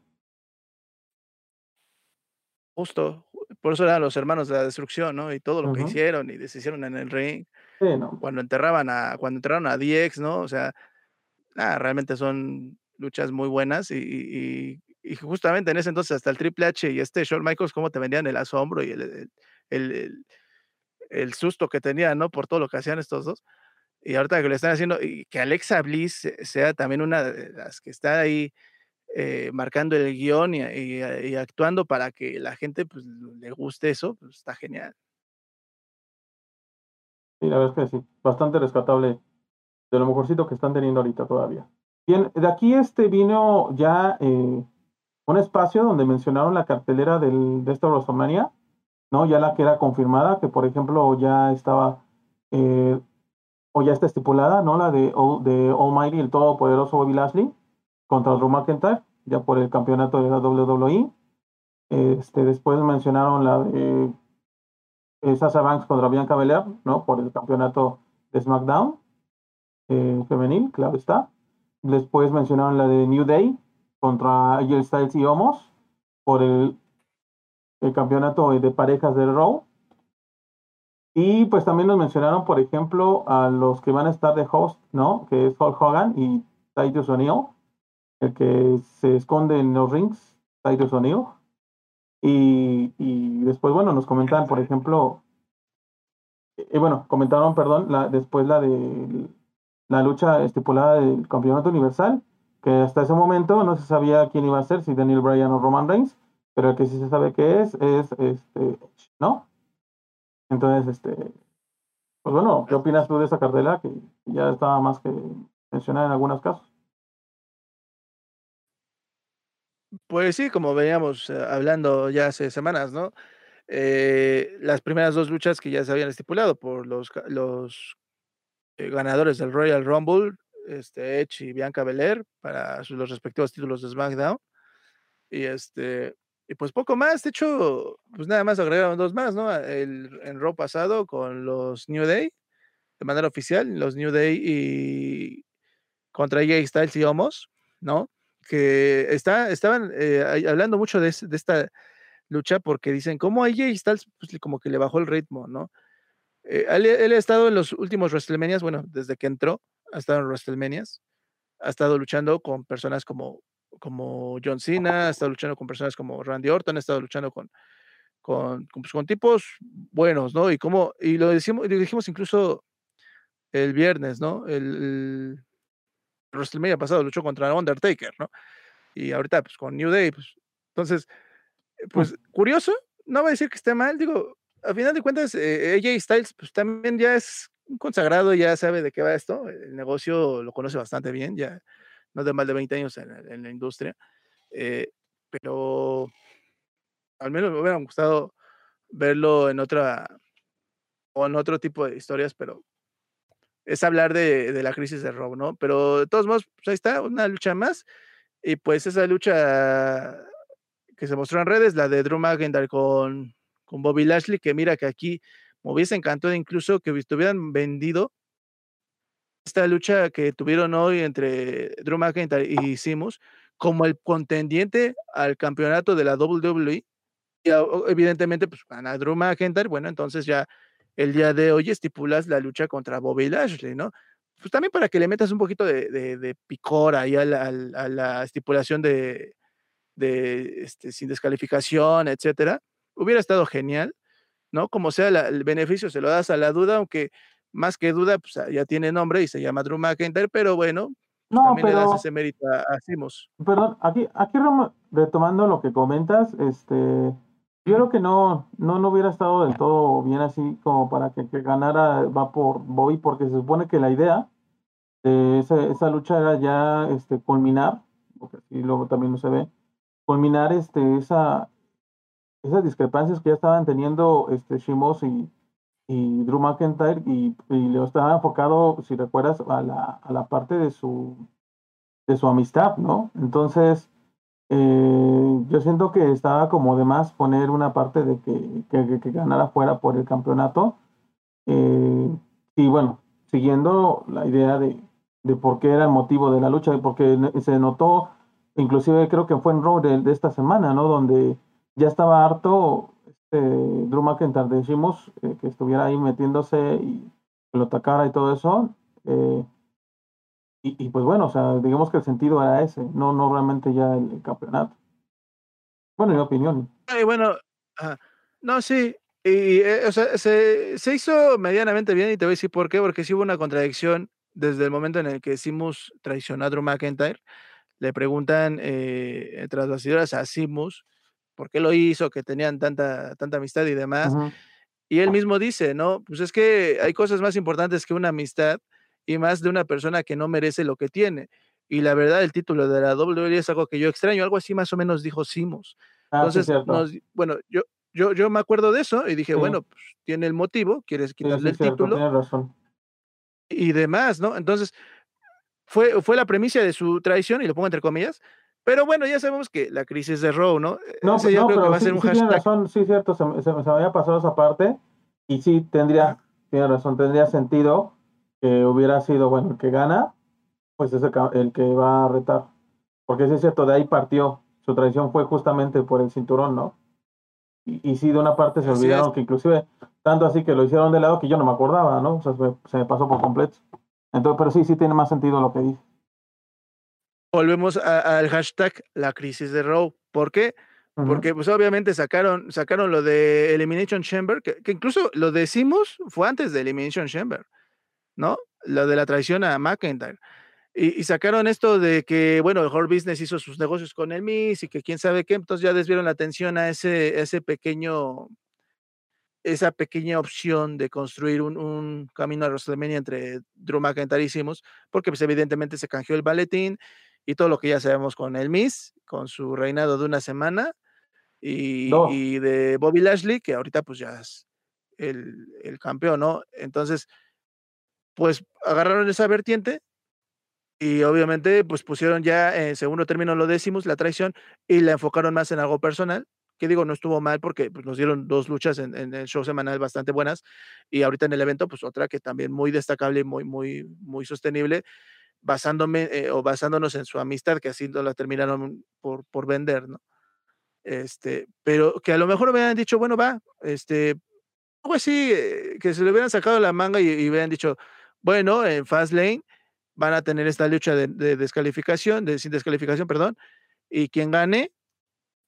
Justo, por eso eran los hermanos de la destrucción, ¿no? Y todo lo que hicieron y deshicieron en el ring. Sí, no. cuando enterraban a cuando enterraron a DX, ¿no? O sea, ah, realmente son luchas muy buenas y y y justamente en ese entonces hasta el Triple H y este Shawn Michaels, cómo te vendían el asombro y el el el susto que tenían, ¿no? Por todo lo que hacían estos 2. Y ahorita que lo están haciendo y que Alexa Bliss se sea también una de las que está ahí, eh, marcando el guion y y y actuando para que la gente, pues, le guste eso, pues, está genial. Sí, la verdad es que sí, bastante rescatable de lo mejorcito que están teniendo ahorita todavía. Bien, de aquí este vino ya eh, un espacio donde mencionaron la cartelera del, de esta WrestleMania, ¿no? Ya la que era confirmada, que por ejemplo ya estaba, eh, o ya está estipulada, ¿no? La de, de Almighty, el todopoderoso Bobby Lashley, contra Drew McIntyre, ya por el campeonato de la WWE. Este, después mencionaron la de eh, Sasha Banks contra Bianca Belair, ¿no? Por el campeonato de SmackDown eh, femenil, claro está. Después mencionaron la de New Day contra AJ Styles y Omos por el, el campeonato de parejas del Raw. Y pues también nos mencionaron, por ejemplo, a los que van a estar de host, ¿no? Que es Hulk Hogan y Titus O'Neil, el que se esconde en los rings, Titus O'Neil. Y, y después, bueno, nos comentan, por ejemplo, eh, bueno, comentaron, perdón, la, después la de la lucha estipulada del campeonato universal, que hasta ese momento no se sabía quién iba a ser, si Daniel Bryan o Roman Reigns, pero el que sí se sabe qué es, es este, ¿no? Entonces, este, pues bueno, ¿qué opinas tú de esa cartela que ya estaba más que mencionada en algunos casos? Pues sí, como veníamos, eh, hablando ya hace semanas, ¿no? Eh, las primeras 2 luchas que ya se habían estipulado por los los, eh, ganadores del Royal Rumble, este, Edge y Bianca Belair para los respectivos títulos de SmackDown. Y, este, y pues poco más, de hecho, pues nada más agregaron 2 más, ¿no? El en Raw pasado con los New Day, de manera oficial, los New Day y contra AJ Styles y Omos, ¿no? Que está estaban, eh, hablando mucho de es de esta lucha porque dicen: "¿Cómo AJ Styles, pues, como que le bajó el ritmo?", ¿no? Eh, él él ha estado en los últimos WrestleManias, bueno, desde que entró, ha estado en WrestleManias, ha estado luchando con personas como como John Cena, ha estado luchando con personas como Randy Orton, ha estado luchando con con con, pues, con tipos buenos, ¿no? Y cómo y lo decimos lo dijimos incluso el viernes, ¿no? El el WrestleMania pasado luchó contra Undertaker, ¿no? y ahorita pues con New Day, pues entonces, eh, pues curioso, no voy a decir que esté mal, digo, a final de cuentas, eh, AJ Styles pues también ya es un consagrado, ya sabe de qué va esto, el negocio lo conoce bastante bien, ya no de más de 20 años en, la industria, eh, pero al menos me hubiera gustado verlo en otra o en otro tipo de historias, pero es hablar de, de la crisis de Rob, ¿no? Pero de todos modos, pues ahí está, una lucha más. Y pues esa lucha que se mostró en redes, la de Drew McIntyre con, con Bobby Lashley, que mira que aquí me hubiese encantado incluso que hubieran vendido esta lucha que tuvieron hoy entre Drew McIntyre y Simus como el contendiente al campeonato de la WWE. Y evidentemente, pues gana Drew McIntyre, bueno, entonces ya el día de hoy estipulas la lucha contra Bobby Lashley, ¿no? Pues también para que le metas un poquito de, de, picor ahí a la, estipulación de, de este, sin descalificación, etcétera. Hubiera estado genial, ¿no? Como sea, el beneficio se lo das a la duda, aunque más que duda, pues ah, ya tiene nombre y se llama Drew McIntyre, pero bueno, no, también le das ese mérito a, Perdón, aquí, aquí retomando lo que comentas, este, yo creo que no, no, no hubiera estado del todo bien así como para que, que ganara va por Bobby, porque se supone que la idea de esa, esa lucha era ya este, culminar, porque así luego también no se ve, culminar este, esa, esas discrepancias que ya estaban teniendo este, Shimos y, y Drew McIntyre y, y le estaba enfocado, si recuerdas, a la, a la parte de su, de su amistad, ¿no? Entonces, eh, yo siento que estaba como de más poner una parte de que, que, que ganara fuera por el campeonato. Eh, y bueno, siguiendo la idea de, de por qué era el motivo de la lucha, porque se notó, inclusive creo que fue en Raw de, de esta semana, ¿no? Donde ya estaba harto este, Drew McIntyre decimos eh, que estuviera ahí metiéndose y lo atacara y todo eso. Eh, y, pues bueno, o sea, digamos que el sentido era ese, no, no realmente ya el, campeonato. Bueno, mi opinión. y bueno, no, sí, y, eh, o sea, se, se, hizo medianamente bien y te voy a decir por qué, porque sí hubo una contradicción desde el momento en el que Simus traicionó a Drew McIntyre. Le preguntan eh, tras las a Simus por qué lo hizo, que tenían tanta, tanta amistad y demás. Y él mismo dice, ¿no? Pues es que hay cosas más importantes que una amistad y más de una persona que no merece lo que tiene. Y la verdad, el título de la WWE es algo que yo extraño, algo así más o menos dijo Simos. Ah, Entonces, bueno, yo, yo, yo me acuerdo de eso y dije, bueno, pues tiene el motivo, quieres quitarle el título. razón. Y demás, ¿no? Entonces, fue, fue la premisa de su traición, y lo pongo entre comillas, pero bueno, ya sabemos que la crisis de Row, ¿no? No, Ese yo creo que va a ser un hashtag. razón, sí, cierto, se, me había pasado esa parte. Y sí, tendría, tiene razón, tendría sentido que hubiera sido, bueno, el que gana, pues es el, que va a retar. Porque sí es cierto, de ahí partió. Su traición fue justamente por el cinturón, ¿no? Y, y sí, de una parte se olvidaron que inclusive, tanto así que lo hicieron de lado que yo no me acordaba, ¿no? O sea, se me pasó por completo. Entonces, pero sí, sí tiene más sentido lo que dice volvemos al hashtag la crisis de Row. ¿Por qué? Porque pues obviamente sacaron, sacaron lo de Elimination Chamber, que, incluso lo decimos fue antes de Elimination Chamber, ¿no? Lo de la traición a McIntyre. Y, sacaron esto de que, bueno, el Hard Business hizo sus negocios con el Miss y que quién sabe qué, entonces ya desvieron la atención a ese, ese pequeño, esa pequeña opción de construir un, un camino a WrestleMania entre Drew McIntyre y Simos, porque pues evidentemente se canjeó el balletín y todo lo que ya sabemos con el Miss, con su reinado de una semana, y, de Bobby Lashley, que ahorita pues ya es el, el, campeón, ¿no? Entonces, pues agarraron esa vertiente y obviamente pues pusieron ya en segundo término lo décimos, la traición, y la enfocaron más en algo personal, que digo, no estuvo mal porque pues, nos dieron dos luchas en, en, el show semanal bastante buenas y ahorita en el evento pues otra que también muy destacable y muy, muy, muy sostenible basándome eh, o basándonos en su amistad, que así no la terminaron por, por vender, ¿no? Este, pero que a lo mejor hubieran dicho, bueno, va, este, algo así, eh, que se le hubieran sacado la manga y, hubieran dicho, bueno, en Fast Lane van a tener esta lucha de, descalificación, de sin descalificación, perdón, y quien gane,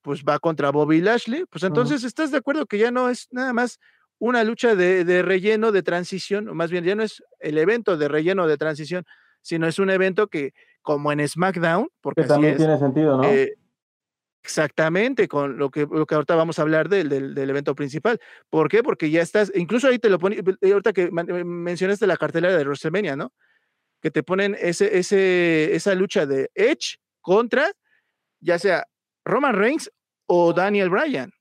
pues va contra Bobby Lashley, pues entonces estás de acuerdo que ya no es nada más una lucha de, de relleno, de transición, o más bien ya no es el evento de relleno de transición, sino es un evento que, como en SmackDown, porque que también tiene sentido, ¿no? Eh, exactamente, con lo que, lo que ahorita vamos a hablar del, del, del, evento principal. ¿Por qué? Porque ya estás, incluso ahí te lo pone, ahorita que mencionaste la cartelera de WrestleMania, ¿no? Que te ponen ese, ese, esa lucha de Edge contra, ya sea Roman Reigns o Daniel Bryan,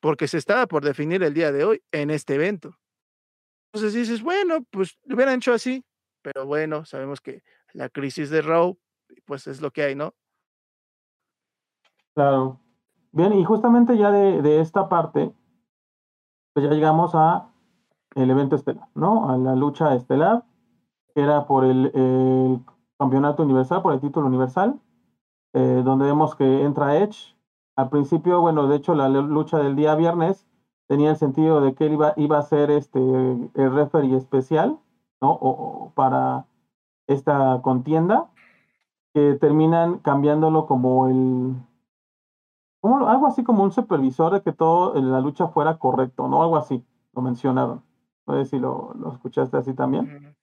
porque se estaba por definir el día de hoy en este evento. Entonces dices, bueno, pues lo hubieran hecho así, pero bueno, sabemos que la crisis de Raw, pues es lo que hay, ¿no? Claro. Bien, y justamente ya de, de esta parte, pues ya llegamos a el evento estelar, ¿no? A la lucha estelar, que era por el, campeonato universal, por el título universal, eh, donde vemos que entra Edge. Al principio, bueno, de hecho, la lucha del día viernes tenía el sentido de que él iba, iba a ser este, el referee especial, ¿no? O, para esta contienda, que terminan cambiándolo como el, como, algo así como un supervisor de que todo en la lucha fuera correcto, ¿no? Algo así, lo mencionaron. No sé si lo, lo escuchaste así también.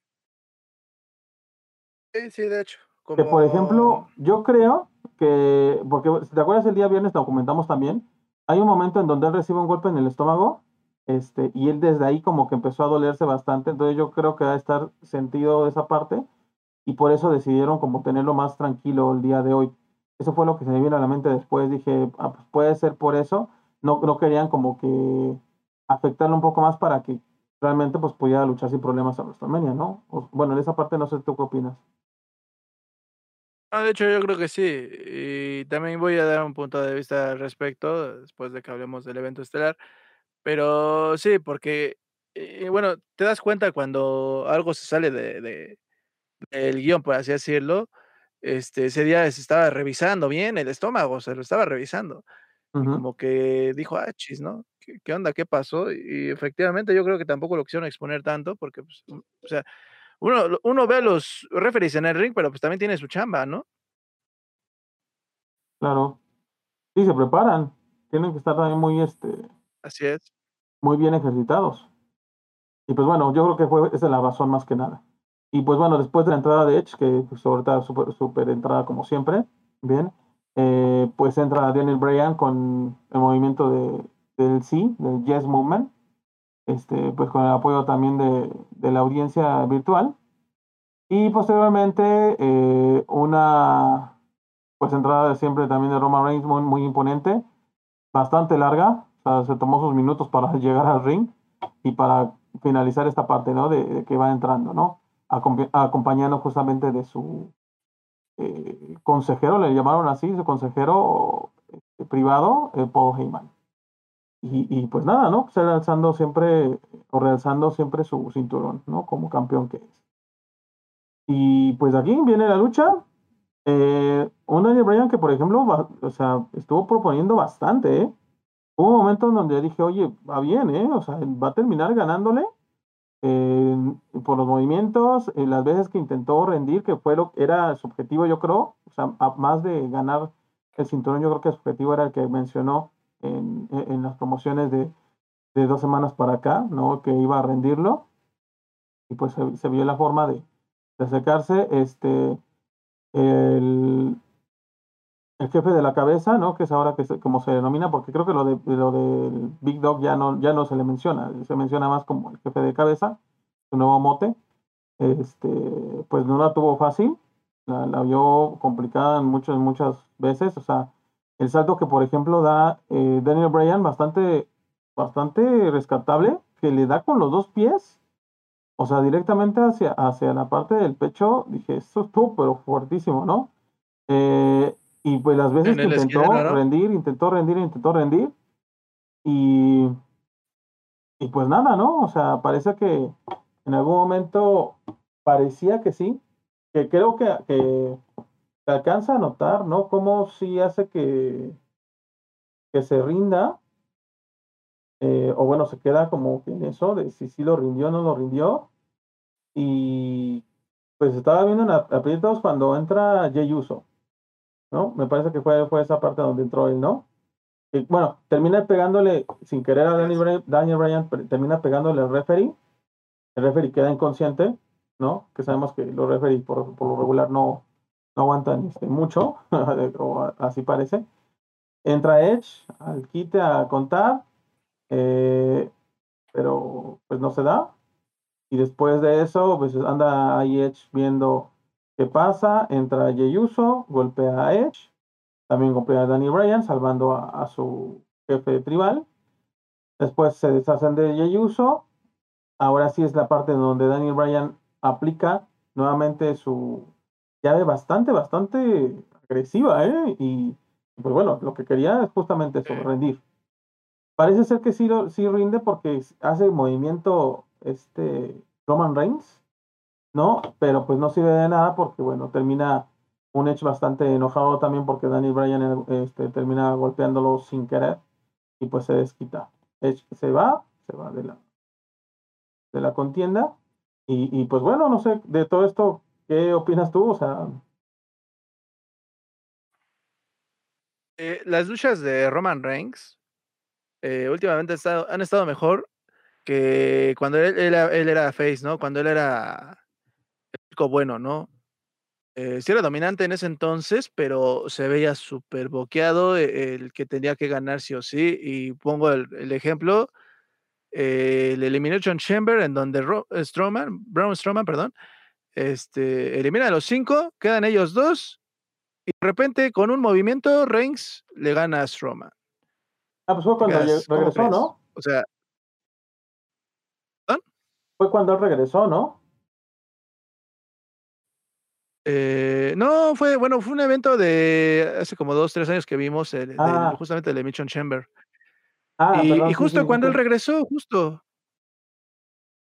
Sí, sí, de hecho. Como... Que por ejemplo, yo creo que, porque si te acuerdas el día viernes documentamos también, hay un momento en donde él recibe un golpe en el estómago, este, y él desde ahí como que empezó a dolerse bastante, entonces yo creo que va a estar sentido esa parte, y por eso decidieron como tenerlo más tranquilo el día de hoy. Eso fue lo que se me vino a la mente después, dije, ah, pues puede ser por eso, no, no querían como que afectarlo un poco más para que realmente pues pudiera luchar sin problemas a WrestleMania, ¿no? Bueno, en esa parte no sé tú qué opinas. No, de hecho, yo creo que sí. Y también voy a dar un punto de vista al respecto, después de que hablemos del evento estelar. Pero sí, porque, eh, bueno, te das cuenta cuando algo se sale de, de, del guion, por así decirlo. Este, ese día se estaba revisando bien el estómago, se lo estaba revisando. Uh -huh. Como que dijo, ah, chis, ¿no? ¿Qué, ¿Qué, onda? ¿Qué pasó? Y efectivamente yo creo que tampoco lo quisieron exponer tanto, porque, pues, o sea, uno, uno ve a los referees en el ring, pero pues también tiene su chamba, ¿no? Claro. Sí, se preparan. Tienen que estar también muy, este... Así es. Muy bien ejercitados. Y pues bueno, yo creo que fue, esa es la razón más que nada. Y pues bueno, después de la entrada de Edge, que pues ahorita súper super entrada como siempre, bien, eh, pues entra Daniel Bryan con el movimiento de, del sí, del Yes Movement, este, pues con el apoyo también de, de la audiencia virtual. Y posteriormente eh, una pues entrada de siempre también de Roman Reigns muy, muy, imponente, bastante larga, se tomó sus minutos para llegar al ring y para finalizar esta parte, ¿no? De, que va entrando, ¿no? Acompa acompañando justamente de su eh, consejero, le llamaron así, su consejero eh, privado, eh, Paul Heyman. Y, y, pues nada, ¿no? Pues realzando siempre, o realzando siempre su cinturón, ¿no? Como campeón que es. Y pues aquí viene la lucha. Eh, un Daniel Bryan que, por ejemplo, va, o sea, estuvo proponiendo bastante, ¿eh? Hubo un momento en donde dije, oye, va bien, ¿eh? O sea, va a terminar ganándole eh, por los movimientos, eh, las veces que intentó rendir, que fue lo que era su objetivo, yo creo, o sea, más de ganar el cinturón, yo creo que su objetivo era el que mencionó en, en las promociones de, de, dos semanas para acá, ¿no? Que iba a rendirlo. Y pues se, se vio la forma de, de acercarse. Este, el, el jefe de la cabeza, ¿no? Que es ahora que se, como se denomina, porque creo que lo de lo del Big Dog ya no, ya no se le menciona, se menciona más como el jefe de cabeza, su nuevo mote. Este, pues no la tuvo fácil, la, la vio complicada muchas, muchas veces. O sea, el salto que, por ejemplo, da eh, Daniel Bryan, bastante, bastante rescatable, que le da con los dos pies, o sea, directamente hacia, hacia la parte del pecho, dije, esto estuvo, pero fuertísimo, ¿no? Eh, y pues las veces que intentó esquina, ¿no? rendir, intentó rendir, intentó rendir. Y, y pues nada, ¿no? O sea, parece que en algún momento parecía que sí, que creo que, que se alcanza a notar, ¿no? Como si hace que, que se rinda, eh, o bueno, se queda como en eso, de si sí lo rindió o no lo rindió. Y pues estaba viendo en aprietos cuando entra Jey Uso. ¿No? Me parece que fue, fue esa parte donde entró él, ¿no? Y, bueno, termina pegándole, sin querer a Daniel, Daniel Bryan, termina pegándole al referee. El referee queda inconsciente, ¿no? Que sabemos que los referees por, por lo regular no, no aguantan este, mucho, o así parece. Entra Edge al quite a contar, eh, pero pues no se da. Y después de eso, pues anda ahí Edge viendo qué pasa. Entra Jey Uso, golpea a Edge. También golpea a Danny Bryan, salvando a, su jefe tribal. Después se deshacen de Jey Uso. Ahora sí es la parte donde Danny Bryan aplica nuevamente su llave bastante, bastante agresiva, ¿eh? Y pues bueno, lo que quería es justamente eso, rendir. Parece ser que sí, sí rinde porque hace movimiento este Roman Reigns, ¿no? Pero pues no sirve de nada porque, bueno, termina un Edge bastante enojado también porque Danny Bryan este, termina golpeándolo sin querer y pues se desquita. Edge se va, se va de la, de la contienda y, y pues bueno, no sé, de todo esto, ¿qué opinas tú? O sea... Eh, las luchas de Roman Reigns eh, últimamente han estado, han estado mejor que cuando él, él, era face, ¿no? Cuando él era chico bueno, ¿no? Eh, sí era dominante en ese entonces, pero se veía súper boqueado e, el que tenía que ganar sí o sí. Y pongo el, ejemplo, eh, el Elimination Chamber, en donde Ro Strowman, Braun Strowman, perdón, este, elimina a los cinco, quedan ellos dos, y de repente con un movimiento Reigns le gana a Strowman. Ah, pues fue cuando regresó, ¿no? O sea, fue cuando regresó, ¿no? Eh, no, fue, bueno, fue un evento de hace como dos, tres años que vimos, ah. justamente el Mission Chamber. Ah, y, justo cuando él regresó, justo.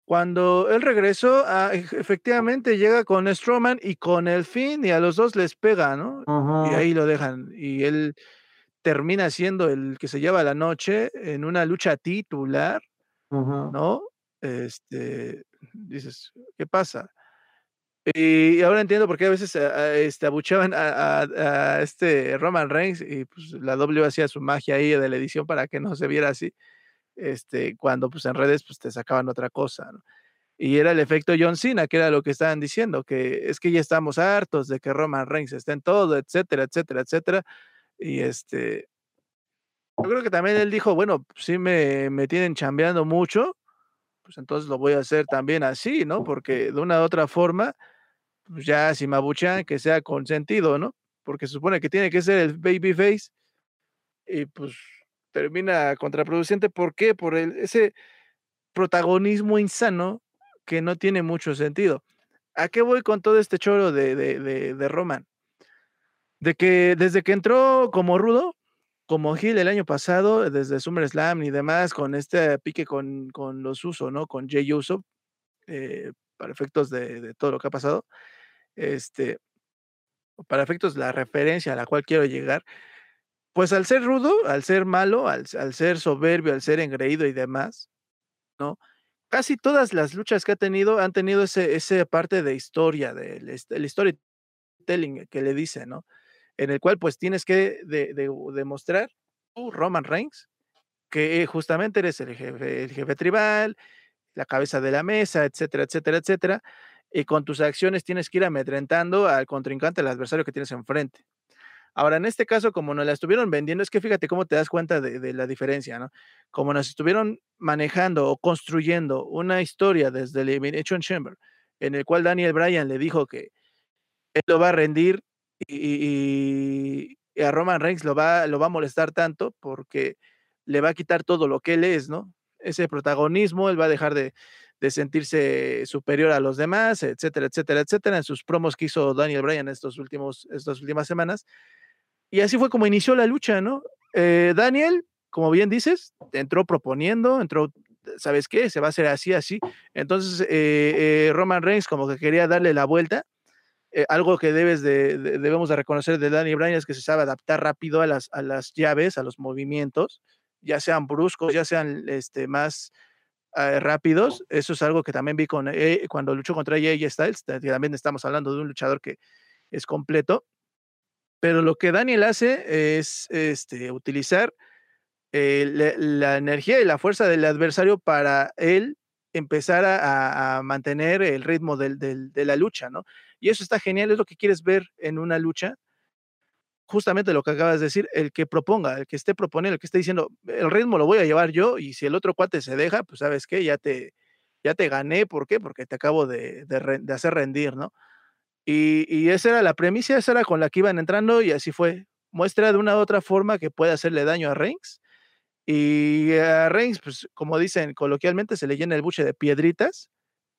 Cuando él regresó, ah, efectivamente llega con Strowman y con el fin, y a los dos les pega, ¿no? Y ahí lo dejan. Y él termina siendo el que se lleva la noche en una lucha titular, ¿no? este, dices, ¿qué pasa? Y ahora entiendo por qué a veces este, abuchaban a, este Roman Reigns y pues la W hacía su magia ahí de la edición para que no se viera así, este, cuando pues en redes pues te sacaban otra cosa, Y era el efecto John Cena, que era lo que estaban diciendo, que es que ya estamos hartos de que Roman Reigns esté en todo, etcétera, etcétera, etcétera. Y este, yo creo que también él dijo, bueno, sí me, me tienen chambeando mucho, pues entonces lo voy a hacer también así, ¿no? Porque de una u otra forma, pues ya si me abuchean, que sea con sentido, ¿no? Porque se supone que tiene que ser el baby face y pues termina contraproducente. ¿Por qué? Por el, ese protagonismo insano que no tiene mucho sentido. ¿A qué voy con todo este choro de, de, de, de Roman? De que desde que entró como rudo, como Gil el año pasado, desde SummerSlam y demás, con este pique con, con los Uso, ¿no? Con Jay Uso, eh, para efectos de, todo lo que ha pasado, este, para efectos de la referencia a la cual quiero llegar, pues al ser rudo, al ser malo, al, ser soberbio, al ser engreído y demás, ¿no? Casi todas las luchas que ha tenido han tenido ese, ese parte de historia, del el storytelling que le dice, ¿no? en el cual pues tienes que demostrar Roman Reigns, que justamente eres el jefe, el jefe tribal, la cabeza de la mesa, etcétera, etcétera, etcétera, y con tus acciones tienes que ir amedrentando al contrincante, al adversario que tienes enfrente. Ahora, en este caso, como nos la estuvieron vendiendo, es que fíjate cómo te das cuenta de, la diferencia, ¿no? Como nos estuvieron manejando o construyendo una historia desde el Elimination Chamber, en el cual Daniel Bryan le dijo que él lo va a rendir y, a Roman Reigns lo va, lo va a molestar tanto porque le va a quitar todo lo que él es, ¿no? Ese protagonismo, él va a dejar de, sentirse superior a los demás, etcétera, etcétera, etcétera, en sus promos que hizo Daniel Bryan estos últimos, estas últimas semanas. Y así fue como inició la lucha, ¿no? Eh, Daniel, como bien dices, entró proponiendo, entró, ¿sabes qué? Se va a hacer así, así. Entonces, eh, eh, Roman Reigns como que quería darle la vuelta algo que debes de, debemos de reconocer de Danny Bryan es que se sabe adaptar rápido a las, a las llaves, a los movimientos, ya sean bruscos, ya sean este, más eh, rápidos. Eso es algo que también vi con, eh, cuando luchó contra AJ Styles. También estamos hablando de un luchador que es completo. Pero lo que Daniel hace es este, utilizar la, la energía y la fuerza del adversario para él empezar a, mantener el ritmo de la lucha, ¿no? Y eso está genial, es lo que quieres ver en una lucha. Justamente lo que acabas de decir, el que proponga, el que esté proponiendo, el que esté diciendo, el ritmo lo voy a llevar yo y si el otro cuate se deja, pues sabes qué, ya te, ya te gané, ¿por qué? Porque te acabo de, hacer rendir, ¿no? Y, y, esa era la premisa, esa era con la que iban entrando y así fue. Muestra de una u otra forma que puede hacerle daño a Reigns y a Reigns, pues como dicen coloquialmente, se le llena el buche de piedritas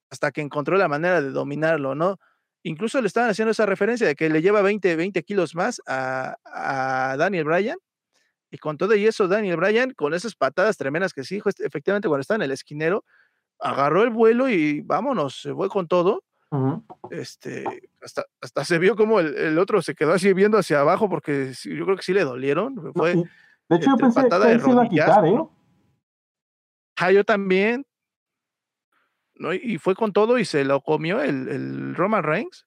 hasta que encontró la manera de dominarlo, ¿no? Incluso le estaban haciendo esa referencia de que le lleva 20, 20 kilos más a, Daniel Bryan. Y con todo y eso, Daniel Bryan, con esas patadas tremendas que sí, efectivamente, cuando estaba en el esquinero, agarró el vuelo y vámonos, se fue con todo. Este, hasta, hasta se vio como el, otro se quedó así viendo hacia abajo porque yo creo que sí le dolieron. Fue, de hecho, yo pensé que él se iba a quitar, ¿eh? Ah, yo también. ¿No? Y fue con todo y se lo comió el, el, Roman Reigns.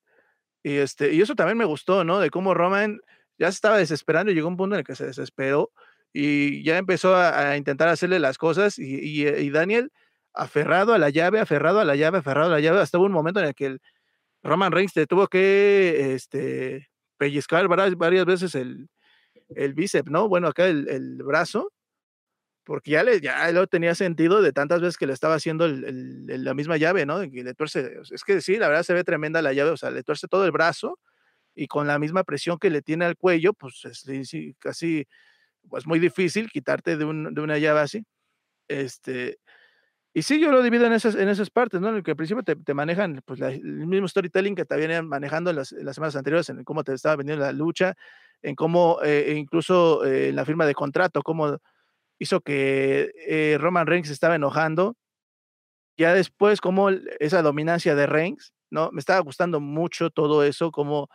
Y, este, y eso también me gustó, ¿no? De cómo Roman ya se estaba desesperando llegó un punto en el que se desesperó y ya empezó a, intentar hacerle las cosas y, y, Daniel aferrado a la llave, aferrado a la llave, aferrado a la llave, hasta hubo un momento en el que el Roman Reigns te tuvo que este, pellizcar varias, varias veces el, el bíceps, ¿no? Bueno, acá el, brazo, porque ya, le, ya lo tenía sentido de tantas veces que le estaba haciendo la misma llave, ¿no? Que le tuerce, es que sí, la verdad se ve tremenda la llave, o sea, le tuerce todo el brazo y con la misma presión que le tiene al cuello, pues es casi, pues muy difícil quitarte de, una llave así. Este, y sí, yo lo divido en esas, en esas partes, ¿no? En el que al principio te, manejan pues, el mismo storytelling que te venían manejando las, las, semanas anteriores, en cómo te estaba vendiendo la lucha, en cómo eh, incluso eh, en la firma de contrato, cómo hizo que eh, Roman Reigns estaba enojando. Ya después, como esa dominancia de Reigns, ¿no? Me estaba gustando mucho todo eso, cómo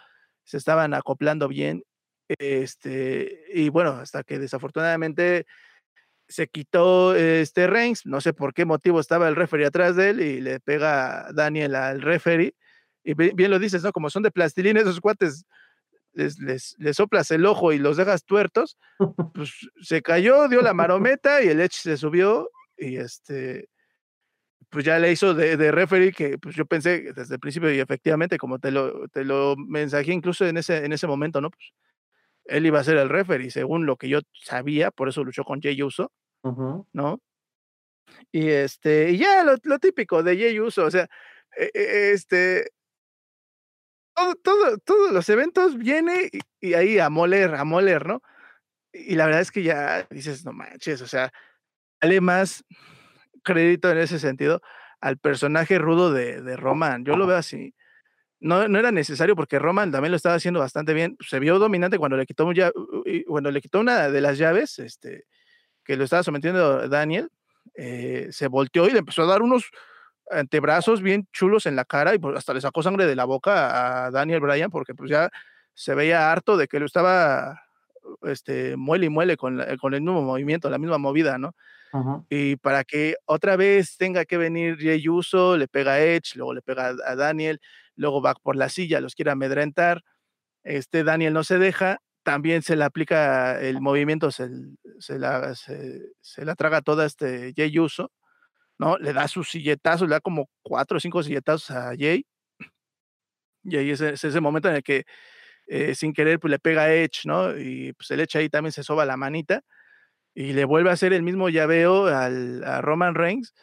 se estaban acoplando bien. Este, y bueno, hasta que desafortunadamente se quitó este Reigns, no sé por qué motivo estaba el referee atrás de él y le pega Daniel al referee. Y bien lo dices, ¿no? Como son de plastilina esos cuates, les, les, soplas el ojo y los dejas tuertos, pues se cayó, dio la marometa y el Edge se subió y este, pues ya le hizo de, de referee que pues yo pensé desde el principio y efectivamente como te lo, te lo mensajé incluso en ese, en ese momento, ¿no? Pues él iba a ser el referee según lo que yo sabía, por eso luchó con Jay Uso, ¿no? Y este, y ya lo, lo típico de Jay Uso, o sea, e, e, este, todo, todos los eventos viene y, ahí a moler, a moler, ¿no? Y la verdad es que ya dices, no manches, o sea, dale más crédito en ese sentido al personaje rudo de, de Roman. Yo lo veo así. No, no, era necesario porque Roman también lo estaba haciendo bastante bien. Se vio dominante cuando le quitó, cuando le quitó una de las llaves, este, que lo estaba sometiendo Daniel, eh, se volteó y le empezó a dar unos, antebrazos bien chulos en la cara y pues, hasta le sacó sangre de la boca a Daniel Bryan porque pues ya se veía harto de que lo estaba este, muele y muele con, con el mismo movimiento, la misma movida, ¿no? Y para que otra vez tenga que venir Jay Uso, le pega a Edge, luego le pega a Daniel, luego va por la silla, los quiere amedrentar, este Daniel no se deja, también se le aplica el movimiento, se, se, la, se, se la traga toda este Jay Uso, ¿no? Le da sus silletazos, le da como cuatro o cinco silletazos a Jay. Y ahí es, ese momento en el que eh, sin querer pues le pega a Edge, ¿no? Y pues el Edge ahí también se soba la manita y le vuelve a hacer el mismo llaveo al, a Roman Reigns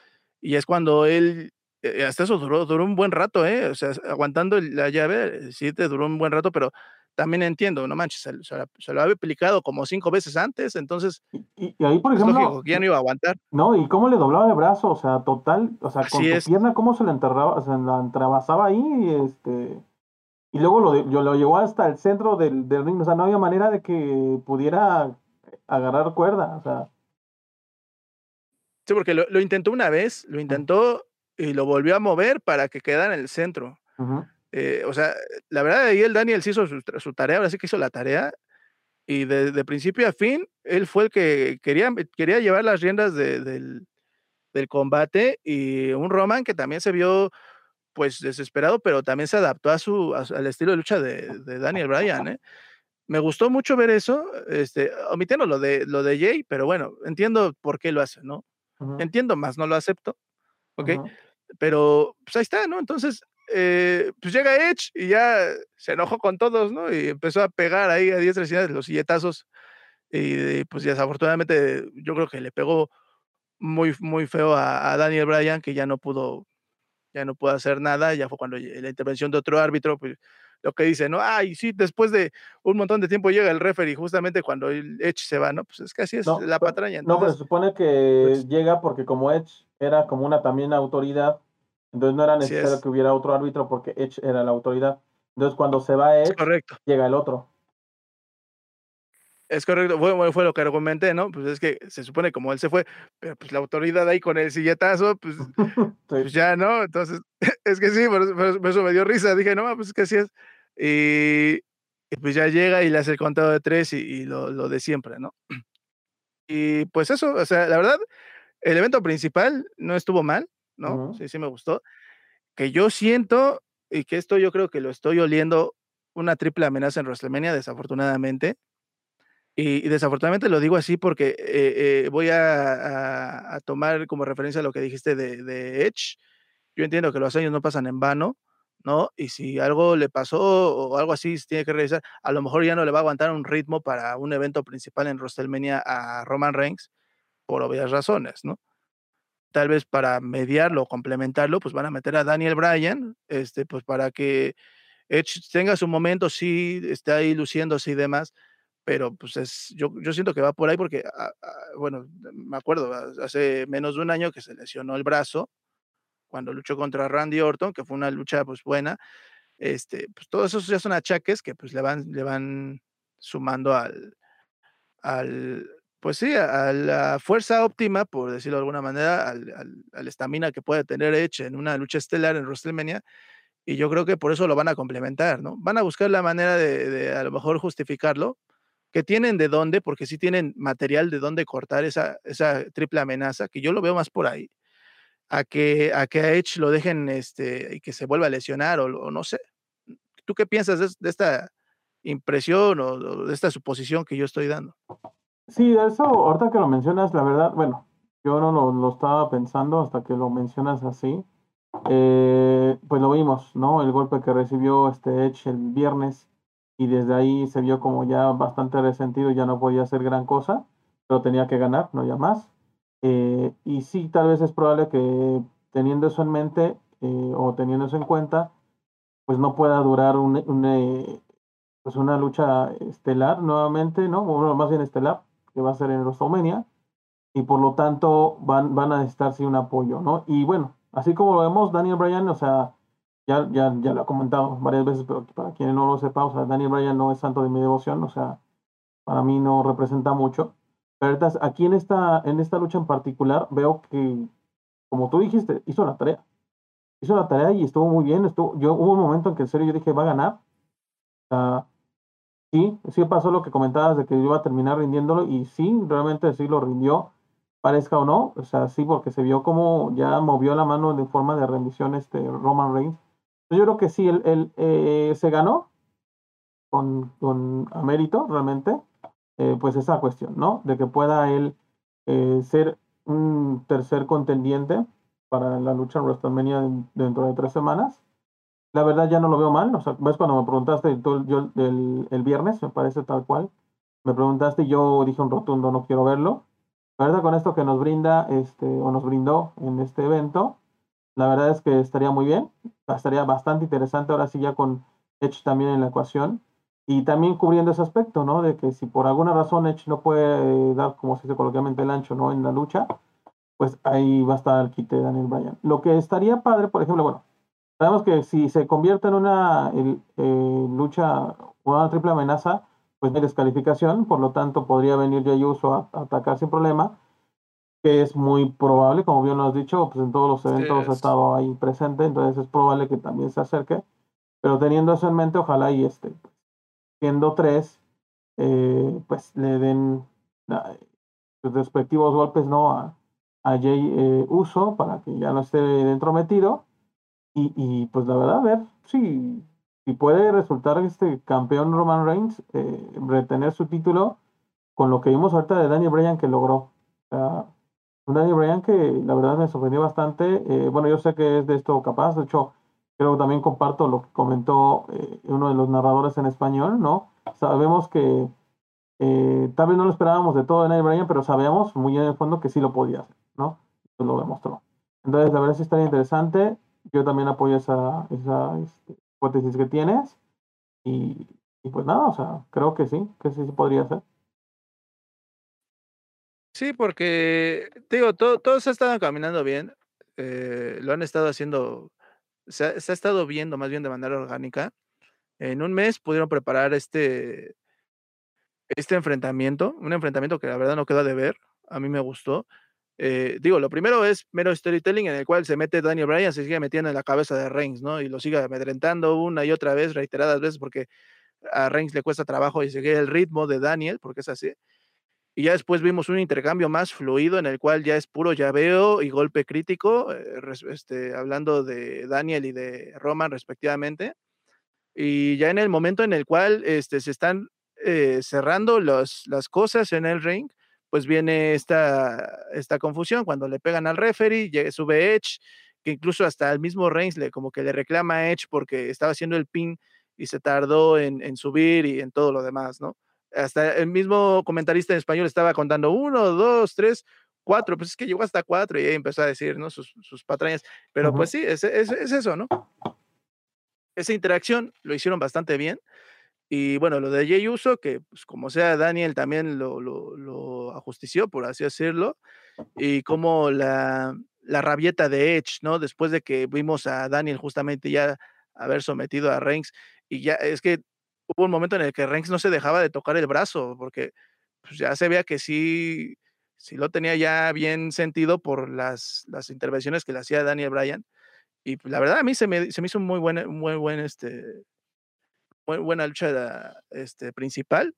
y es cuando él, eh, hasta eso duró, duró un buen rato, ¿eh? O sea, aguantando la llave, sí te duró un buen rato, pero también entiendo, no manches, se, lo había aplicado como cinco veces antes, entonces. Y, ahí, por ejemplo. ya no iba a aguantar. No, y cómo le doblaba el brazo, o sea, total, o sea, con su pierna, cómo se le enterraba, se la entrabasaba ahí, este. Y luego lo, yo, lo llevó hasta el centro del, del ring, o sea, no había manera de que pudiera agarrar cuerda, o sea. Sí, porque lo, lo intentó una vez, lo intentó y lo volvió a mover para que quedara en el centro. Eh, o sea, la verdad, ahí el Daniel hizo su, tarea, ahora sí que hizo la tarea, y de, principio a fin, él fue el que quería, quería llevar las riendas del, combate, y un Roman que también se vio pues desesperado, pero también se adaptó a su, al estilo de lucha de, Daniel Bryan. ¿eh? Me gustó mucho ver eso, este, omitiendo lo de, lo de Jay, pero bueno, entiendo por qué lo hace, ¿no? Entiendo más, no lo acepto, ¿ok? Pero, pues ahí está, ¿no? Entonces, eh, pues llega Edge y ya se enojó con todos, ¿no? Y empezó a pegar ahí a diestra y los silletazos. Y, pues desafortunadamente yo creo que le pegó muy, muy feo a, Daniel Bryan, que ya no pudo, ya no pudo hacer nada. Ya fue cuando la intervención de otro árbitro, pues lo que dice, ¿no? Ay, sí, después de un montón de tiempo llega el referee, justamente cuando el Edge se va, ¿no? Pues es que así es la patraña. no, pero se supone que pues llega porque como Edge era como una también autoridad, entonces no era necesario que hubiera otro árbitro porque Edge era la autoridad. Entonces cuando se va Edge, llega el otro. Es correcto, fue, fue lo que argumenté, ¿no? Pues es que se supone como él se fue, pero pues la autoridad ahí con el silletazo, pues, pues ya, ¿no? Entonces, es que sí, por, eso me dio risa, dije, no, pues es que así es. Y, pues ya llega y le hace el contado de tres y, lo, de siempre, ¿no? Y pues eso, o sea, la verdad, el evento principal no estuvo mal, ¿no? Sí, sí me gustó. Que yo siento, y que esto yo creo que lo estoy oliendo, una triple amenaza en WrestleMania, desafortunadamente y, desafortunadamente lo digo así porque eh, eh, voy a, tomar como referencia lo que dijiste de, Edge. Yo entiendo que los años no pasan en vano, ¿no? Y si algo le pasó o algo así se tiene que revisar, a lo mejor ya no le va a aguantar un ritmo para un evento principal en WrestleMania a Roman Reigns, por obvias razones, ¿no? Tal vez para mediarlo, complementarlo, pues van a meter a Daniel Bryan, este, pues para que Edge tenga su momento, sí, esté ahí luciéndose y demás, pero pues es, yo, yo siento que va por ahí porque, ah, ah, bueno, me acuerdo, hace menos de un año que se lesionó el brazo cuando luchó contra Randy Orton, que fue una lucha pues buena, este, pues todos esos ya son achaques que pues le van, le van sumando al, al, pues sí, a, la fuerza óptima, por decirlo de alguna manera, al estamina que puede tener Edge en una lucha estelar en WrestleMania, y yo creo que por eso lo van a complementar, ¿no? Van a buscar la manera de, a lo mejor justificarlo, que tienen de dónde, porque sí tienen material de dónde cortar esa, esa triple amenaza, que yo lo veo más por ahí, a que a, que Edge lo dejen este, y que se vuelva a lesionar o, no sé. ¿Tú qué piensas de, esta impresión o, de esta suposición que yo estoy dando? Sí, eso, ahorita que lo mencionas, la verdad, bueno, yo no lo, estaba pensando hasta que lo mencionas así. Eh, pues lo vimos, ¿no? El golpe que recibió este Edge el viernes y desde ahí se vio como ya bastante resentido, ya no podía hacer gran cosa, pero tenía que ganar, no ya más. Eh, y sí, tal vez es probable que teniendo eso en mente eh, o teniendo eso en cuenta, pues no pueda durar un, eh, pues una lucha estelar nuevamente, ¿no? O más bien estelar, que va a ser en WrestleMania, y por lo tanto van, van a necesitar sí un apoyo, ¿no? Y bueno, así como lo vemos, Daniel Bryan, o sea, ya, ya, ya lo he comentado varias veces, pero para quienes no lo sepan, o sea, Daniel Bryan no es santo de mi devoción, o sea, para mí no representa mucho. Pero aquí en esta, en esta lucha en particular veo que, como tú dijiste, hizo la tarea. Hizo la tarea y estuvo muy bien. Estuvo, yo, hubo un momento en que en serio yo dije, va a ganar. O sea, sí, sí pasó lo que comentabas de que iba a terminar rindiéndolo y sí, realmente sí lo rindió, parezca o no. O sea, sí, porque se vio como ya movió la mano de forma de rendición este Roman Reigns yo creo que sí, él, eh, se ganó con, con realmente, eh, pues esa cuestión, ¿no? De que pueda él eh, ser un tercer contendiente para la lucha en WrestleMania dentro de tres semanas. La verdad ya no lo veo mal, o sea, ves cuando me preguntaste yo, el, el viernes, me parece tal cual, me preguntaste y yo dije un rotundo, no quiero verlo. La verdad con esto que nos brinda, este, o nos brindó en este evento, la verdad es que estaría muy bien, estaría bastante interesante ahora sí ya con Edge también en la ecuación y también cubriendo ese aspecto, ¿no? De que si por alguna razón Edge no puede dar, como se dice coloquialmente, el ancho, ¿no? En la lucha, pues ahí va a estar el quite Daniel Bryan. Lo que estaría padre, por ejemplo, bueno, sabemos que si se convierte en una eh, lucha o una triple amenaza, pues hay descalificación, por lo tanto podría venir Jay Uso a atacar sin problema que es muy probable, como bien lo has dicho, pues en todos los eventos ha estado ahí presente, entonces es probable que también se acerque, pero teniendo eso en mente, ojalá y este, siendo tres, eh, pues le den sus respectivos golpes, ¿no? A, a Jay eh, Uso para que ya no esté dentro metido y, y pues la verdad, a ver si, si puede resultar este campeón Roman Reigns, eh, retener su título con lo que vimos ahorita de Daniel Bryan que logró. Sea, Daniel Bryan que la verdad me sorprendió bastante. Eh, bueno, yo sé que es de esto capaz, de hecho, creo que también comparto lo que comentó eh, uno de los narradores en español, ¿no? Sabemos que eh, tal vez no lo esperábamos de todo de Daniel Bryan, pero sabemos muy en el fondo que sí lo podía hacer, ¿no? Lo demostró. Entonces, la verdad sí estaría interesante. Yo también apoyo esa, esa este, hipótesis que tienes. Y, y, pues nada, o sea, creo que sí, que sí se podría hacer. Sí, porque, digo, todo, todos estado caminando bien. Eh, lo han estado haciendo, se ha, se ha, estado viendo más bien de manera orgánica. En un mes pudieron preparar este, este enfrentamiento, un enfrentamiento que la verdad no queda de ver. A mí me gustó. Eh, digo, lo primero es mero storytelling en el cual se mete Daniel Bryan, se sigue metiendo en la cabeza de Reigns, ¿no? Y lo sigue amedrentando una y otra vez, reiteradas veces, porque a Reigns le cuesta trabajo y seguir el ritmo de Daniel, porque es así. Y ya después vimos un intercambio más fluido en el cual ya es puro llaveo y golpe crítico, eh, este, hablando de Daniel y de Roman respectivamente. Y ya en el momento en el cual este, se están eh, cerrando las cosas en el ring, pues viene esta, esta confusión cuando le pegan al referee, sube Edge, que incluso hasta el mismo Reigns le, como que le reclama a Edge porque estaba haciendo el pin y se tardó en, en subir y en todo lo demás, ¿no? hasta el mismo comentarista en español estaba contando uno, dos, tres, cuatro, pues es que llegó hasta cuatro y ahí empezó a decir, ¿no? Sus, sus patrañas. Pero uh -huh. pues sí, es, es, es, eso, ¿no? Esa interacción lo hicieron bastante bien. Y bueno, lo de Jay Uso, que pues, como sea, Daniel también lo, lo, lo, ajustició, por así decirlo, y como la, la rabieta de Edge, ¿no? Después de que vimos a Daniel justamente ya haber sometido a Reigns, y ya es que hubo un momento en el que Reigns no se dejaba de tocar el brazo, porque pues, ya se veía que sí, sí lo tenía ya bien sentido por las, las intervenciones que le hacía Daniel Bryan. Y pues, la verdad a mí se me, se me hizo un muy buen, muy buen, este, buena lucha este, principal,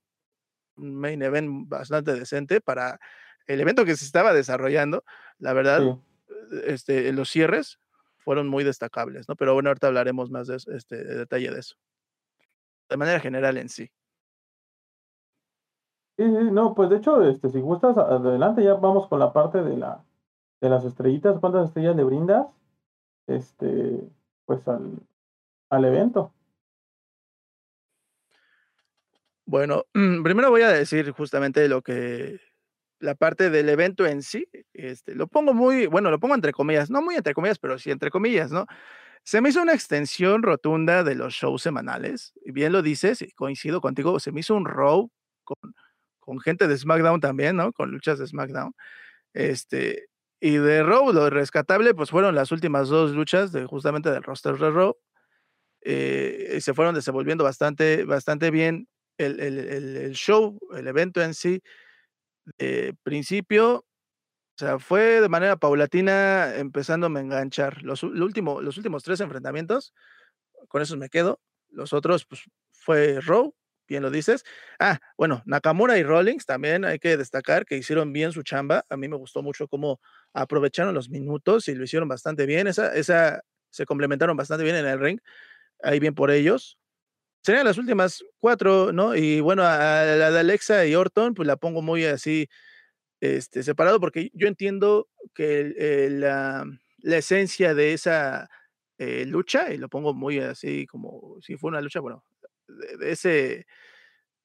un main event bastante decente para el evento que se estaba desarrollando. La verdad, sí. este, los cierres fueron muy destacables, ¿no? Pero bueno, ahorita hablaremos más de, este, de detalle de eso de manera general en sí. Sí, sí, no, pues de hecho, este, si gustas, adelante, ya vamos con la parte de la de las estrellitas, ¿cuántas estrellas le brindas? Este, pues al, al evento. Bueno, primero voy a decir justamente lo que la parte del evento en sí, este, lo pongo muy, bueno, lo pongo entre comillas, no muy entre comillas, pero sí entre comillas, ¿no? Se me hizo una extensión rotunda de los shows semanales, y bien lo dices, y coincido contigo, se me hizo un Raw con, con gente de SmackDown también, ¿no? Con luchas de SmackDown. Este, y de Raw, lo rescatable, pues fueron las últimas dos luchas de justamente del roster de Raw. Eh, se fueron desenvolviendo bastante, bastante bien el, el, el, show, el evento en sí. De principio o sea, fue de manera paulatina empezándome a enganchar. Los, lo último, los últimos tres enfrentamientos, con esos me quedo. Los otros, pues, fue Raw, bien lo dices. Ah, bueno, Nakamura y Rollins también hay que destacar que hicieron bien su chamba. A mí me gustó mucho cómo aprovecharon los minutos y lo hicieron bastante bien. Esa, esa se complementaron bastante bien en el ring. Ahí bien por ellos. Serían las últimas cuatro, ¿no? Y bueno, a la de Alexa y Orton, pues la pongo muy así este, separado, porque yo entiendo que la, la, esencia de esa eh, lucha, y lo pongo muy así como si fue una lucha, bueno, de, de, ese,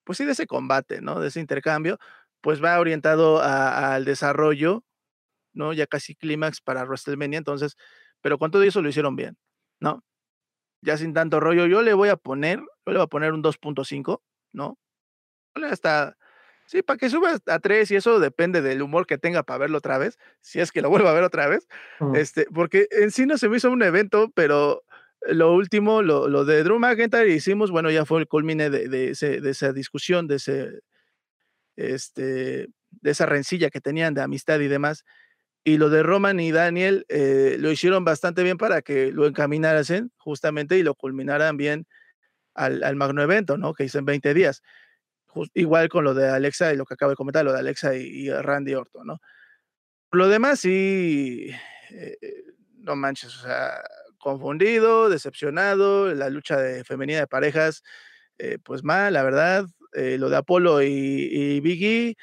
pues sí, de ese combate, ¿no? De ese intercambio, pues va orientado a, al desarrollo, ¿no? Ya casi clímax para WrestleMania, entonces, pero con todo eso lo hicieron bien, ¿no? Ya sin tanto rollo, yo le voy a poner, yo le voy a poner un 2.5, ¿no? Hasta Sí, para que suba a tres y eso depende del humor que tenga para verlo otra vez, si es que lo vuelvo a ver otra vez, uh -huh. este, porque en sí no se me hizo un evento, pero lo último, lo, lo de Drew McIntyre hicimos, bueno, ya fue el culmine de, de, ese, de esa discusión, de ese, este, de esa rencilla que tenían de amistad y demás, y lo de Roman y Daniel eh, lo hicieron bastante bien para que lo encaminaran justamente y lo culminaran bien al, al magno evento, ¿no? Que hizo en 20 días igual con lo de Alexa y lo que acabo de comentar, lo de Alexa y, y Randy Orton, ¿no? Lo demás, sí, eh, no manches, confundido, decepcionado, la lucha de femenina de parejas, eh, pues mal, la verdad, eh, lo de Apolo y Biggie,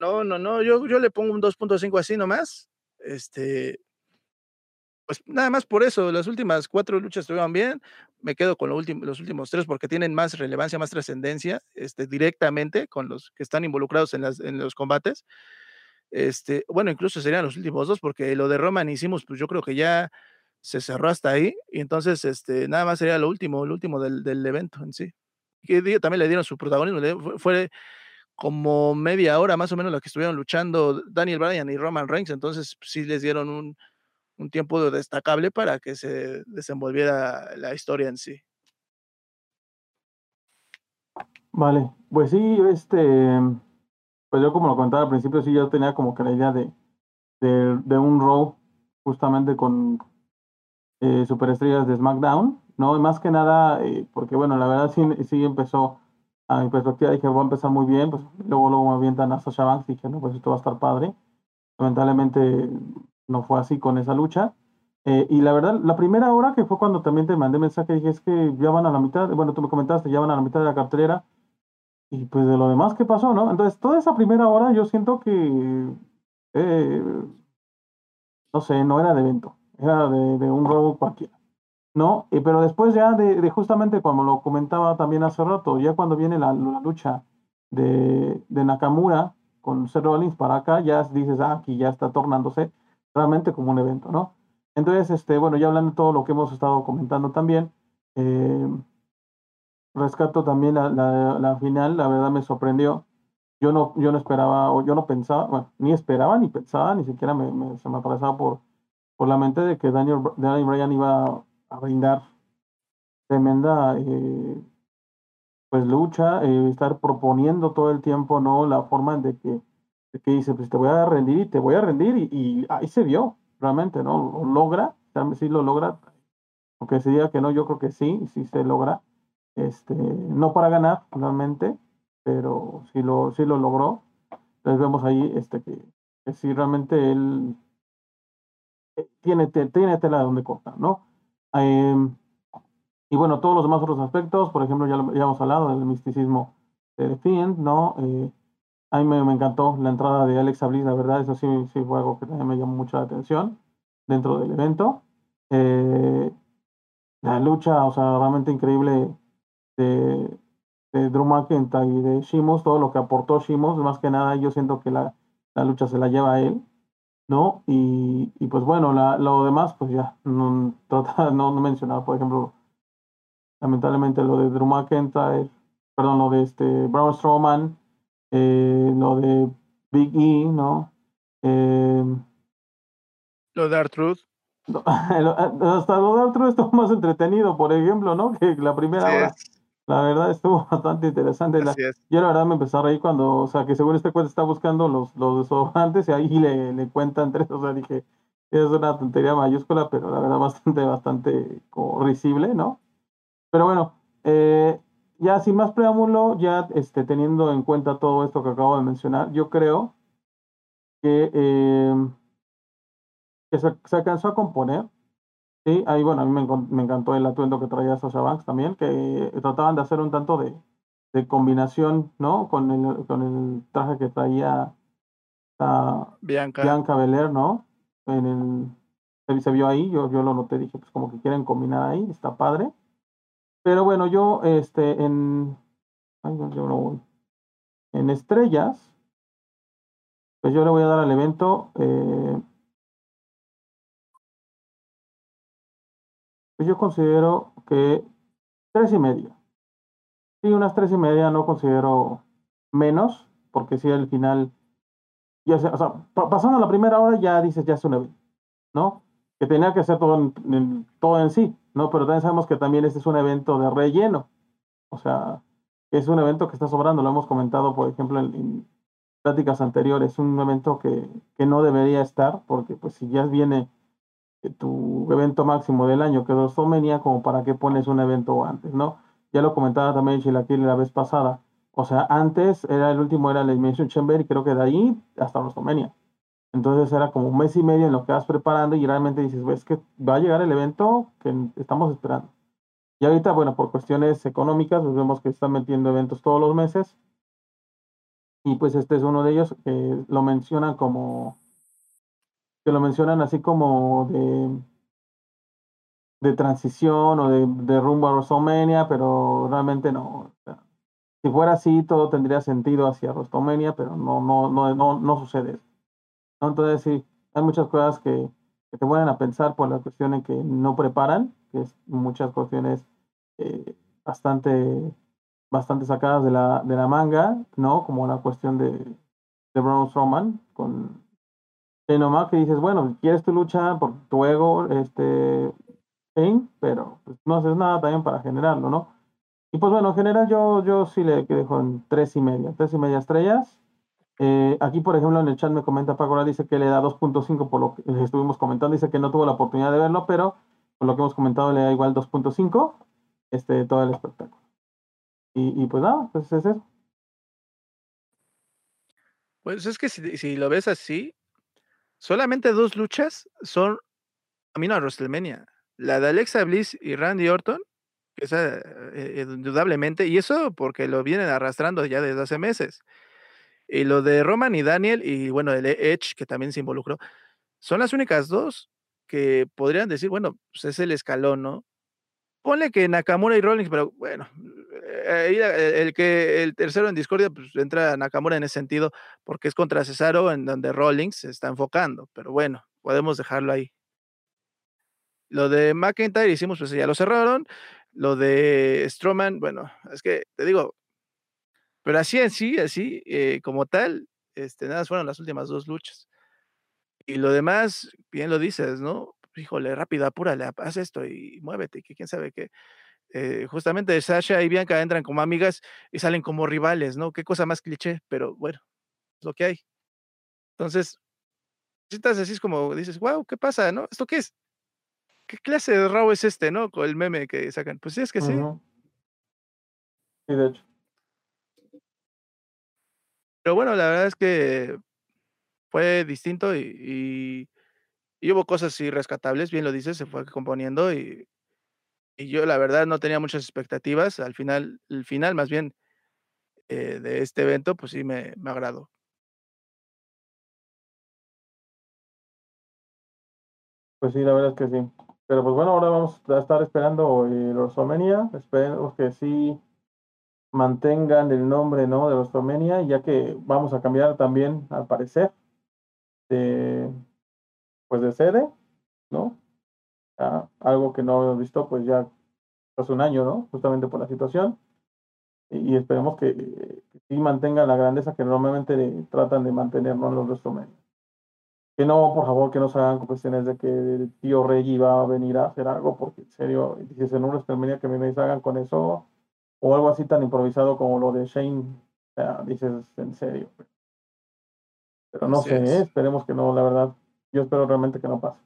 No, no, no, yo yo le pongo un 2.5 así nomás, este pues, nada más por eso, las últimas 4 luchas estuvieron bien, me quedo con los últimos 3 porque tienen más relevancia, más trascendencia, este, directamente con los que están involucrados en las en los combates. Este, bueno, incluso serían los últimos 2 porque lo de Roman hicimos, pues, yo creo que ya se cerró hasta ahí, y entonces, este, nada más sería lo último lo último del del evento en sí. Que también le dieron su protagonismo, fue como media hora más o menos la que estuvieron luchando Daniel Bryan y Roman Reigns, entonces, pues, sí les dieron un un tiempo destacable para que se desenvolviera la historia en sí. Vale, pues sí, este, pues yo como lo comentaba al principio, sí, yo tenía como que la idea de de un Raw justamente con, eh, superestrellas de SmackDown, ¿no? Más que nada, eh, porque bueno, la verdad sí sí empezó, a mi perspectiva, dije: "Va a empezar muy bien", pues, luego luego me avientan a Sasha Banks, dije: "No, pues esto va a estar padre". Lamentablemente no fue así con esa lucha. Eh, y la verdad, la primera hora, que fue cuando también te mandé mensaje, dije: "Es que ya van a la mitad", bueno, tú me comentaste: "Ya van a la mitad de la cartelera", y pues de lo demás, ¿qué pasó, no? Entonces, toda esa primera hora yo siento que, eh, no sé, no era de evento, era de un Raw cualquiera, ¿no? Y pero después ya de justamente como lo comentaba también hace rato, ya cuando viene la lucha de de Nakamura con Seth Rollins para acá, ya dices: "Ah, aquí ya está tornándose realmente como un evento", ¿no? Entonces, este, bueno, ya hablando de todo lo que hemos estado comentando también, eh rescato también la la la final, la verdad me sorprendió. Yo no yo no esperaba, o yo no pensaba, bueno, ni esperaba, ni pensaba, ni siquiera me me se me atravesaba por por la mente de que Daniel Daniel Bryan iba a brindar tremenda, eh, pues, lucha, eh, estar proponiendo todo el tiempo, ¿no? La forma de que que dice: "Pues te voy a rendir y te voy a rendir", y ahí se vio, realmente, ¿no? Lo logra, sí lo logra, aunque se diga que no, yo creo que sí, sí se logra, este, no para ganar, realmente, pero sí lo sí lo logró. Entonces, vemos ahí, este, que que sí realmente él eh, tiene tiene tela de donde cortar, ¿no? Em, y bueno, todos los demás otros aspectos, por ejemplo, ya ya hemos hablado del misticismo de Fiend, ¿no? Eh, a mí me me encantó la entrada de Alexa Bliss, la verdad, eso sí sí fue algo que también me llamó mucho la atención dentro del evento. Eh, la lucha, o sea, realmente increíble de de Drew McIntyre y de Sheamus, todo lo que aportó Sheamus, más que nada, yo siento que la la lucha se la lleva él, ¿no? Y y pues bueno, la lo demás, pues ya, no trata no no mencionar, por ejemplo lamentablemente lo de Drew McIntyre, perdón, lo de, este, Braun Strowman, eh, lo de Big E, ¿no? Em Lo de R-Truth. Hasta lo de R-Truth estuvo más entretenido, por ejemplo, ¿no? Que la primera Así hora. La verdad estuvo bastante interesante. La yo la verdad me empecé a reír cuando, o sea, que según este cuate está buscando los los desodorantes y ahí le le cuentan 3, o sea, dije: "Es una tontería mayúscula", pero la verdad bastante bastante como risible, ¿no? Pero bueno, eh, ya sin más preámbulo, ya, este, teniendo en cuenta todo esto que acabo de mencionar, yo creo que, em que se se alcanzó a componer, ¿sí? Ahí, bueno, a mí me encantó el atuendo que traía Sasha Banks también, que trataban de hacer un tanto de de combinación, ¿no? Con el con el traje que traía, ah, Bianca. Bianca Belair, ¿no? En el se se vio ahí, yo yo lo noté, dije: "Pues como que quieren combinar ahí, está padre". Pero bueno, yo, este, en ay, yo no voy. En estrellas pues yo le voy a dar al evento, eh pues yo considero que 3 1/2. Sí, unas 3 1/2, no considero menos, porque sí, al final ya sea, o sea, pa pasando la primera hora ya dices: "Ya es un evento", ¿no? Que tenía que ser todo en todo en sí, ¿no? Pero también sabemos que también este es un evento de relleno. O sea, es un evento que está sobrando, lo hemos comentado, por ejemplo, en en pláticas anteriores, un evento que que no debería estar, porque, pues, si ya viene, tu evento máximo del año, que es WrestleMania, como para qué pones un evento antes, ¿no? Ya lo comentaba también Chilaquil la vez pasada. O sea, antes era el último era el Elimination Chamber, y creo que de ahí hasta WrestleMania. Entonces, era como un mes y medio en lo que vas preparando, y realmente dices: "Güey, es que va a llegar el evento que estamos esperando". Y ahorita, bueno, por cuestiones económicas, pues vemos que están metiendo eventos todos los meses Y pues este es uno de ellos que lo mencionan como, que lo mencionan así como de, de transición o de, de rumbo a WrestleMania, pero realmente no. si fuera así, todo tendría sentido hacia WrestleMania, pero no, no, no, no, no sucede eso. Entonces sí, hay muchas cosas que, que te ponen a pensar por la cuestión en que no preparan, que es muchas cuestiones eh, bastante bastante sacadas de la, de la manga, ¿no? Como la cuestión de, de Braun Strowman con Shane que dices, bueno, quieres tu lucha por tu ego, este, pero pues, no haces nada también para generarlo, ¿no? Y pues bueno, en general yo, yo sí le dejo en tres y media, tres y media estrellas. Eh, aquí, por ejemplo, en el chat me comenta Paco, dice que le da 2.5 por lo que estuvimos comentando, dice que no tuvo la oportunidad de verlo, pero por lo que hemos comentado le da igual 2.5 este, todo el espectáculo. Y, pues nada, pues es eso. Pues es que si, si, lo ves así, solamente dos luchas son camino a WrestleMania. La de Alexa Bliss y Randy Orton, que es eh, eh, indudablemente, y eso porque lo vienen arrastrando ya desde hace meses. Y lo de Roman y Daniel, y bueno, el Edge, que también se involucró, son las únicas dos que podrían decir, bueno, pues es el escalón, ¿no? Ponle que Nakamura y Rollins, pero bueno, eh, el, que el tercero en discordia, pues entra Nakamura en ese sentido, porque es contra Cesaro, en donde Rollins se está enfocando, pero bueno, podemos dejarlo ahí. Lo de McIntyre hicimos, pues ya lo cerraron. Lo de Strowman, bueno, es que te digo, pero así en sí, así, eh, como tal, este, nada, fueron las últimas dos luchas. Y lo demás, bien lo dices, ¿no? híjole, rápido, apúrale, haz esto y muévete, que quién sabe qué. Eh, justamente Sasha y Bianca entran como amigas y salen como rivales, ¿no? Qué cosa más cliché, pero bueno, es lo que hay. Entonces, si estás así es como dices, wow, ¿qué pasa, no? ¿Esto qué es? ¿Qué clase de Raw es este, no? Con el meme que sacan. Pues sí, es que sí. Sí, de hecho. Pero bueno, la verdad es que fue distinto y y hubo cosas así rescatables, bien lo dices, se fue componiendo y y yo la verdad no tenía muchas expectativas, al final el final más bien, eh, de este evento, pues sí me me agradó. Pues sí, la verdad es que sí. Pero pues bueno, ahora vamos a estar esperando, eh, WrestleMania, esperemos que sí mantengan el nombre, ¿no?, de WrestleMania, ya que vamos a cambiar también, al parecer, de pues de sede, ¿no? Algo que no hemos visto pues ya hace un año, ¿no? Justamente por la situación. Y, esperemos que, que, sí mantengan la grandeza que normalmente tratan de mantener ¿no? los WrestleMania. Que no, por favor, que no se hagan cuestiones de que el tío Reggie va a venir a hacer algo, porque en serio, dices en un WrestleMania que me hagan con eso, o algo así tan improvisado como lo de Shane, o sea, dices en serio. Pero no sé, ¿eh? esperemos que no, la verdad. Yo espero realmente que no pase.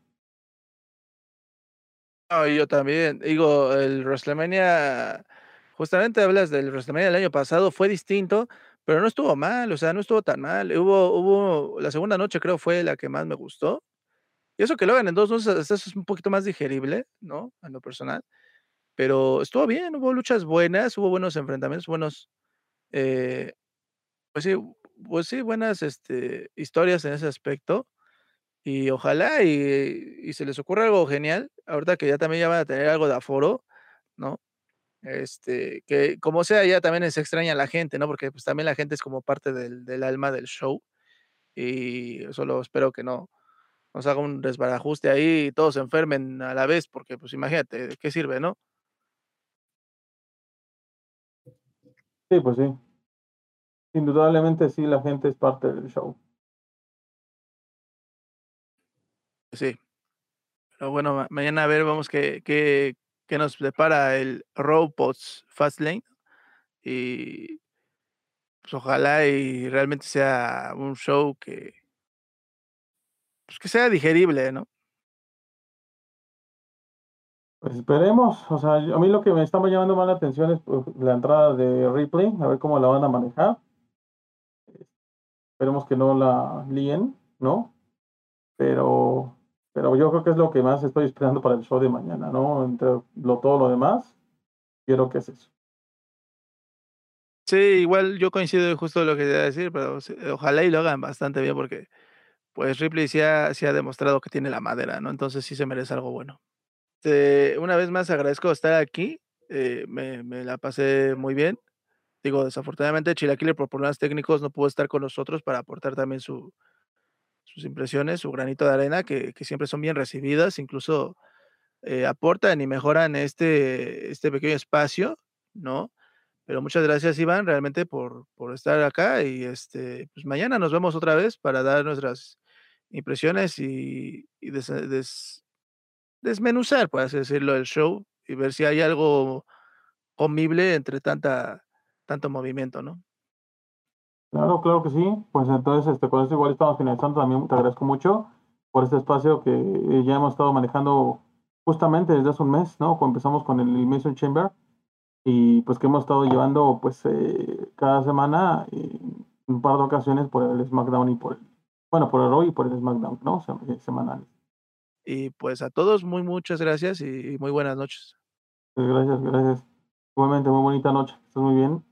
No, yo también. Digo, el WrestleMania, justamente hablas del WrestleMania del año pasado, fue distinto, pero no estuvo mal, o sea, no estuvo tan mal. Hubo, hubo, la segunda noche creo fue la que más me gustó. Y eso que lo hagan en dos noches, es un poquito más digerible, ¿no? En lo personal. Pero estuvo bien, hubo luchas buenas, hubo buenos enfrentamientos, buenos, eh, pues sí, pues sí, buenas este, historias en ese aspecto. Y ojalá y, se les ocurra algo genial, ahorita que ya también ya van a tener algo de aforo, ¿no? Este, que como sea, ya también se extraña a la gente, ¿no? Porque pues también la gente es como parte del, alma del show. Y solo espero que no nos haga un desbarajuste ahí y todos se enfermen a la vez, porque pues imagínate, qué sirve, no? Sí, pues sí. Indudablemente sí, la gente es parte del show. Sí. Pero bueno, mañana a ver, vamos qué qué qué nos prepara el Fast Fastlane. Y pues ojalá y realmente sea un show que pues que sea digerible, ¿no? Pues esperemos, o sea, a mí lo que me está llamando más la atención es, pues, la entrada de Ripley, a ver cómo la van a manejar. Esperemos que no la líen, ¿no? Pero pero yo creo que es lo que más estoy esperando para el show de mañana, ¿no? Entre lo, todo lo demás, quiero que es eso. Sí, igual yo coincido justo lo que te iba a decir, pero ojalá y lo hagan bastante bien porque, pues, Ripley sí ha ha demostrado que tiene la madera, ¿no? Entonces, sí se merece algo bueno. Una vez más agradezco estar aquí, eh, me la pasé muy bien. Digo, desafortunadamente, Chilaquile, por problemas técnicos, no pudo estar con nosotros para aportar también su sus impresiones, su granito de arena, que que siempre son bien recibidas, incluso, eh, aportan y mejoran este este pequeño espacio, ¿no? Pero muchas gracias, Iván, realmente por por estar acá y, este, pues, mañana nos vemos otra vez para dar nuestras impresiones y des desmenuzar, por así decirlo, el show y ver si hay algo comible entre tanta tanto movimiento, ¿no? Claro, claro que sí. Pues entonces, este, con eso igual estamos finalizando. También te agradezco mucho por este espacio que eh, ya hemos estado manejando justamente desde hace un mes, ¿no? Cuando empezamos con el Mason Chamber y pues que hemos estado llevando pues eh, cada semana eh, un par de ocasiones por el SmackDown y por el, bueno, por el Raw y por el SmackDown, ¿no? Sem- semanales. Y, pues, a todos muy muchas gracias y y muy buenas noches. Pues, gracias, gracias. Igualmente, muy bonita noche. Estás muy bien.